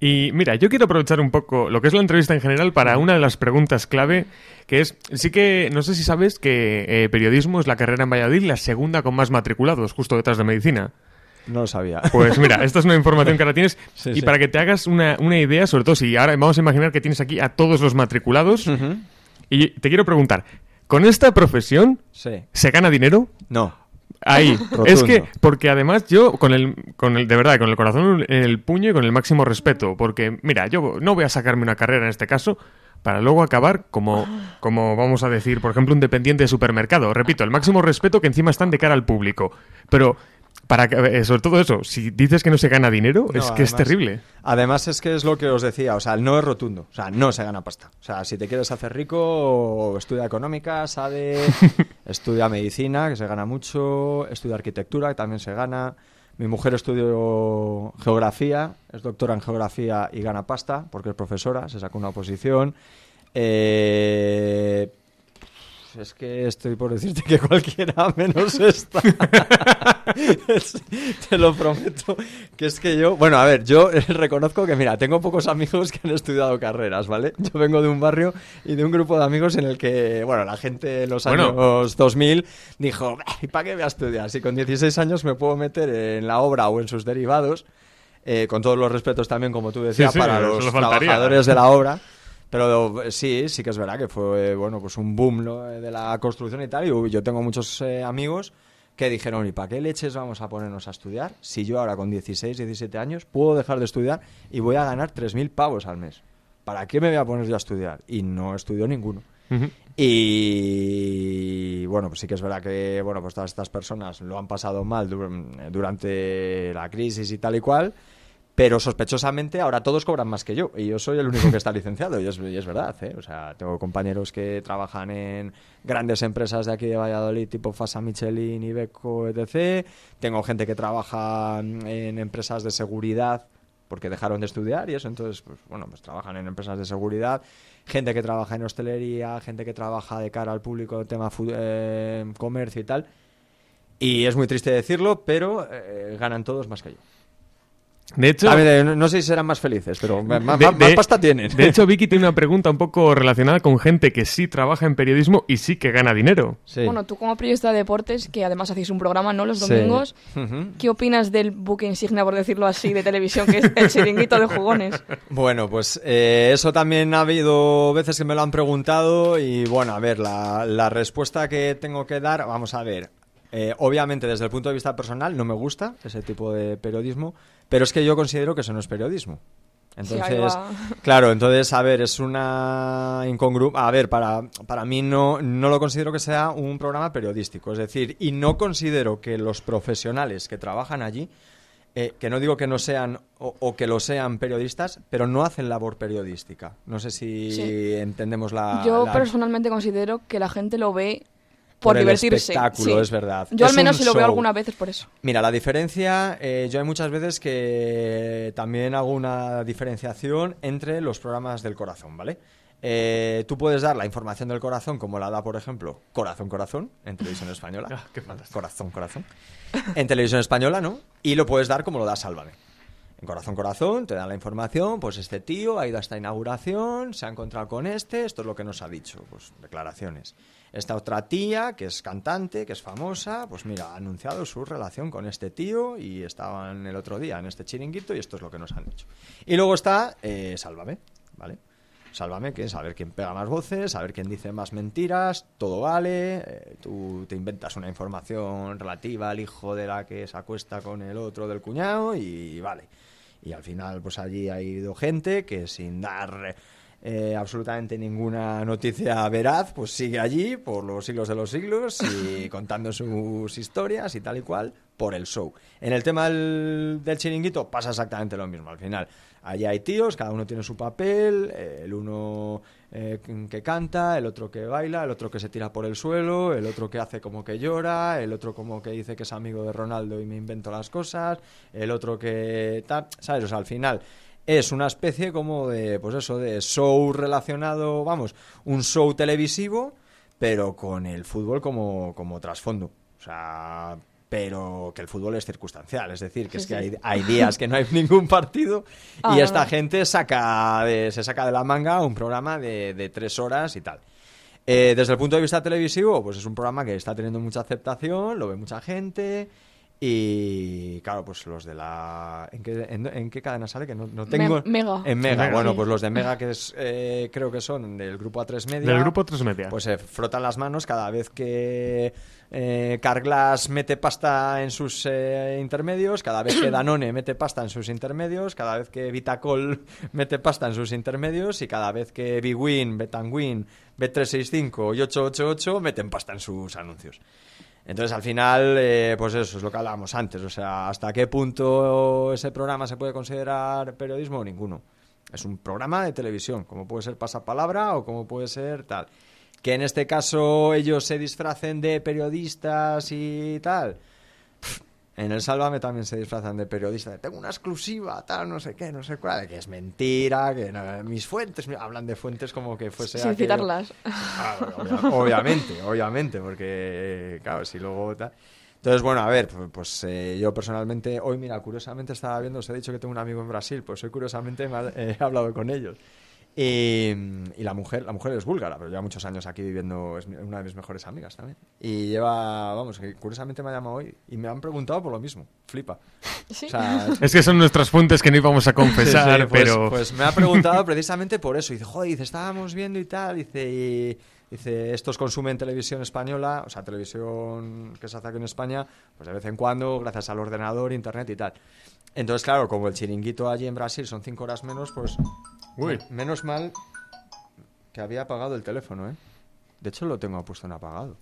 Y mira, yo quiero aprovechar un poco lo que es la entrevista en general para una de las preguntas clave, que es, sí que, no sé si sabes que eh, periodismo es la carrera en Valladolid la segunda con más matriculados, justo detrás de medicina. No lo sabía. Pues mira, esta es una información que ahora tienes. (laughs) Sí, y sí. para que te hagas una, una idea, sobre todo si ahora vamos a imaginar que tienes aquí a todos los matriculados. Y te quiero preguntar, ¿con esta profesión Sí. se gana dinero? No. Ahí. (laughs) Rotundo. es que, porque además yo, con el, con el, de verdad, con el corazón en el puño y con el máximo respeto, porque, mira, yo no voy a sacarme una carrera en este caso para luego acabar como, como vamos a decir, por ejemplo, un dependiente de supermercado. Repito, el máximo respeto que encima están de cara al público. Pero, para que- eh, sobre todo eso, si dices que no se gana dinero, No, es que es terrible. Además es que es lo que os decía, o sea, no es rotundo, o sea, no se gana pasta. O sea, si te quieres hacer rico, estudia económica, sabe, (laughs) estudia medicina, que se gana mucho, estudia arquitectura, que también se gana. Mi mujer estudió geografía, es doctora en geografía y gana pasta, porque es profesora, se sacó una oposición. Eh, es que estoy por decirte que cualquiera (laughs) menos esta. Es- te lo prometo. Que es que yo, bueno, a ver, yo (laughs) reconozco que, mira, tengo pocos amigos que han estudiado carreras, ¿vale? Yo vengo de un barrio y de un grupo de amigos en el que, bueno, la gente en los Bueno. años 2000 dijo, ¿y para qué voy a estudiar? Si con 16 años me puedo meter en la obra o en sus derivados, eh, con todos los respetos también, como tú decías, sí, para los trabajadores de la obra. Pero eh, sí, sí que es verdad que fue bueno pues un boom ¿no? de la construcción y tal. Y yo tengo muchos eh, amigos que dijeron, ¿y para qué leches vamos a ponernos a estudiar? Si yo ahora con 16, 17 años puedo dejar de estudiar y voy a ganar 3.000 pavos al mes. ¿Para qué me voy a poner yo a estudiar? Y no estudió ninguno. Y bueno, pues sí que es verdad que bueno, pues todas estas personas lo han pasado mal dur- durante la crisis y tal y cual, pero sospechosamente ahora todos cobran más que yo y yo soy el único que está licenciado y es, verdad, ¿eh? O sea, tengo compañeros que trabajan en grandes empresas de aquí de Valladolid tipo Fasa Michelin, Ibeco, etc. Tengo gente que trabaja en empresas de seguridad porque dejaron de estudiar y eso, entonces, pues bueno, pues trabajan en empresas de seguridad, gente que trabaja en hostelería, gente que trabaja de cara al público, tema eh, comercio y tal. Y es muy triste decirlo, pero eh, ganan todos más que yo. De hecho, A ver, eh, no, sé si serán más felices, pero de- más de- pasta tienen. De hecho, (laughs) Vicky tiene una pregunta un poco relacionada con gente que sí trabaja en periodismo y sí que gana dinero. Bueno, tú como periodista de deportes, que además hacéis un programa, ¿no? Los Sí. domingos. ¿qué opinas del buque insignia, por decirlo así, de televisión, que es el chiringuito de jugones? (laughs) Bueno, pues eh, eso también ha habido veces que me lo han preguntado y bueno, a ver, la, la respuesta que tengo que dar, vamos a ver, eh, obviamente desde el punto de vista personal no me gusta ese tipo de periodismo, pero es que yo considero que eso no es periodismo. Entonces, (laughs) claro, entonces, a ver, es una incongruencia. A ver, para, para mí no, no lo considero que sea un programa periodístico. Es decir, y no considero que los profesionales que trabajan allí, eh, que no digo que no sean o, o que lo sean periodistas, pero no hacen labor periodística. No sé si Sí. entendemos la. Yo la- personalmente considero que la gente lo ve por, divertirse. espectáculo, sí. es verdad. Yo al menos si lo veo algunas veces por eso. Mira, la diferencia, eh, yo hay muchas veces que también hago una diferenciación entre los programas del corazón, ¿vale? Eh, tú puedes dar la información del corazón como la da, por ejemplo, Corazón Corazón en televisión española. (laughs) Ah, qué. Corazón Corazón. En televisión española, ¿no? Y lo puedes dar como lo da Sálvame. En Corazón Corazón te dan la información, pues este tío ha ido a esta inauguración, se ha encontrado con este, esto es lo que nos ha dicho, pues declaraciones. Esta otra tía, que es cantante, que es famosa, pues mira, ha anunciado su relación con este tío y estaban el otro día en este chiringuito y esto es lo que nos han dicho. Y luego está eh, Sálvame, ¿vale? Sálvame, que es saber quién pega más voces, saber quién dice más mentiras, todo vale, eh, tú te inventas una información relativa al hijo de la que se acuesta con el otro del cuñado y vale. Y al final, pues allí ha ido gente que sin dar eh, absolutamente ninguna noticia veraz, pues sigue allí por los siglos de los siglos y (laughs) contando sus historias y tal y cual por el show. En el tema del, del chiringuito pasa exactamente lo mismo. Al final, allí hay tíos, cada uno tiene su papel, eh, el uno eh, que canta, el otro que baila, el otro que se tira por el suelo, el otro que hace como que llora, el otro como que dice que es amigo de Ronaldo y me invento las cosas, el otro que tal, ¿sabes? O sea, al final es una especie como de, pues eso, de show relacionado, vamos, un show televisivo, pero con el fútbol como, como trasfondo. O sea, pero que el fútbol es circunstancial, es decir, que Sí, es que sí. hay, hay días que no hay (laughs) ningún partido (laughs) y Ah, esta no. gente saca de- se saca de la manga un programa de, de tres horas y tal. Eh, desde el punto de vista televisivo, pues es un programa que está teniendo mucha aceptación, lo ve mucha gente y claro, pues los de la... ¿En qué, en, en qué cadena sale? Que no, no tengo... Mega. En Mega, Mega. bueno, Sí. pues los de Mega que es, eh, creo que son del grupo A3 Media. Del grupo 3 Media. Pues se frotan las manos cada vez que eh, Carglass mete pasta en sus eh, intermedios, cada vez que (coughs) Danone mete pasta en sus intermedios, cada vez que Vitacol (laughs) mete pasta en sus intermedios y cada vez que Bwin, Betanwin, Bet365 y 888 meten pasta en sus anuncios. Entonces, al final, eh, pues eso es lo que hablábamos antes. O sea, ¿hasta qué punto ese programa se puede considerar periodismo? Ninguno. Es un programa de televisión, como puede ser pasapalabra o como puede ser tal. Que en este caso ellos se disfracen de periodistas y tal. En el Sálvame también se disfrazan de periodistas. Tengo una exclusiva, tal, no sé qué, no sé cuál. Que es mentira, que no- mis fuentes hablan de fuentes como que fuese Sin aquello- citarlas. Obvia- obviamente, obviamente, porque, claro, si luego... tal- Entonces, bueno, a ver, pues, pues, eh, yo personalmente, hoy, mira, curiosamente estaba viendo, os he dicho que tengo un amigo en Brasil, pues hoy curiosamente me ha- eh, he hablado con ellos. Y, y la mujer, la mujer es búlgara, pero lleva muchos años aquí viviendo, es una de mis mejores amigas también. Y lleva, vamos, que curiosamente me ha llamado hoy y me han preguntado por lo mismo, flipa. (laughs) Sí. O sea, (laughs) Es que son nuestras fuentes que no íbamos a confesar, Sí, sí, pues, pero... Pues me ha preguntado (laughs) precisamente por eso. Dice, joder, dice, estábamos viendo y tal. Dice, y, dice, estos consumen televisión española, o sea, televisión que se hace aquí en España, pues de vez en cuando, gracias al ordenador, internet y tal. Entonces, claro, como el chiringuito allí en Brasil son cinco horas menos, pues Uy. me- menos mal que había apagado el teléfono, ¿eh? De hecho, lo tengo puesto en apagado.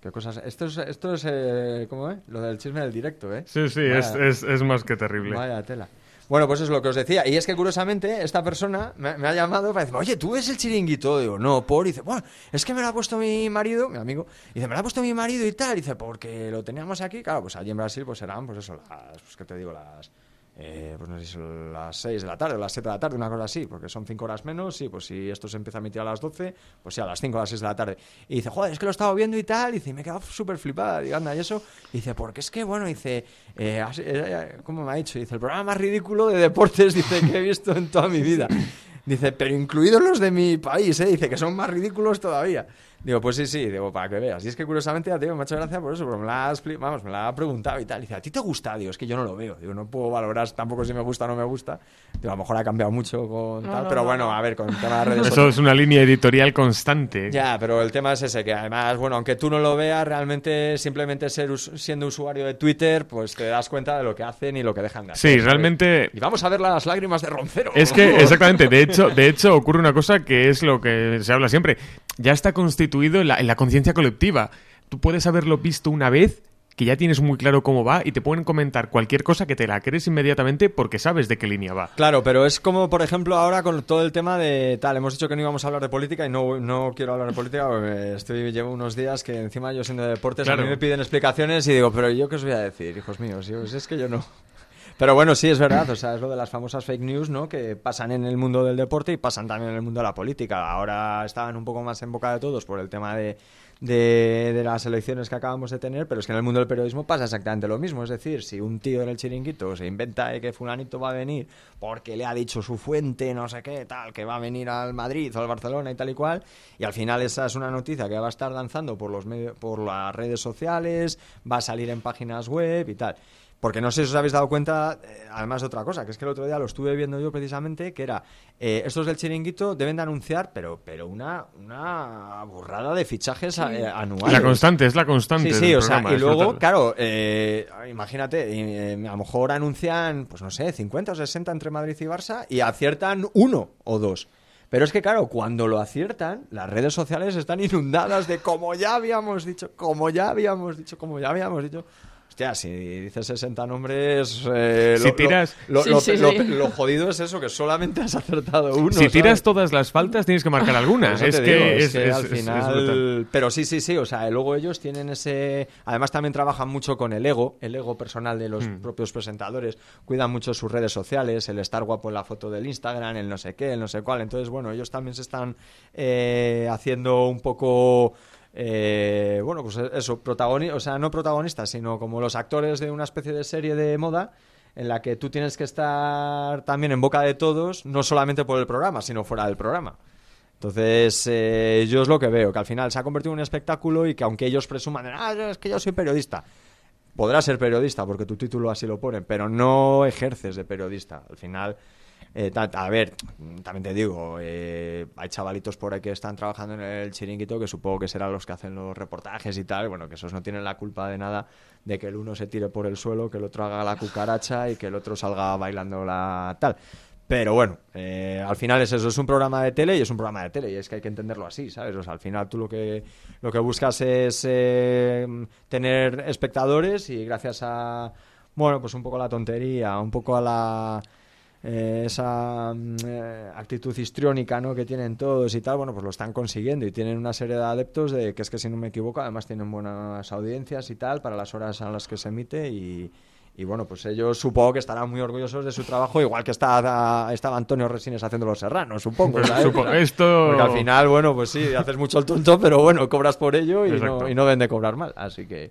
¿Qué cosas? Esto es, esto es eh, ¿cómo es? Lo del chisme del directo, ¿eh? Sí, sí, es, es, es más que terrible. Vaya tela. Bueno, pues es lo que os decía. Y es que curiosamente esta persona me, me ha llamado para decirme, oye, ¿tú ves el chiringuito? Digo, no, por. Y dice, bueno, es que me lo ha puesto mi marido, mi amigo. Y dice, me lo ha puesto mi marido y tal. Y dice, porque lo teníamos aquí. Claro, pues allí en Brasil pues serán, pues eso, las, pues qué te digo, las... eh, pues no sé si son las 6 de la tarde o las 7 de la tarde, una cosa así, porque son 5 horas menos, sí, pues si esto se empieza a emitir a las 12, pues sí, a las 5 o las 6 de la tarde. Y dice, joder, es que lo he estado viendo y tal, y dice, y me he quedado súper flipada, digo, anda, y eso, y dice, porque es que, bueno, dice, eh, has- eh, ¿cómo me ha dicho? Dice, el programa más ridículo de deportes, (laughs) dice, que he visto en toda mi vida. Dice, pero incluidos los de mi país, ¿eh? Dice que son más ridículos todavía. Digo, pues sí, sí, digo, para que veas. Y es que curiosamente, ya te digo, me ha hecho gracia por eso, porque me la, has vamos, me la ha preguntado y tal. Dice, ¿a ti te gusta? Digo, es que yo no lo veo. Digo, no puedo valorar tampoco si me gusta o no me gusta. Digo, a lo mejor ha cambiado mucho con No, tal, no, pero no, bueno, no. a ver, con el tema de redes Eso es una línea editorial constante. Ya, pero el tema es ese, que además, bueno, aunque tú no lo veas, realmente simplemente ser us- siendo usuario de Twitter, pues te das cuenta de lo que hacen y lo que dejan de hacer. Sí, ¿sabes? realmente... Y vamos a ver las lágrimas de Roncero. Es que, (laughs) exactamente, de hecho, de hecho ocurre una cosa que es lo que se habla siempre. Ya está constituido en la, en la conciencia colectiva. Tú puedes haberlo visto una vez que ya tienes muy claro cómo va y te pueden comentar cualquier cosa que te la crees inmediatamente porque sabes de qué línea va. Claro, pero es como, por ejemplo, ahora con todo el tema de tal, hemos dicho que no íbamos a hablar de política y no, no quiero hablar de política porque estoy, llevo unos días que encima yo siendo de deportes Claro. a mí me piden explicaciones y digo, pero ¿yo qué os voy a decir, hijos míos? Yo, es que yo no. Pero bueno, sí, es verdad, o sea, es lo de las famosas fake news, ¿no? Que pasan en el mundo del deporte y pasan también en el mundo de la política. Ahora estaban un poco más en boca de todos por el tema de, de, de las elecciones que acabamos de tener, pero es que en el mundo del periodismo pasa exactamente lo mismo. Es decir, si un tío en el chiringuito se inventa de que fulanito va a venir porque le ha dicho su fuente, no sé qué, tal, que va a venir al Madrid o al Barcelona y tal y cual, y al final esa es una noticia que va a estar lanzando por, los por las redes sociales, va a salir en páginas web y tal. Porque no sé si os habéis dado cuenta, eh, además de otra cosa, que es que el otro día lo estuve viendo yo precisamente, que era, eh, estos del chiringuito deben de anunciar, pero, pero una, una burrada de fichajes a- eh, anuales. La constante, es la constante. Sí, sí, del o sea, programa, y es luego, claro, eh, imagínate, a lo mejor anuncian, pues no sé, 50 o 60 entre Madrid y Barça y aciertan uno o dos. Pero es que, claro, cuando lo aciertan, las redes sociales están inundadas de como ya habíamos dicho, como ya habíamos dicho, como ya habíamos dicho. Hostia, si dices 60 nombres. eh, Si tiras- Lo, Sí, lo- sí, lo- sí. lo jodido es eso, que solamente has acertado uno. si tiras ¿sabes? todas las faltas, tienes que marcar alguna. Por eso Es que, digo, es, es que es- al final. pero sí, sí, sí. O sea, luego ellos tienen ese. Además, también trabajan mucho con el ego, el ego personal de los Mm. propios presentadores. Cuidan mucho sus redes sociales, el estar guapo en la foto del Instagram, el no sé qué, el no sé cuál. Entonces, bueno, ellos también se están eh, haciendo un poco. Eh, bueno, pues eso, protagonistas, o sea, no protagonistas, sino como los actores de una especie de serie de moda en la que tú tienes que estar también en boca de todos, no solamente por el programa, sino fuera del programa. Entonces, eh, yo es lo que veo, que al final se ha convertido en un espectáculo y que aunque ellos presuman, ah, es que yo soy periodista, podrás ser periodista porque tu título así lo pone, pero no ejerces de periodista. Al final, eh, a ver, también te digo, eh, hay chavalitos por ahí que están trabajando en el chiringuito que supongo que serán los que hacen los reportajes y tal, bueno, que esos no tienen la culpa de nada de que el uno se tire por el suelo, que el otro haga la cucaracha y que el otro salga bailando la tal. Pero bueno, eh, al final es eso, es un programa de tele y es un programa de tele y es que hay que entenderlo así, ¿sabes? O sea, al final tú lo que, lo que buscas es eh, tener espectadores y gracias a, bueno, pues un poco a la tontería, un poco a la... eh, esa mm, eh, actitud histriónica ¿no? que tienen todos y tal, bueno, pues lo están consiguiendo y tienen una serie de adeptos de que es que si no me equivoco, además tienen buenas audiencias y tal para las horas a las que se emite y, y bueno, pues ellos supongo que estarán muy orgullosos de su trabajo, igual que está, estaba Antonio Resines haciendo Los Serranos, supongo. ¿sabes? supo- esto- Porque al final, bueno, pues sí, haces mucho el tonto, pero bueno, cobras por ello y no, y no ven de cobrar mal. Así que,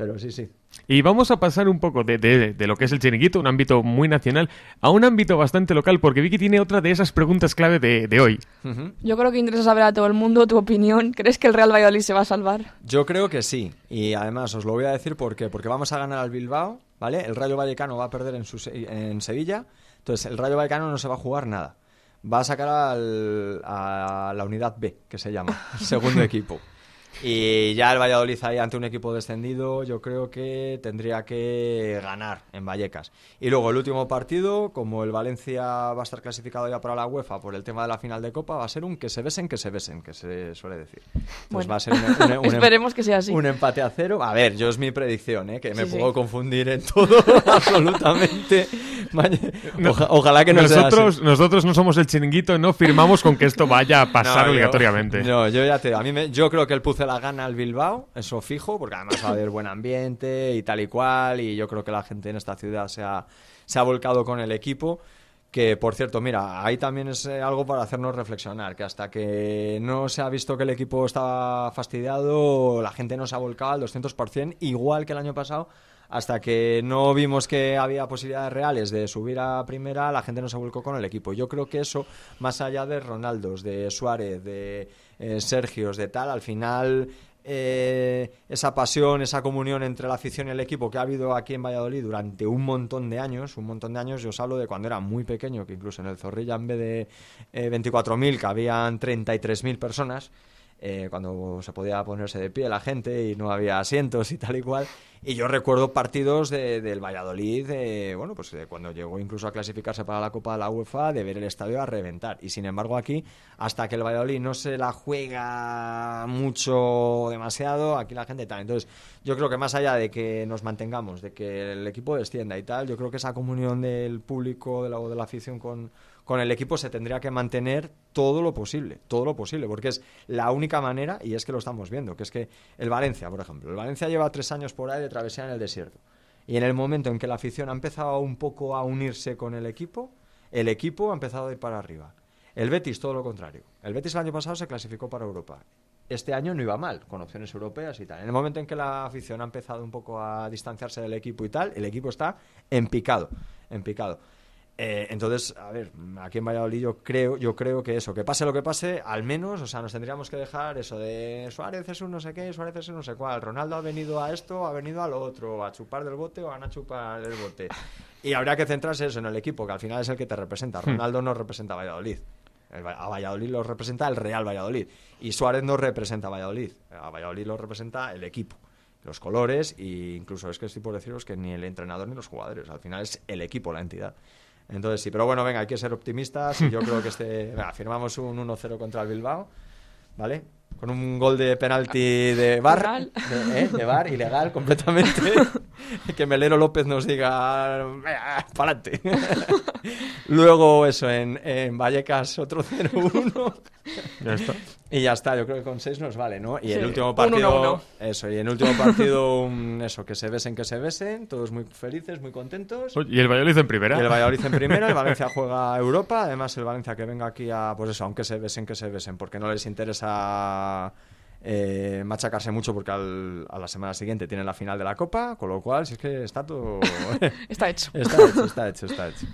pero sí, sí. Y vamos a pasar un poco de, de- de lo que es el chiringuito, un ámbito muy nacional, a un ámbito bastante local, porque Vicky tiene otra de esas preguntas clave de, de hoy. Yo creo que interesa saber a todo el mundo tu opinión. ¿Crees que el Real Valladolid se va a salvar? Yo creo que sí. Y además os lo voy a decir por qué. Porque vamos a ganar al Bilbao, ¿vale? El Rayo Vallecano va a perder en, su se- en Sevilla. Entonces, el Rayo Vallecano no se va a jugar nada. Va a sacar al- a la unidad B, que se llama, (laughs) segundo equipo. Y ya el Valladolid ahí ante un equipo descendido, yo creo que tendría que ganar en Vallecas. Y luego el último partido, como el Valencia va a estar clasificado ya para la UEFA por el tema de la final de Copa, va a ser un que se besen, que se besen, que se suele decir. Entonces Bueno. va a ser un, un- (laughs) un- Esperemos que sea así. un empate a cero. A ver, yo es mi predicción, ¿eh? que me Sí, sí. puedo confundir en todo, (laughs) absolutamente. Oja- ojalá que no sea así. nosotros, nosotros no somos el chiringuito, no firmamos con que esto vaya a pasar No, yo- obligatoriamente. No, yo ya te a mí me- yo creo que el Puce la gana al Bilbao, eso fijo, porque además va a haber buen ambiente y tal y cual, y yo creo que la gente en esta ciudad se ha, se ha volcado con el equipo. Que por cierto, mira, ahí también es eh, algo para hacernos reflexionar, que hasta que no se ha visto que el equipo estaba fastidiado, la gente no se ha volcado al 200%, igual que el año pasado, hasta que no vimos que había posibilidades reales de subir a primera, la gente no se volcó con el equipo. Yo creo que eso, más allá de Ronaldos, de Suárez, de eh, Sergios, de tal, al final eh, esa pasión, esa comunión entre la afición y el equipo que ha habido aquí en Valladolid durante un montón de años, un montón de años, yo os hablo de cuando era muy pequeño, que incluso en el Zorrilla en vez de eh, 24.000 cabían 33.000 personas. Eh, cuando se podía ponerse de pie la gente y no había asientos y tal y cual. Y yo recuerdo partidos de- del Valladolid, bueno, pues cuando llegó incluso a clasificarse para la Copa de la UEFA, de ver el estadio a reventar. Y sin embargo aquí, hasta que el Valladolid no se la juega mucho, demasiado, aquí la gente tal. Entonces, yo creo que más allá de que nos mantengamos, de que el equipo descienda y tal, yo creo que esa comunión del público, de la, de la afición con, con el equipo se tendría que mantener todo lo posible, todo lo posible, porque es la única manera, y es que lo estamos viendo, que es que el Valencia, por ejemplo, el Valencia lleva tres años por ahí de travesía en el desierto. Y en el momento en que la afición ha empezado un poco a unirse con el equipo, el equipo ha empezado a ir para arriba. El Betis, todo lo contrario. El Betis el año pasado se clasificó para Europa. Este año no iba mal, con opciones europeas y tal. En el momento en que la afición ha empezado un poco a distanciarse del equipo y tal, el equipo está en picado, en picado. Eh, entonces, a ver, aquí en Valladolid yo creo, yo creo que eso, que pase lo que pase, al menos, o sea, nos tendríamos que dejar eso de Suárez es un no sé qué, Suárez es un no sé cuál, Ronaldo ha venido a esto, ha venido a lo otro, a chupar del bote o van a chupar del bote. (laughs) Y habría que centrarse eso en el equipo, que al final es el que te representa. Hmm. Ronaldo no representa a Valladolid. A Valladolid lo representa el Real Valladolid. Y Suárez no representa a Valladolid. A Valladolid lo representa el equipo. Los colores e incluso es que estoy por deciros que ni el entrenador ni los jugadores. Al final es el equipo, la entidad. Entonces sí, pero bueno, venga, hay que ser optimistas y yo creo que este... (laughs) Venga, firmamos un 1-0 contra el Bilbao, ¿vale? Con un gol de penalti de bar, de, ¿eh? de bar, ilegal completamente. (laughs) (laughs) que Melero López nos diga, para adelante. (laughs) Luego eso, en, en Vallecas otro 0-1. (laughs) Ya está. Y ya está, yo creo que con 6 nos vale, ¿no? Y Sí, el último partido, 1-1. eso, y el último partido, un- eso, que se besen, que se besen, todos muy felices, muy contentos. Y el Valladolid en primera. Y el Valladolid en primera, el Valencia juega a Europa, además el Valencia que venga aquí a, pues eso, aunque se besen, que se besen, porque no les interesa eh, machacarse mucho porque al- a la semana siguiente tienen la final de la Copa, con lo cual, si es que está todo... (laughs) Está hecho. (laughs) está hecho, está hecho, está hecho.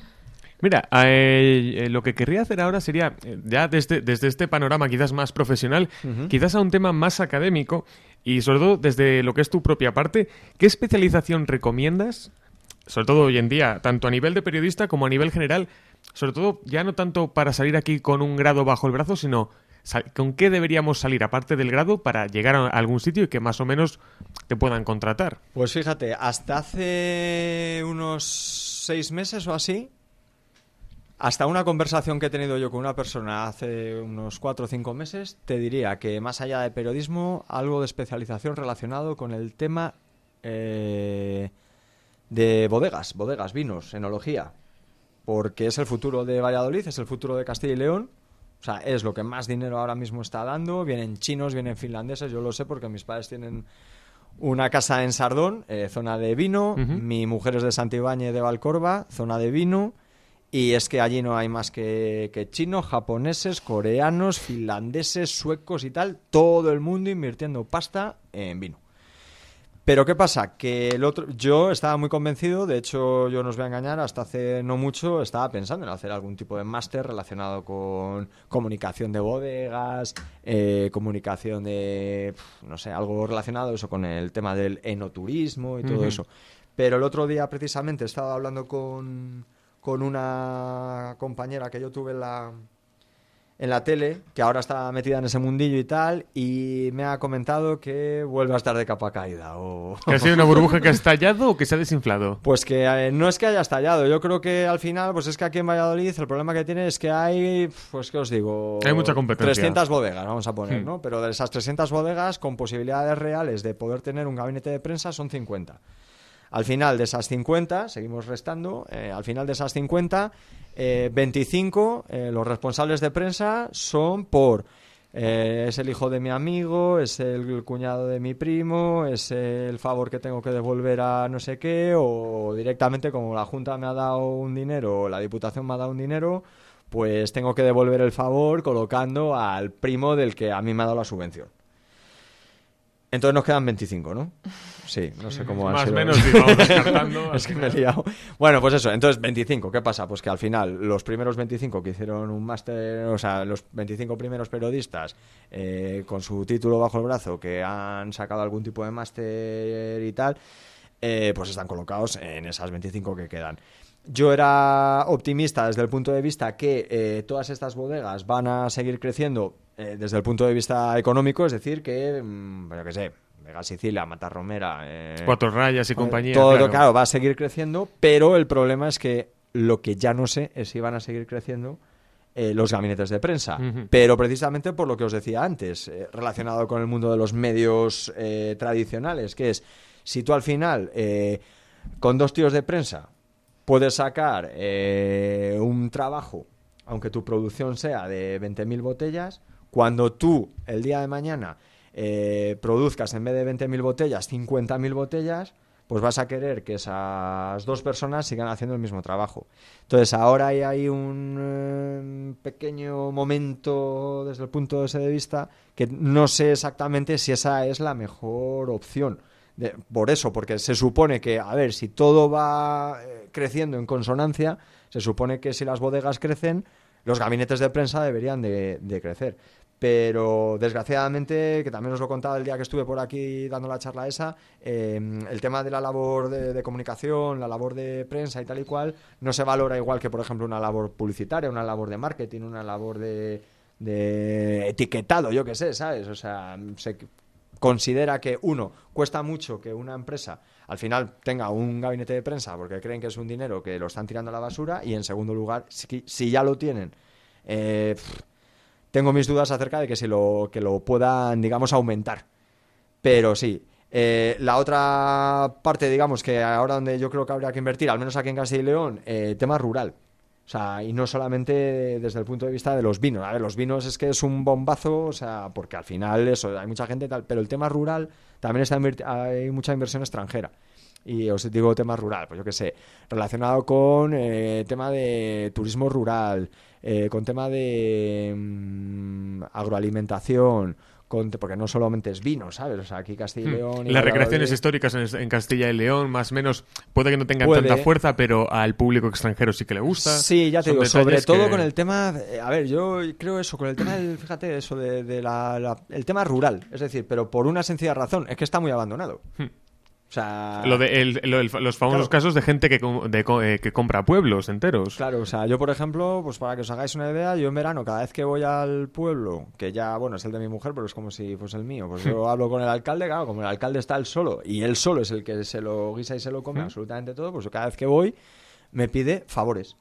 Mira, eh, eh, lo que querría hacer ahora sería, eh, ya desde, desde este panorama quizás más profesional, quizás a un tema más académico y sobre todo desde lo que es tu propia parte, ¿qué especialización recomiendas? Sobre todo hoy en día, tanto a nivel de periodista como a nivel general, sobre todo ya no tanto para salir aquí con un grado bajo el brazo, sino con qué deberíamos salir aparte del grado para llegar a algún sitio y que más o menos te puedan contratar. Pues fíjate, hasta hace unos seis meses o así, hasta una conversación que he tenido yo con una persona hace unos cuatro o cinco meses, te diría que más allá de periodismo, algo de especialización relacionado con el tema eh, de bodegas, bodegas, vinos, enología, porque es el futuro de Valladolid, es el futuro de Castilla y León. O sea, es lo que más dinero ahora mismo está dando. Vienen chinos, vienen finlandeses, yo lo sé porque mis padres tienen una casa en Sardón, eh, zona de vino. Mi mujer es de Santibáñez de Valcorba, zona de vino. Y es que allí no hay más que, que chinos, japoneses, coreanos, finlandeses, suecos y tal. Todo el mundo invirtiendo pasta en vino. Pero ¿qué pasa? Que el otro, yo estaba muy convencido, de hecho yo no os voy a engañar, hasta hace no mucho estaba pensando en hacer algún tipo de máster relacionado con comunicación de bodegas, eh, comunicación de, no sé, algo relacionado eso con el tema del enoturismo y todo eso. Pero el otro día precisamente estaba hablando con, con una compañera que yo tuve en la, en la tele, que ahora está metida en ese mundillo y tal, y me ha comentado que vuelve a estar de capa caída. O... ¿Que ha sido una burbuja que ha estallado o que se ha desinflado? (laughs) Pues que eh, no es que haya estallado, yo creo que al final, pues es que aquí en Valladolid el problema que tiene es que hay, pues que os digo, Hay mucha competencia. 300 bodegas, vamos a poner, Hmm. ¿no? Pero de esas 300 bodegas, con posibilidades reales de poder tener un gabinete de prensa, son 50. Al final de esas 50, seguimos restando, eh, al final de esas 50, eh, 25, eh, los responsables de prensa son por... eh, es el hijo de mi amigo, es el cuñado de mi primo, es el favor que tengo que devolver a no sé qué, o directamente como la Junta me ha dado un dinero, o la Diputación me ha dado un dinero, pues tengo que devolver el favor colocando al primo del que a mí me ha dado la subvención. Entonces nos quedan 25, ¿no? Sí, no sé cómo han Más o sido- menos, vamos (laughs) descartando, es que me he liado. Bueno, pues eso, entonces 25, ¿qué pasa? Pues que al final los primeros 25 que hicieron un máster, o sea, los 25 primeros periodistas eh, con su título bajo el brazo, que han sacado algún tipo de máster y tal, eh, pues están colocados en esas 25 que quedan. Yo era optimista desde el punto de vista que eh, todas estas bodegas van a seguir creciendo eh, desde el punto de vista económico, es decir, que, mm, yo qué sé, Vega Sicilia, Matarromera... eh, Cuatro Rayas y compañía, Todo, claro. claro, va a seguir creciendo, pero el problema es que lo que ya no sé es si van a seguir creciendo eh, los gabinetes de prensa. Pero precisamente por lo que os decía antes, eh, relacionado con el mundo de los medios eh, tradicionales, que es, si tú al final, eh, con dos tíos de prensa, puedes sacar eh, un trabajo, aunque tu producción sea de 20.000 botellas, cuando tú, el día de mañana, eh, produzcas en vez de 20.000 botellas, 50.000 botellas, pues vas a querer que esas dos personas sigan haciendo el mismo trabajo. Entonces ahora hay, hay un eh, pequeño momento desde el punto ese de vista que no sé exactamente si esa es la mejor opción. De- por eso, porque se supone que, a ver, si todo va creciendo en consonancia, se supone que si las bodegas crecen, los gabinetes de prensa deberían de, crecer. Pero desgraciadamente, que también os lo contaba el día que estuve por aquí dando la charla esa, eh, el tema de la labor de, de comunicación, la labor de prensa y tal y cual, no se valora igual que, por ejemplo, una labor publicitaria, una labor de marketing, una labor de, de etiquetado, yo qué sé, ¿sabes? O sea, se considera que, uno, cuesta mucho que una empresa al final tenga un gabinete de prensa porque creen que es un dinero que lo están tirando a la basura y, en segundo lugar, si, ya lo tienen, eh, tengo mis dudas acerca de que si lo, que lo puedan, digamos, aumentar. Pero sí. eh, la otra parte, digamos, que ahora donde yo creo que habría que invertir, al menos aquí en Castilla y León, eh, tema rural. O sea, y no solamente desde el punto de vista de los vinos. A ver, los vinos es que es un bombazo, o sea, porque al final eso, hay mucha gente y tal, pero el tema rural también está hay mucha inversión extranjera. Y os digo tema rural, pues yo qué sé, relacionado con eh, tema de turismo rural, eh, con tema de mm, agroalimentación, con, porque no solamente es vino, ¿sabes? O sea, aquí Castilla y León... y Hmm. Las recreaciones históricas en, en Castilla y León, más o menos, puede que no tengan Puede. tanta fuerza, pero al público extranjero sí que le gusta. Sí, ya te Son digo, sobre todo que- con el tema, a ver, yo creo eso, con el tema del, fíjate, eso de, de la, la- el tema rural, es decir, pero por una sencilla razón, es que está muy abandonado. Hmm. O sea, Lo de el- lo del- los famosos Claro. casos de gente que, de eh, que compra pueblos enteros. Claro, o sea, yo por ejemplo, pues para que os hagáis una idea, yo en verano, cada vez que voy al pueblo, que ya, bueno, es el de mi mujer, pero es como si fuese el mío, pues yo (laughs) hablo con el alcalde, claro, como el alcalde está él solo, y él solo es el que se lo guisa y se lo come absolutamente todo, pues yo cada vez que voy me pide favores.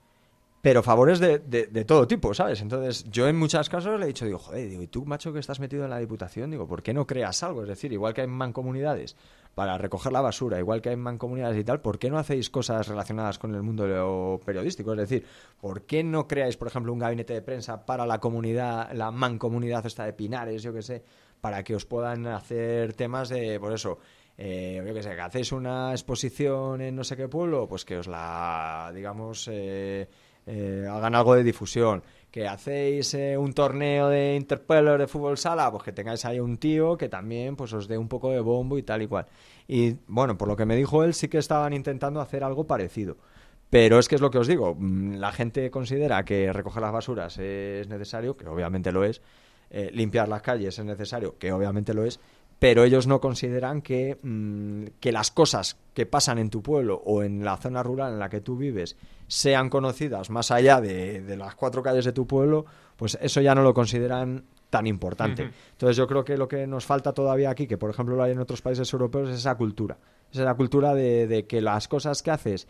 Pero favores de, de- de todo tipo, ¿sabes? Entonces, yo en muchos casos le he dicho, digo, joder, digo, y tú, macho, que estás metido en la diputación, digo, ¿por qué no creas algo? Es decir, igual que hay mancomunidades para recoger la basura, igual que hay mancomunidades y tal, ¿por qué no hacéis cosas relacionadas con el mundo periodístico? Es decir, ¿por qué no creáis, por ejemplo, un gabinete de prensa para la comunidad, la mancomunidad esta de Pinares, yo qué sé, para que os puedan hacer temas de, por eso, eh, yo qué sé, que hacéis una exposición en no sé qué pueblo, pues que os la, digamos, eh, eh, hagan algo de difusión. Que hacéis eh, un torneo de interpeller de fútbol sala, pues que tengáis ahí un tío que también pues os dé un poco de bombo y tal y cual. Y bueno, por lo que me dijo él, sí que estaban intentando hacer algo parecido. Pero es que es lo que os digo, mm, la gente considera que recoger las basuras es necesario, que obviamente lo es, eh, limpiar las calles es necesario, que obviamente lo es, pero ellos no consideran que, mm, que las cosas que pasan en tu pueblo o en la zona rural en la que tú vives sean conocidas más allá de, de las cuatro calles de tu pueblo, pues eso ya no lo consideran tan importante. Entonces yo creo que lo que nos falta todavía aquí, que por ejemplo lo hay en otros países europeos, es esa cultura. Es esa cultura de, de que las cosas que haces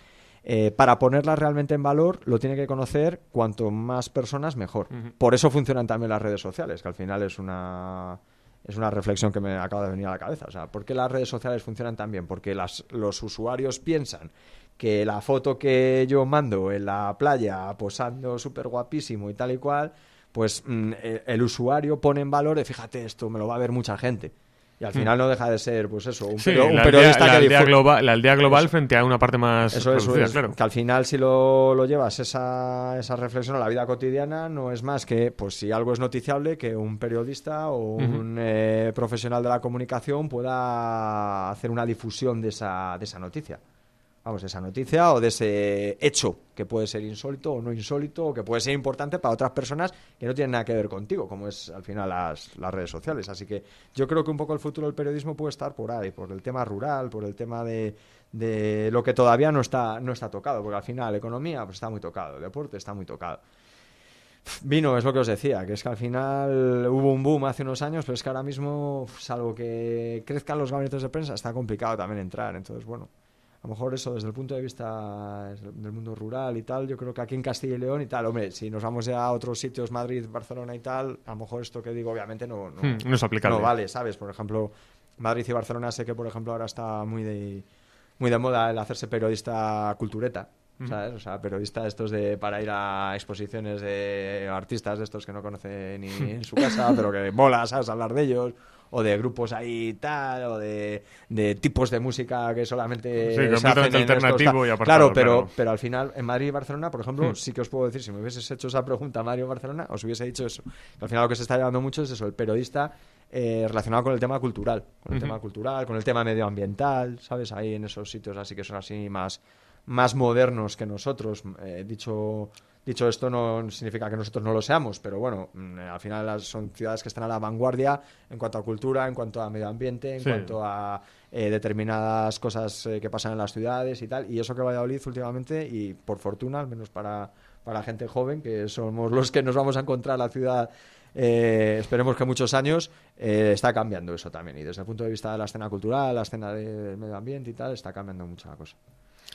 eh, para ponerlas realmente en valor, lo tiene que conocer cuanto más personas mejor. Por eso funcionan también las redes sociales, que al final es una es una reflexión que me acaba de venir a la cabeza. O sea, ¿por qué las redes sociales funcionan tan bien? Porque las, los usuarios piensan que la foto que yo mando en la playa posando súper guapísimo y tal y cual, pues mm, el, el usuario pone en valor, de, fíjate esto, me lo va a ver mucha gente. Y al Hmm. final no deja de ser, pues eso, un, Sí, perio- un periodista aldea, la que aldea global, la aldea global Eso. frente a una parte más Eso es, claro. que al final si lo, lo llevas esa, esa reflexión a la vida cotidiana no es más que, pues si algo es noticiable, que un periodista o un eh, profesional de la comunicación pueda hacer una difusión de esa, de esa noticia. Vamos, esa noticia o de ese hecho que puede ser insólito o no insólito o que puede ser importante para otras personas que no tienen nada que ver contigo, como es al final las, las redes sociales. Así que yo creo que un poco el futuro del periodismo puede estar por ahí, por el tema rural, por el tema de, de lo que todavía no está, no está tocado, porque al final economía pues está muy tocado, deporte está muy tocado. Vino, es lo que os decía, que es que al final hubo un boom hace unos años, pero es que ahora mismo, salvo que crezcan los gabinetes de prensa, está complicado también entrar. Entonces, bueno, a lo mejor eso desde el punto de vista del mundo rural y tal, yo creo que aquí en Castilla y León y tal, hombre, si nos vamos ya a otros sitios, Madrid, Barcelona y tal, a lo mejor esto que digo obviamente no, no, Hmm, no es aplicable. no vale, ¿sabes? Por ejemplo, Madrid y Barcelona sé que, por ejemplo, ahora está muy de, muy de moda el hacerse periodista cultureta. Ujú. ¿Sabes? O sea, periodista estos de para ir a exposiciones de artistas de estos que no conoce ni (laughs) en su casa, pero que mola, ¿sabes? Hablar de ellos. O de grupos ahí tal, o de, de tipos de música que solamente Sí, se hacen en alternativo y apartado, Claro, pero, claro. pero al final en Madrid y Barcelona, por ejemplo, Hmm. sí que os puedo decir, si me hubieses hecho esa pregunta a Mario Barcelona, os hubiese dicho eso. Al final lo que se está llevando mucho es eso, el periodista eh, relacionado con el tema cultural, con el tema cultural, con el tema medioambiental, ¿sabes? Ahí en esos sitios así que son así más, más modernos que nosotros. Eh, dicho, dicho esto no significa que nosotros no lo seamos, pero bueno, mm, al final son ciudades que están a la vanguardia en cuanto a cultura, en cuanto a medio ambiente, en Sí. cuanto a eh, determinadas cosas eh, que pasan en las ciudades y tal. Y eso que Valladolid últimamente, y por fortuna, al menos para, para gente joven, que somos los que nos vamos a encontrar la ciudad eh, esperemos que muchos años, eh, está cambiando eso también. Y desde el punto de vista de la escena cultural, la escena del medio ambiente y tal, está cambiando mucho la cosa.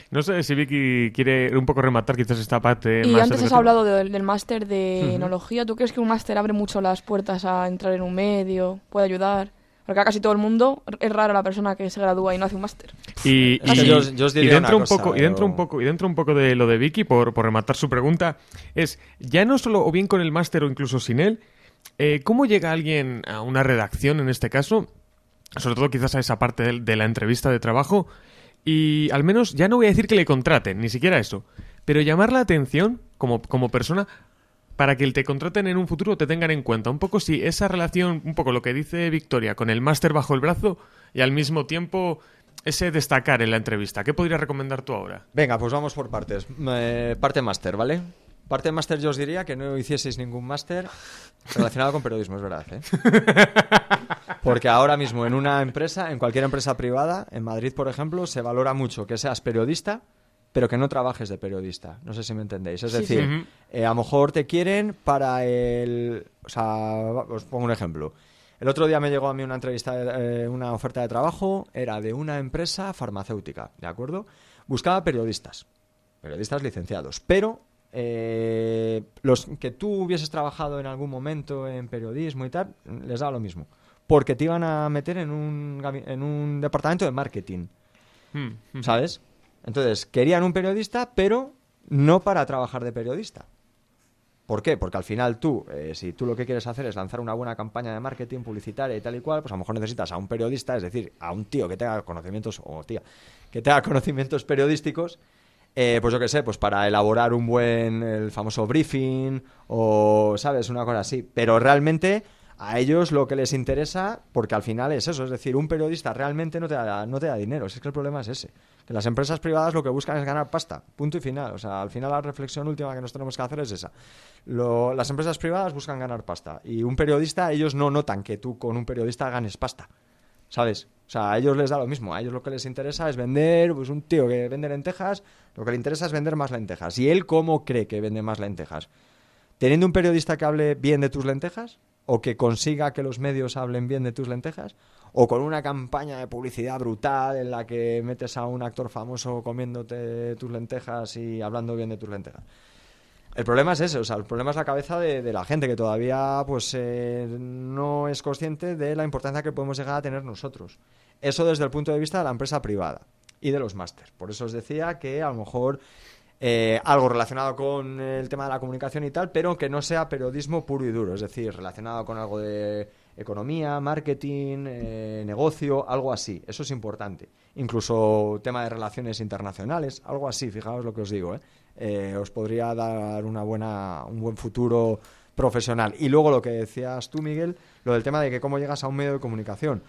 No sé si Vicky quiere un poco rematar quizás esta parte Y más antes has hablado del, del máster de Ujú. enología. ¿Tú crees que un máster abre mucho las puertas a entrar en un medio? ¿Puede ayudar? Porque a casi todo el mundo es rara la persona que se gradúa y no hace un máster. Y, yo os- yo os y diría dentro una un poco y dentro un yo- poco y dentro un poco de lo de Vicky por, por rematar su pregunta es ya no solo o bien con el máster o incluso sin él eh, cómo llega alguien a una redacción en este caso sobre todo quizás a esa parte de, la entrevista de trabajo y al menos ya no voy a decir que le contraten ni siquiera eso pero llamar la atención como como persona para que te contraten en un futuro te tengan en cuenta. Un poco si esa relación, un poco lo que dice Victoria, con el máster bajo el brazo y al mismo tiempo ese destacar en la entrevista. ¿Qué podrías recomendar tú ahora? Venga, pues vamos por partes. Eh, parte máster, ¿vale? Parte máster yo os diría que no hicieseis ningún máster relacionado con periodismo, es verdad, ¿eh? (laughs) Porque ahora mismo en una empresa, en cualquier empresa privada, en Madrid, por ejemplo, se valora mucho que seas periodista, pero que no trabajes de periodista. No sé si me entendéis. Es Sí, decir, sí. Eh, a lo mejor te quieren para el... O sea, os pongo un ejemplo. El otro día me llegó a mí una entrevista, eh, una oferta de trabajo, era de una empresa farmacéutica, ¿de acuerdo? Buscaba periodistas, periodistas licenciados, pero eh, los que tú hubieses trabajado en algún momento en periodismo y tal, les da lo mismo, porque te iban a meter en un, en un departamento de marketing, Hmm, ¿sabes? Entonces, querían un periodista, pero no para trabajar de periodista. ¿Por qué? Porque al final tú, eh, si tú lo que quieres hacer es lanzar una buena campaña de marketing publicitaria y tal y cual, pues a lo mejor necesitas a un periodista, es decir, a un tío que tenga conocimientos, o tía, que tenga (laughs) conocimientos periodísticos, eh, pues yo qué sé, pues para elaborar un buen, el famoso briefing, o, ¿sabes? Una cosa así. Pero realmente a ellos lo que les interesa, porque al final es eso, es decir, un periodista realmente no te da, no te da dinero, si es que el problema es ese. Que las empresas privadas lo que buscan es ganar pasta, punto y final. O sea, al final la reflexión última que nos tenemos que hacer es esa. Lo- las empresas privadas buscan ganar pasta y un periodista, ellos no notan que tú con un periodista ganes pasta. ¿Sabes? O sea, a ellos les da lo mismo. A ellos lo que les interesa es vender, pues un tío que vende lentejas, lo que le interesa es vender más lentejas. ¿Y él cómo cree que vende más lentejas? ¿Teniendo un periodista que hable bien de tus lentejas? ¿O que consiga que los medios hablen bien de tus lentejas? ¿O con una campaña de publicidad brutal en la que metes a un actor famoso comiéndote tus lentejas y hablando bien de tus lentejas? El problema es ese, o sea, el problema es la cabeza de, la gente que todavía pues eh, no es consciente de la importancia que podemos llegar a tener nosotros. Eso desde el punto de vista de la empresa privada y de los másters. Por eso os decía que a lo mejor eh, algo relacionado con el tema de la comunicación y tal, pero que no sea periodismo puro y duro, es decir, relacionado con algo de economía, marketing, eh, negocio, algo así. Eso es importante. Incluso tema de relaciones internacionales, algo así, fijaos lo que os digo, ¿eh? Eh, os podría dar una buena, un buen futuro profesional. Y luego lo que decías tú, Miguel, lo del tema de que cómo llegas a un medio de comunicación.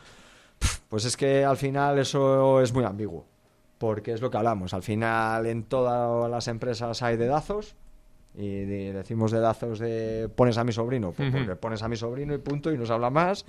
Pues es que al final eso es muy ambiguo, porque es lo que hablamos. Al final en todas las empresas hay dedazos, y de- decimos dedazos de pones a mi sobrino, pues porque pones a mi sobrino y punto, y no se habla más,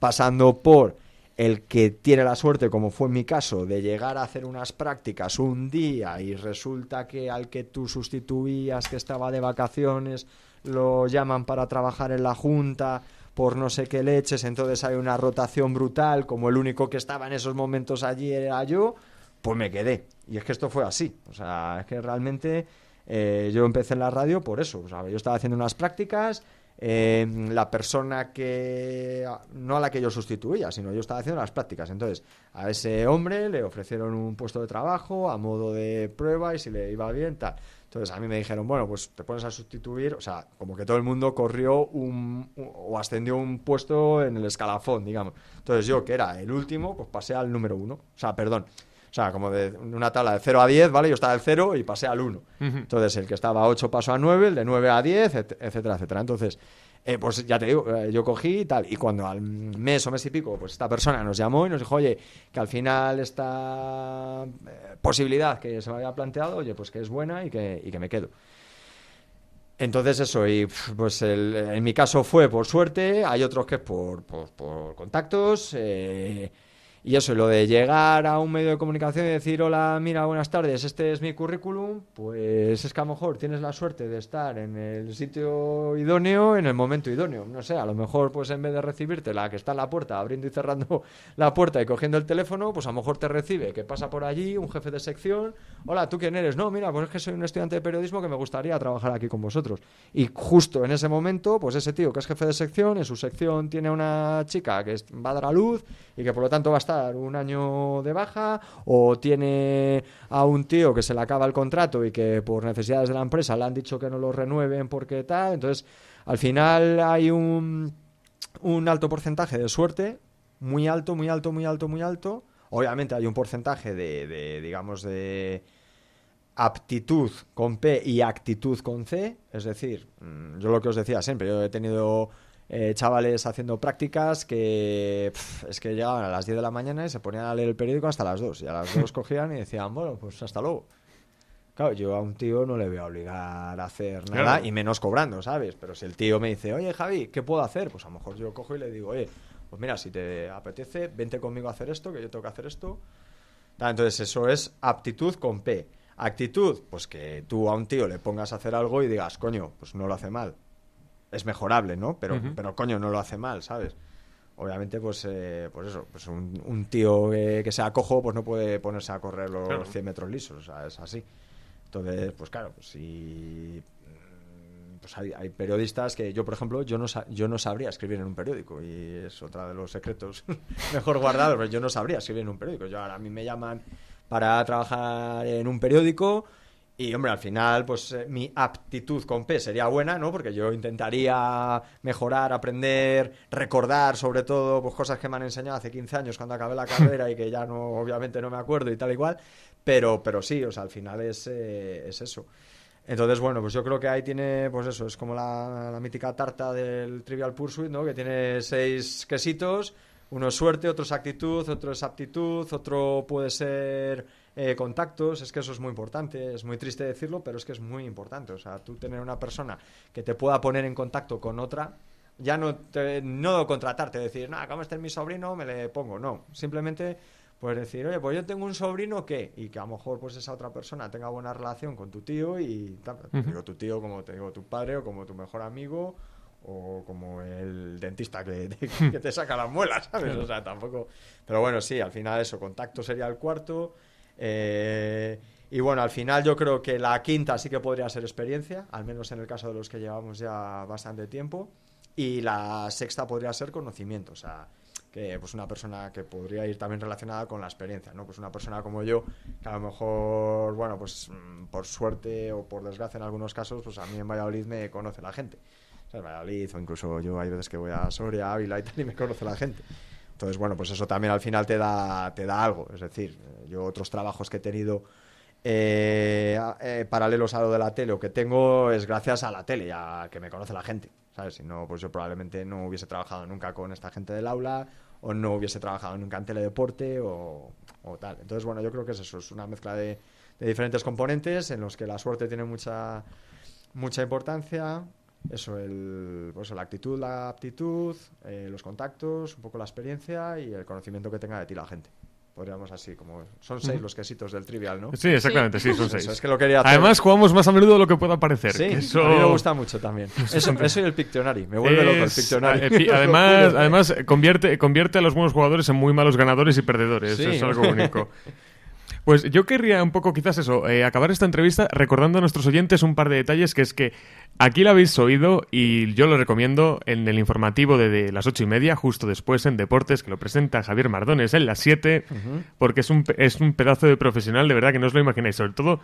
pasando por el que tiene la suerte, como fue en mi caso, de llegar a hacer unas prácticas un día y resulta que al que tú sustituías, que estaba de vacaciones, lo llaman para trabajar en la junta por no sé qué leches, entonces hay una rotación brutal, como el único que estaba en esos momentos allí era yo, pues me quedé. Y es que esto fue así. O sea, es que realmente eh, yo empecé en la radio por eso. Yo estaba haciendo unas prácticas, eh, la persona que no a la que yo sustituía, sino yo estaba haciendo las prácticas. Entonces, a ese hombre le ofrecieron un puesto de trabajo a modo de prueba y si le iba bien, tal. Entonces, a mí me dijeron, bueno, pues te pones a sustituir, o sea, como que todo el mundo corrió un, un- o ascendió un puesto en el escalafón, digamos. Entonces, yo, que era el último, pues pasé al número uno. O sea, perdón. O sea, como de una tabla de 0 a 10, ¿vale? Yo estaba del 0 y pasé al 1. Ujú. Entonces, el que estaba a 8 pasó a 9, el de 9 a 10, et- etcétera, etcétera. Entonces, eh, pues ya te digo, eh, yo cogí y tal. Y cuando al mes o mes y pico, pues esta persona nos llamó y nos dijo, oye, que al final esta eh, posibilidad que se me había planteado, oye, pues que es buena y que, y que me quedo. Entonces eso, y pues el- en mi caso fue por suerte, hay otros que es por, por, por contactos, eh, y eso, lo de llegar a un medio de comunicación y decir, hola, mira, buenas tardes, este es mi currículum, pues es que a lo mejor tienes la suerte de estar en el sitio idóneo, en el momento idóneo. No sé, a lo mejor pues en vez de recibirte la que está en la puerta, abriendo y cerrando (laughs) la puerta y cogiendo el teléfono, pues a lo mejor te recibe que pasa por allí un jefe de sección, hola, ¿tú quién eres? No, mira, pues es que soy un estudiante de periodismo que me gustaría trabajar aquí con vosotros. Y justo en ese momento, pues ese tío que es jefe de sección, en su sección tiene una chica que va a dar a luz y que por lo tanto va a estar un año de baja, o tiene a un tío que se le acaba el contrato y que por necesidades de la empresa le han dicho que no lo renueven porque tal. Entonces, al final hay un, un alto porcentaje de suerte, muy alto, muy alto, muy alto, muy alto. Obviamente hay un porcentaje de, de, digamos, de aptitud con P y actitud con C. Es decir, mm, yo lo que os decía siempre, yo he tenido eh, chavales haciendo prácticas que es que llegaban a las 10 de la mañana y se ponían a leer el periódico hasta las 2. Y a las 2 (laughs) cogían y decían, bueno, pues hasta luego. Claro, yo a un tío no le voy a obligar a hacer nada Claro. y menos cobrando, ¿sabes? Pero si el tío me dice, oye Javi, ¿qué puedo hacer? Pues a lo mejor yo cojo y le digo, oye, pues mira, si te apetece, vente conmigo a hacer esto, que yo tengo que hacer esto. Entonces eso es aptitud con P. Actitud, pues que tú a un tío le pongas a hacer algo y digas, coño, pues no lo hace mal. Es mejorable, ¿no? Pero, pero coño, no lo hace mal, ¿sabes? Obviamente, pues, eh, pues eso, pues un, un tío que, que sea cojo, pues no puede ponerse a correr los Claro. 100 metros lisos, o sea, es así. Entonces, pues claro, pues si mm, pues hay, hay periodistas que yo, por ejemplo, yo no, yo no sabría escribir en un periódico y es otra de los secretos (laughs) mejor guardados, pero yo no sabría escribir en un periódico. Yo ahora a mí me llaman para trabajar en un periódico y, hombre, al final, pues eh, mi aptitud con P sería buena, ¿no? Porque yo intentaría mejorar, aprender, recordar, sobre todo, pues cosas que me han enseñado hace 15 años cuando acabé la (laughs) carrera y que ya no, obviamente no me acuerdo y tal y cual. Pero, pero sí, o sea, al final es, eh, es eso. Entonces, bueno, pues yo creo que ahí tiene, pues eso, es como la, la mítica tarta del Trivial Pursuit, ¿no? Que tiene seis quesitos, uno es suerte, otro es actitud, otro es aptitud, otro puede ser eh, contactos, es que eso es muy importante, es muy triste decirlo, pero es que es muy importante, o sea, tú tener una persona que te pueda poner en contacto con otra, ya no, te, no contratarte, decir, nada, como este es mi sobrino, me le pongo, no, simplemente pues decir, oye, pues yo tengo un sobrino que, y que a lo mejor pues esa otra persona tenga buena relación con tu tío y tal, Ujú. digo tu tío como te digo tu padre o como tu mejor amigo o como el dentista que te, (laughs) que te saca las muelas, ¿sabes? O sea, tampoco... Pero bueno, sí, al final eso, contacto sería el cuarto. Eh, y bueno, al final yo creo que la quinta sí que podría ser experiencia, al menos en el caso de los que llevamos ya bastante tiempo. Y la sexta podría ser conocimiento, o sea, que pues una persona que podría ir también relacionada con la experiencia, ¿no? Pues una persona como yo, que a lo mejor, bueno, pues mm, por suerte o por desgracia en algunos casos, pues a mí en Valladolid me conoce la gente. O sea, en Valladolid o incluso yo hay veces que voy a Soria, Ávila y tal y me conoce la gente. Entonces, bueno, pues eso también al final te da, te da algo. Es decir, yo otros trabajos que he tenido eh, eh, paralelos a lo de la tele o que tengo es gracias a la tele, a que me conoce la gente. ¿Sabes? Si no, pues yo probablemente no hubiese trabajado nunca con esta gente del aula o no hubiese trabajado nunca en teledeporte o, o tal. Entonces, bueno, yo creo que es eso, es una mezcla de, de diferentes componentes en los que la suerte tiene mucha, mucha importancia, eso, el, pues la actitud, la aptitud, eh, los contactos, un poco la experiencia y el conocimiento que tenga de ti la gente. Podríamos así, como son seis los quesitos del trivial, ¿no? Sí, exactamente, sí, son Eso, seis. es que lo quería hacer. Además, jugamos más a menudo de lo que pueda parecer. Sí, que eso... a mí me gusta mucho también. (laughs) Eso, eso y el Pictionary, me vuelve loco el Es- Pictionary. eh, (laughs) además, además convierte, convierte a los buenos jugadores en muy malos ganadores y perdedores. Sí. Es algo único. (laughs) Pues yo querría un poco, quizás eso, eh, acabar esta entrevista recordando a nuestros oyentes un par de detalles, que es que aquí lo habéis oído y yo lo recomiendo en el informativo de, de las ocho y media, justo después en Deportes, que lo presenta Javier Mardones en las siete, porque es un, es un pedazo de profesional, de verdad que no os lo imagináis, sobre todo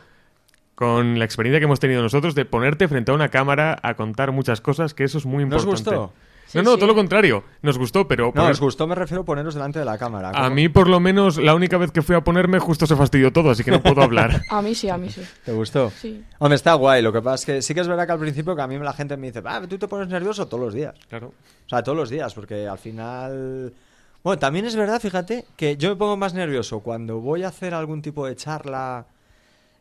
con la experiencia que hemos tenido nosotros de ponerte frente a una cámara a contar muchas cosas, que eso es muy ¿No os importante. No, no, todo lo contrario. Nos gustó, pero... No, poner- os gustó, me refiero a poneros delante de la cámara. a mí, por lo menos, la única vez que fui a ponerme, justo se fastidió todo, así que no puedo hablar. (laughs) A mí sí, a mí sí. ¿Te gustó? Sí. Hombre, está guay. Lo que pasa es que sí que es verdad que al principio que a mí la gente me dice, ah, tú te pones nervioso todos los días. Claro. O sea, todos los días, porque al final... Bueno, también es verdad, fíjate, que yo me pongo más nervioso cuando voy a hacer algún tipo de charla,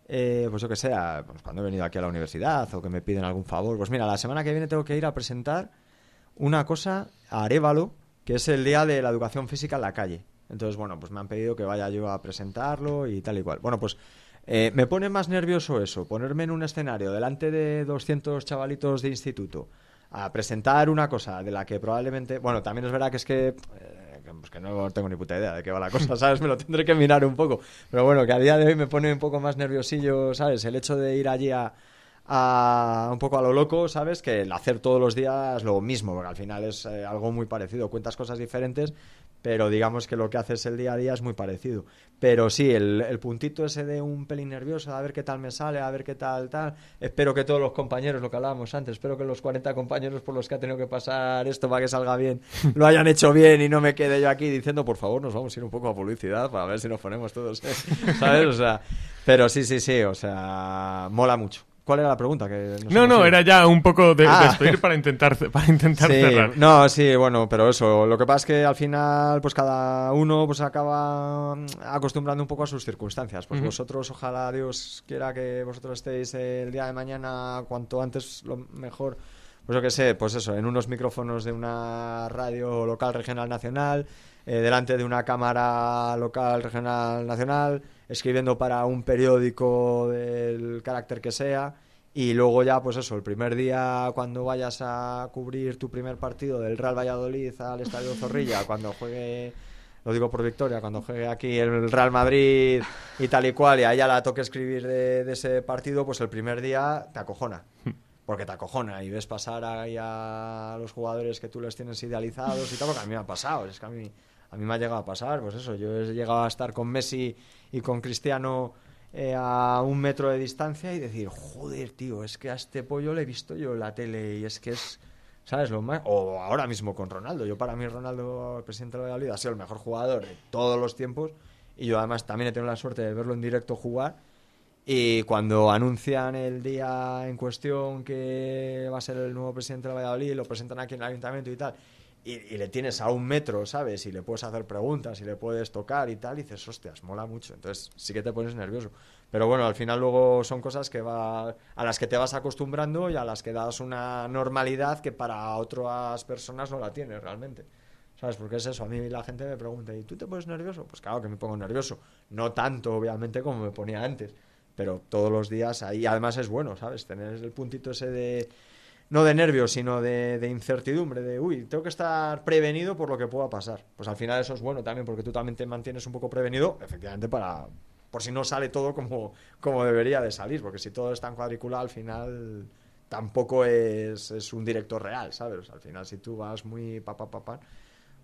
eh, pues yo que sea, pues cuando he venido aquí a la universidad o que me piden algún favor. Pues mira, la semana que viene tengo que ir a presentar una cosa a Arevalo, que es el día de la educación física en la calle. Entonces, bueno, pues me han pedido que vaya yo a presentarlo y tal y cual. Bueno, pues eh, me pone más nervioso eso, ponerme en un escenario delante de 200 chavalitos de instituto a presentar una cosa de la que probablemente... Bueno, también es verdad que es que... eh, pues que no tengo ni puta idea de qué va la cosa, (laughs) ¿sabes? Me lo tendré que mirar un poco. Pero bueno, que a día de hoy me pone un poco más nerviosillo, ¿sabes? El hecho de ir allí a, a un poco a lo loco, ¿sabes? Que el hacer todos los días lo mismo, porque al final es eh, algo muy parecido, cuentas cosas diferentes, pero digamos que lo que haces el día a día es muy parecido. Pero sí, el, el puntito ese de un pelín nervioso, a ver qué tal me sale, a ver qué tal, tal. Espero que todos los compañeros, lo que hablábamos antes, espero que los 40 compañeros por los que ha tenido que pasar esto para que salga bien, (laughs) lo hayan hecho bien y no me quede yo aquí diciendo, por favor, nos vamos a ir un poco a publicidad para ver si nos ponemos todos. (laughs) ¿sabes? O sea, pero sí, sí, sí, o sea, mola mucho. ¿Cuál era la pregunta? Que No, no, era ya un poco de Ah. despedir para intentar, para intentar Sí, cerrar. No, sí, bueno, pero eso, lo que pasa es que al final, pues cada uno pues acaba mm, acostumbrando un poco a sus circunstancias. Pues vosotros, ojalá Dios quiera que vosotros estéis el día de mañana cuanto antes lo mejor. Pues yo que sé, pues eso, en unos micrófonos de una radio local, regional, nacional, eh, delante de una cámara local, regional, nacional, escribiendo para un periódico del carácter que sea. Y luego ya, pues eso, el primer día cuando vayas a cubrir tu primer partido del Real Valladolid al Estadio (laughs) Zorrilla, cuando juegue, lo digo por victoria, cuando juegue aquí el Real Madrid y tal y cual, y a ella la toque escribir de, de ese partido, pues el primer día te acojona. (laughs) Porque te acojona y ves pasar ahí a los jugadores que tú les tienes idealizados y tal, porque a mí me ha pasado, es que a mí, a mí me ha llegado a pasar, pues eso, yo he llegado a estar con Messi y con Cristiano eh, a un metro de distancia y decir, joder, tío, es que a este pollo le he visto yo en la tele y es que es, ¿sabes? Lo más... O ahora mismo con Ronaldo. Yo para mí Ronaldo, el presidente de la Valladolid, ha sido el mejor jugador de todos los tiempos y yo además también he tenido la suerte de verlo en directo jugar y cuando anuncian el día en cuestión que va a ser el nuevo presidente de la Valladolid, lo presentan aquí en el ayuntamiento y tal, y, le tienes a un metro, ¿sabes? Y le puedes hacer preguntas y le puedes tocar y tal, y dices, hostias, mola mucho. Entonces sí que te pones nervioso. Pero bueno, al final luego son cosas que va, a las que te vas acostumbrando y a las que das una normalidad que para otras personas no la tienes realmente. ¿Sabes? Porque es eso. A mí la gente me pregunta, ¿y tú te pones nervioso? Pues claro que me pongo nervioso. No tanto, obviamente, como me ponía antes. Pero todos los días ahí, además es bueno, ¿sabes? Tener el puntito ese de, no de nervios, sino de, incertidumbre, de, uy, tengo que estar prevenido por lo que pueda pasar. Pues al final eso es bueno también, porque tú también te mantienes un poco prevenido, efectivamente, para por si no sale todo como, como debería de salir, porque si todo está en cuadrícula, al final tampoco es, es un director real, ¿sabes? Al final, si tú vas muy pa, pa, pa, pa,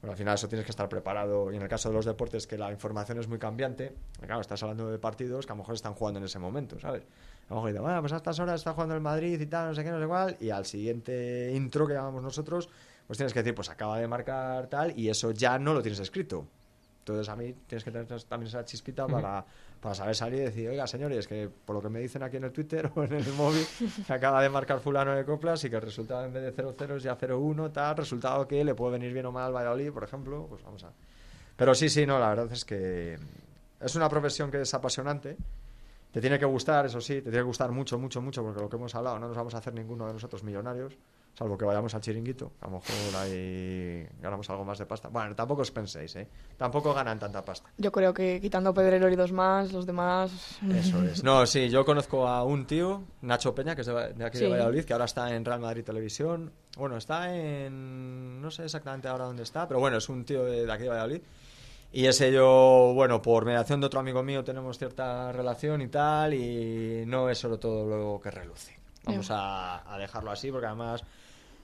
bueno, al final eso tienes que estar preparado. Y en el caso de los deportes, que la información es muy cambiante, claro, estás hablando de partidos que a lo mejor están jugando en ese momento, ¿sabes? Mejor dices, bueno, pues a estas horas está jugando el Madrid y tal, no sé qué, no sé cuál, y al siguiente intro que llamamos nosotros, pues tienes que decir, pues acaba de marcar tal, y eso ya no lo tienes escrito. Entonces a mí tienes que tener también esa chispita para, para saber salir y decir, oiga, señores, que por lo que me dicen aquí en el Twitter (laughs) o en el móvil, que acaba de marcar fulano de coplas y que el resultado en vez de 0-0 es ya 0-1, tal, resultado que le puede venir bien o mal al Valladolid, por ejemplo, pues vamos a... Pero sí, sí, no, la verdad es que es una profesión que es apasionante Te tiene que gustar, eso sí, te tiene que gustar mucho, mucho, mucho, porque lo que hemos hablado, no nos vamos a hacer ninguno de nosotros millonarios, salvo que vayamos al chiringuito. A lo mejor ahí ganamos algo más de pasta. Bueno, tampoco os penséis, ¿eh? Tampoco ganan tanta pasta. Yo creo que quitando Pedrero y dos más, los demás... Eso es. (laughs) No, sí, yo conozco a un tío, Nacho Peña, que es de, de aquí de Sí. Valladolid, que ahora está en Real Madrid Televisión. Bueno, está en... no sé exactamente ahora dónde está, pero bueno, es un tío de, de aquí de Valladolid. Y ese yo, bueno, por mediación de otro amigo mío tenemos cierta relación y tal, y no es sobre todo lo que reluce. Vamos a, a dejarlo así, porque además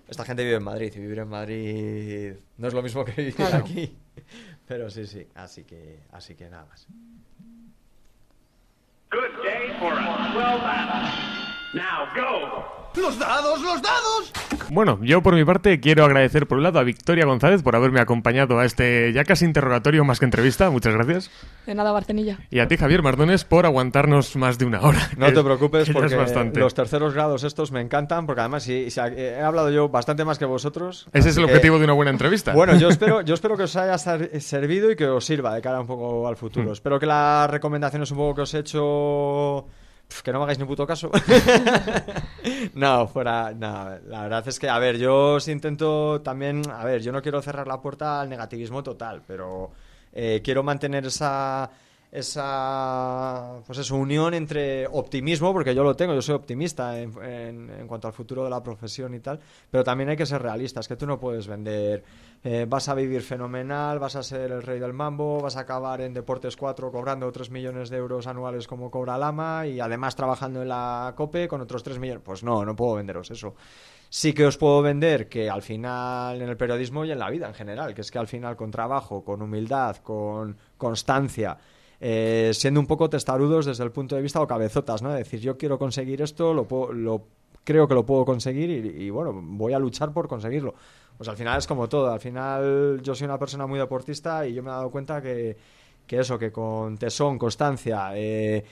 esta gente vive en Madrid, y vivir en Madrid no es lo mismo que vivir Claro. aquí. (laughs) Pero sí, sí, así que, así que nada más. Good day for a swell battle. Now go. ¡Los dados, los dados! Bueno, yo por mi parte quiero agradecer por un lado a Victoria González por haberme acompañado a este ya casi interrogatorio más que entrevista, muchas gracias. De nada, Barcenilla. Y a ti, Javier Mardones, por aguantarnos más de una hora. No que- te preocupes (laughs) porque bastante. los terceros grados estos me encantan porque además si, si- he hablado yo bastante más que vosotros. Ese es el que- objetivo de una buena entrevista. Bueno, yo (laughs) espero, yo espero que os haya ser- servido y que os sirva de cara un poco al futuro. Mm. Espero que las recomendaciones un poco que os he hecho que no me hagáis ni puto caso. (laughs) no, fuera, no, la verdad es que, a ver, yo os intento también, a ver, yo no quiero cerrar la puerta al negativismo total, pero eh, quiero mantener esa esa pues eso, unión entre optimismo, porque yo lo tengo, yo soy optimista en, en- en cuanto al futuro de la profesión y tal, pero también hay que ser realistas, que tú no puedes vender, eh, vas a vivir fenomenal, vas a ser el rey del mambo, vas a acabar en Deportes 4 cobrando 3 millones de euros anuales como cobra Lama y además trabajando en la COPE con otros 3 millones. Pues no, no puedo venderos eso. Sí que os puedo vender que al final en el periodismo y en la vida en general, que es que al final con trabajo, con humildad, con constancia, eh, siendo un poco testarudos desde el punto de vista o cabezotas, ¿no? Decir, yo quiero conseguir esto, lo, puedo- lo creo que lo puedo conseguir y, bueno, voy a luchar por conseguirlo. Pues al final es como todo, al final yo soy una persona muy deportista y yo me he dado cuenta que, que eso, que con tesón, constancia, eh,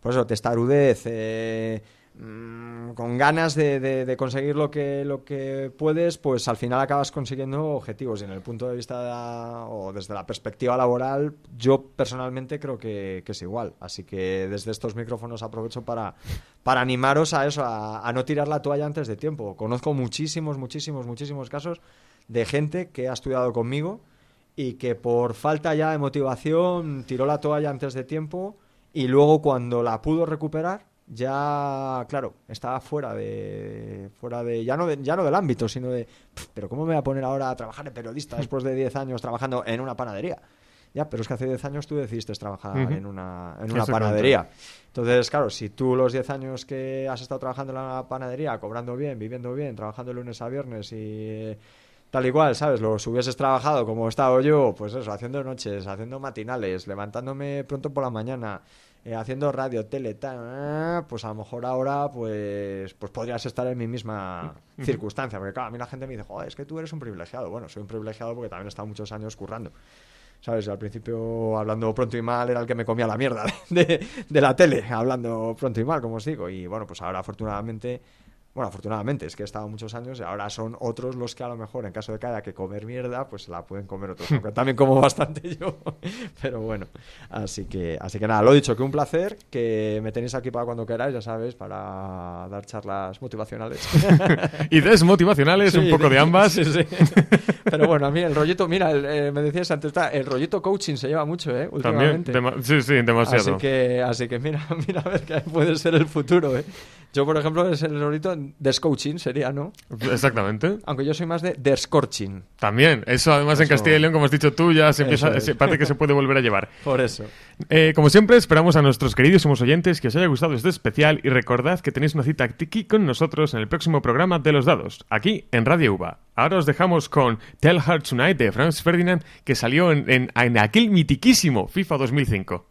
pues eso, testarudez, eh, mm, con ganas de, conseguir lo que, lo que puedes, pues al final acabas consiguiendo objetivos. Y en el punto de vista o desde la perspectiva laboral, yo personalmente creo que, es igual. Así que desde estos micrófonos aprovecho para, para animaros a eso, a no tirar la toalla antes de tiempo. Conozco muchísimos, muchísimos, muchísimos casos de gente que ha estudiado conmigo y que por falta ya de motivación tiró la toalla antes de tiempo y luego cuando la pudo recuperar ya claro estaba fuera de fuera de ya no de- ya no del ámbito sino de "Pf, pero cómo me voy a poner ahora a trabajar de periodista después de 10 años trabajando en una panadería ya pero es que hace 10 años tú decidiste trabajar en una en una panadería. Entonces claro si tú los 10 años que has estado trabajando en la panadería cobrando bien viviendo bien trabajando lunes a viernes y tal y cual, ¿sabes? Los hubieses trabajado como he estado yo, pues eso, haciendo noches, haciendo matinales, levantándome pronto por la mañana, eh, haciendo radio, tele, tal, ah, pues a lo mejor ahora, pues, pues podrías estar en mi misma (laughs) circunstancia. Porque claro, a mí la gente me dice, joder, es que tú eres un privilegiado. Bueno, soy un privilegiado porque también he estado muchos años currando. ¿Sabes? Al principio, hablando pronto y mal, era el que me comía la mierda (laughs) de, de la tele, hablando pronto y mal, como os digo. Y bueno, pues ahora afortunadamente bueno, afortunadamente es que he estado muchos años y ahora son otros los que a lo mejor en caso de que haya que comer mierda, pues la pueden comer otros. (laughs) Aunque también como bastante yo. (laughs) Pero bueno, así que, así que nada, lo dicho, que un placer, que me tenéis aquí para cuando queráis, ya sabéis, para dar charlas motivacionales. (laughs) Y desmotivacionales, un poco de ambas. sí, sí. Pero bueno, a mí el rollito, mira, el- eh, me decías antes, el rollito coaching se lleva mucho, ¿eh? También, Últimamente. dema- sí, sí, demasiado. Así que, así que mira, mira a ver qué puede ser el futuro, ¿eh? Yo, por ejemplo, es el rollito descoaching, sería, ¿no? Exactamente. Aunque yo soy más de descorching. También, eso además en Castilla y León, como has dicho tú, ya se empieza, Eso es. se- parece que se puede volver a llevar. (laughs) Por eso. Eh, como siempre, esperamos a nuestros queridísimos oyentes que os haya gustado este especial y recordad que tenéis una cita aquí con nosotros en el próximo programa de los dados, aquí en Radio UBA. Ahora os dejamos con Tell Her Tonight de Franz Ferdinand, que salió en, en- en aquel mitiquísimo FIFA 2005.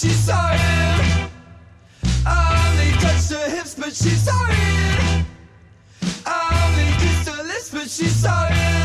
she saw it. Um, they touched her hips, but she saw it. Um, they kissed her lips, but she saw it.